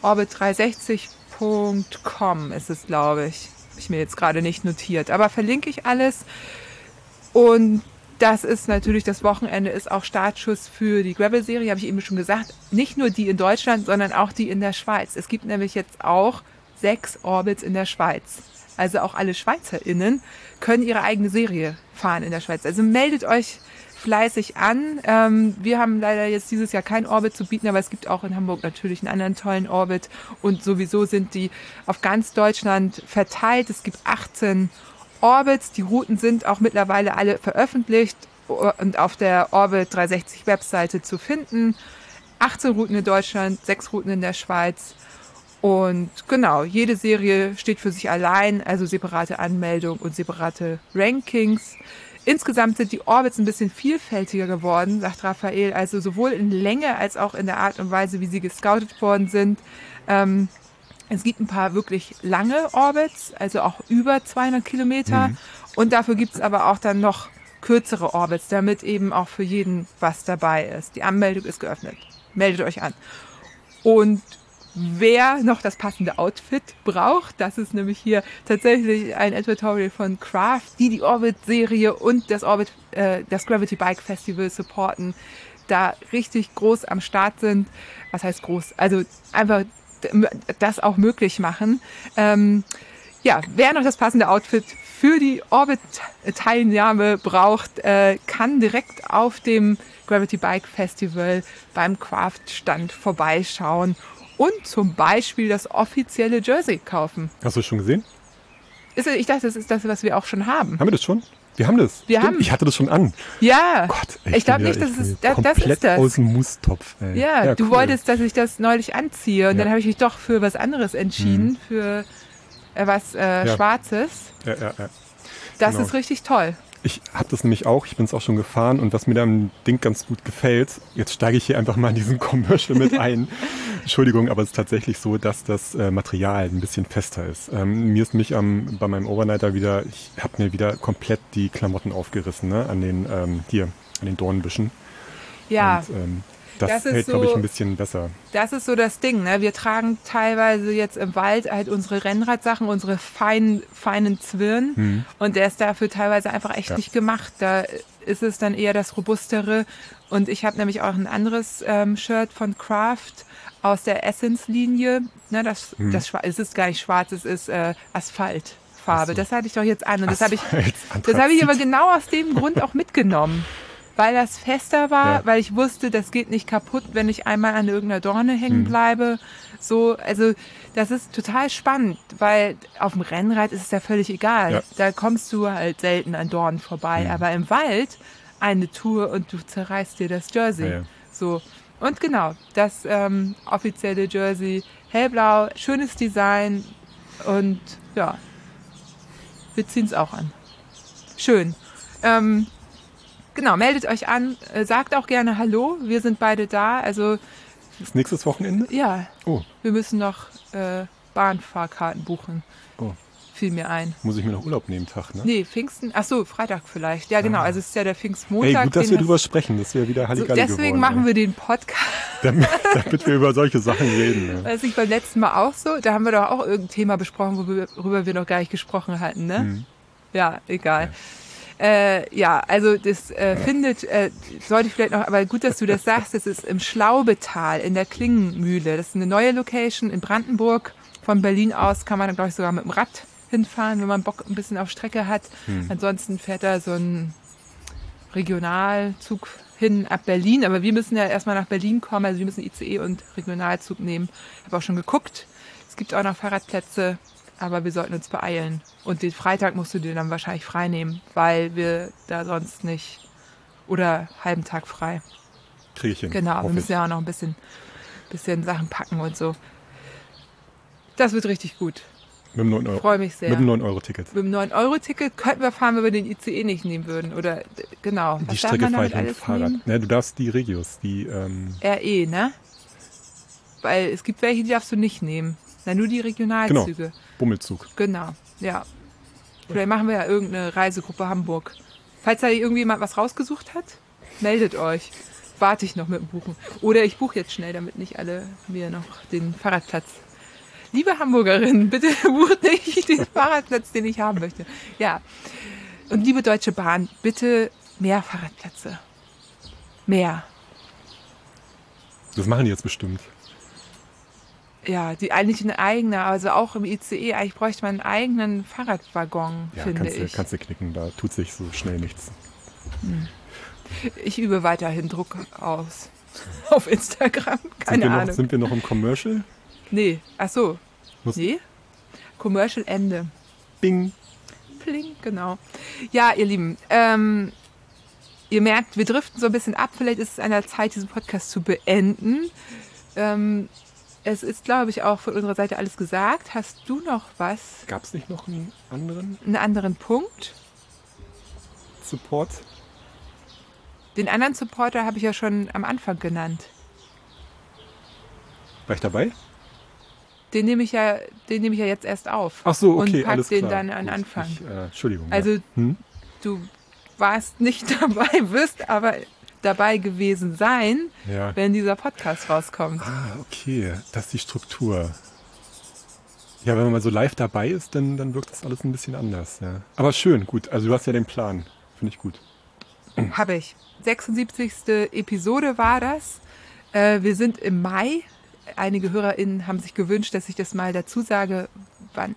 Orbit360.com ist es, glaube ich. Habe ich mir jetzt gerade nicht notiert, aber verlinke ich alles. Und das ist natürlich, das Wochenende ist auch Startschuss für die Gravel-Serie, habe ich eben schon gesagt. Nicht nur die in Deutschland, sondern auch die in der Schweiz. Es gibt nämlich jetzt auch sechs Orbits in der Schweiz. Also auch alle SchweizerInnen können ihre eigene Serie fahren in der Schweiz. Also meldet euch fleißig an. Ähm, wir haben leider jetzt dieses Jahr kein Orbit zu bieten, aber es gibt auch in Hamburg natürlich einen anderen tollen Orbit. Und sowieso sind die auf ganz Deutschland verteilt. Es gibt 18 Orbits. Die Routen sind auch mittlerweile alle veröffentlicht und auf der Orbit 360 Webseite zu finden. 18 Routen in Deutschland, 6 Routen in der Schweiz. Und genau, jede Serie steht für sich allein, also separate Anmeldung und separate Rankings. Insgesamt sind die Orbits ein bisschen vielfältiger geworden, sagt Raphael, also sowohl in Länge als auch in der Art und Weise, wie sie gescoutet worden sind. Ähm, es gibt ein paar wirklich lange Orbits, also auch über 200 Kilometer. Mhm. Und dafür gibt es aber auch dann noch kürzere Orbits, damit eben auch für jeden was dabei ist. Die Anmeldung ist geöffnet. Meldet euch an. Und wer noch das passende Outfit braucht, das ist nämlich hier tatsächlich ein Editorial von Craft, die die Orbit-Serie und das Orbit, äh, das Gravity Bike Festival supporten, da richtig groß am Start sind. Was heißt groß? Also einfach das auch möglich machen. Ähm, ja, wer noch das passende Outfit für die Orbit-Teilnahme braucht, äh, kann direkt auf dem Gravity Bike Festival beim Craft-Stand vorbeischauen und zum Beispiel das offizielle Jersey kaufen. Hast du es schon gesehen? Ist, ich dachte, das ist das, was wir auch schon haben. Haben wir das schon? Wir haben das. Wir haben. Ich hatte das schon an. Ja. Gott, ich glaube nicht, dass es das, das ist das. aus dem Mustopf. Ey. Ja, ja du cool. wolltest, dass ich das neulich anziehe und ja. dann habe ich mich doch für was anderes entschieden, mhm. für äh, was äh, ja. Schwarzes. Ja, ja, ja. Das genau. ist richtig toll. Ich habe das nämlich auch, ich bin es auch schon gefahren und was mir da am Ding ganz gut gefällt, jetzt steige ich hier einfach mal in diesen Commercial mit ein. <laughs> Entschuldigung, aber es ist tatsächlich so, dass das äh, Material ein bisschen fester ist. Ähm, mir ist mich ähm, bei meinem Overnighter wieder, ich habe mir wieder komplett die Klamotten aufgerissen, ne, an den, ähm, hier, an den Dornbüschen. Ja. Und, ähm, das, das hält, so, glaube ich, ein bisschen besser. Das ist so das Ding. Ne? Wir tragen teilweise jetzt im Wald halt unsere Rennradsachen, unsere feinen, feinen Zwirn. Mhm. Und der ist dafür teilweise einfach echt ja. nicht gemacht. Da ist es dann eher das Robustere. Und ich habe nämlich auch ein anderes ähm, Shirt von Craft aus der Essence-Linie. Ne, das, mhm. das, es ist gar nicht schwarz, es ist äh, Asphaltfarbe. So. Das hatte ich doch jetzt an. Und das habe ich, das habe ich aber genau aus dem Grund auch mitgenommen <laughs> weil das fester war, ja. weil ich wusste, das geht nicht kaputt, wenn ich einmal an irgendeiner Dorne hängen mhm. bleibe. So, also das ist total spannend, weil auf dem Rennrad ist es ja völlig egal. Ja. Da kommst du halt selten an Dornen vorbei, mhm. aber im Wald eine Tour und du zerreißt dir das Jersey. Ja, so. Und genau, das ähm, offizielle Jersey, hellblau, schönes Design und ja, wir ziehen es auch an. Schön. Ähm, genau, meldet euch an, äh, sagt auch gerne Hallo, wir sind beide da. Also ist nächstes Wochenende? Ja. Oh. Wir müssen noch äh, Bahnfahrkarten buchen. Oh. Fiel mir ein. Muss ich mir noch Urlaub nehmen, Tag, ne? Nee, Pfingsten, ach so, Freitag vielleicht. Ja, genau, ah. also es ist ja der Pfingstmontag. Ey, gut, dass wir drüber sprechen, das wäre wieder Halligalli so, Deswegen geworden, machen ey. wir den Podcast. <laughs> Damit, damit, wir über solche Sachen reden. Ja. Das ist beim letzten Mal auch so. Da haben wir doch auch irgendein Thema besprochen, worüber wir noch gar nicht gesprochen hatten, ne? Hm. Ja, egal. Ja. Äh, ja, also das äh, findet, äh, sollte ich vielleicht noch, aber gut, dass du das sagst, das ist im Schlaubetal in der Klingenmühle. Das ist eine neue Location in Brandenburg. Von Berlin aus kann man, glaube ich, sogar mit dem Rad hinfahren, wenn man Bock ein bisschen auf Strecke hat. Hm. Ansonsten fährt da so ein Regionalzug hin ab Berlin. Aber wir müssen ja erstmal nach Berlin kommen. Also wir müssen ICE und Regionalzug nehmen. Ich habe auch schon geguckt. Es gibt auch noch Fahrradplätze aber wir sollten uns beeilen. Und den Freitag musst du dir dann wahrscheinlich frei nehmen, weil wir da sonst nicht. Oder halben Tag frei. Kriege ich hin. Genau, wir müssen ja auch noch ein bisschen, bisschen Sachen packen und so. Das wird richtig gut. Mit dem 9 Euro. Freue mich sehr. Mit dem 9-Euro-Ticket. Mit dem 9-Euro-Ticket könnten wir fahren, wenn wir den ICE nicht nehmen würden. Oder genau. Die Strecke fahre ich mit dem Fahrrad. Ne, du darfst die Regios, die ähm RE, ne? Weil es gibt welche, die darfst du nicht nehmen. Na, nur die Regionalzüge. Genau. Bummelzug. Genau, ja. Vielleicht machen wir ja irgendeine Reisegruppe Hamburg. Falls da irgendjemand was rausgesucht hat, meldet euch. Warte ich noch mit dem Buchen. Oder ich buche jetzt schnell, damit nicht alle mir noch den Fahrradplatz. Liebe Hamburgerin, <laughs> bitte bucht nicht den Fahrradplatz, den ich haben möchte. Ja. Und liebe Deutsche Bahn, bitte mehr Fahrradplätze. Mehr. Das machen die jetzt bestimmt. Ja, die eigentlich eine eigene, also auch im ICE, eigentlich bräuchte man einen eigenen Fahrradwaggon, ja, finde kannst ich. Du, kannst du knicken, da tut sich so schnell nichts. Ich übe weiterhin Druck aus. <laughs> Auf Instagram, keine sind Ahnung. Noch, sind wir noch im Commercial? Nee, ach so. Muss nee? Commercial Ende. Bing. Pling, genau. Ja, ihr Lieben, ähm, ihr merkt, wir driften so ein bisschen ab. Vielleicht ist es an der Zeit, diesen Podcast zu beenden. Ähm, es ist, glaube ich, auch von unserer Seite alles gesagt. Hast du noch was? Gab es nicht noch einen anderen? Einen anderen Punkt? Support? Den anderen Supporter habe ich ja schon am Anfang genannt. War ich dabei? Den nehme ich ja, den nehme ich ja jetzt erst auf. Ach so, okay, und pack alles den klar. dann an Gut, Anfang. Ich, äh, Entschuldigung. Also ja. hm? du warst nicht <laughs> dabei, wirst aber dabei gewesen sein, ja. wenn dieser Podcast rauskommt. Ah, okay. Das ist die Struktur. Ja, wenn man mal so live dabei ist, dann, dann wirkt das alles ein bisschen anders. Ja. Aber schön, gut. Also du hast ja den Plan. Finde ich gut. Habe ich. 76. Episode war das. Äh, wir sind im Mai. Einige HörerInnen haben sich gewünscht, dass ich das mal dazu sage, wann,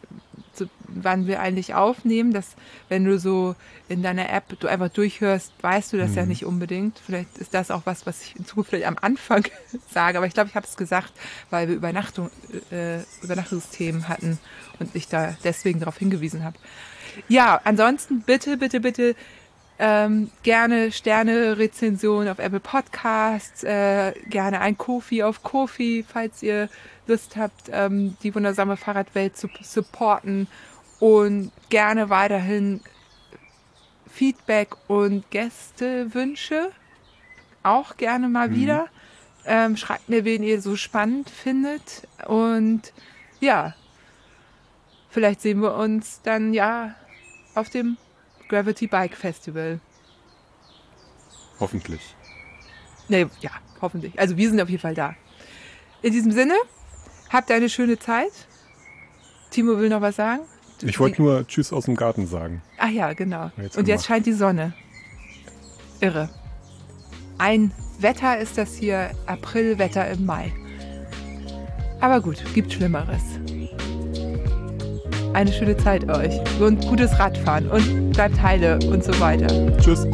wann wir eigentlich aufnehmen. Dass, wenn du so in deiner App du einfach durchhörst, weißt du das mhm. ja nicht unbedingt. Vielleicht ist das auch was, was ich in Zukunft vielleicht am Anfang <laughs> sage. Aber ich glaube, ich habe es gesagt, weil wir Übernachtung, äh, Übernachtungsthemen hatten und ich da deswegen darauf hingewiesen habe. Ja, ansonsten bitte, bitte, bitte ähm, gerne Sterne-Rezension auf Apple Podcasts, äh, gerne ein Kofi auf Kofi, falls ihr Lust habt, ähm, die wundersame Fahrradwelt zu supporten und gerne weiterhin Feedback und Gästewünsche. Auch gerne mal mhm. wieder. Ähm, schreibt mir, wen ihr so spannend findet. Und ja, vielleicht sehen wir uns dann ja auf dem Gravity Bike Festival. Hoffentlich. Nee, ja, hoffentlich. Also wir sind auf jeden Fall da. In diesem Sinne, habt eine schöne Zeit. Timo will noch was sagen? Ich wollte nur Tschüss aus dem Garten sagen. Ach ja, genau. Jetzt Und jetzt scheint die Sonne. Irre. Ein Wetter ist das hier, Aprilwetter im Mai. Aber gut, gibt Schlimmeres eine schöne Zeit euch und gutes Radfahren und bleibt heile und so weiter. Tschüss.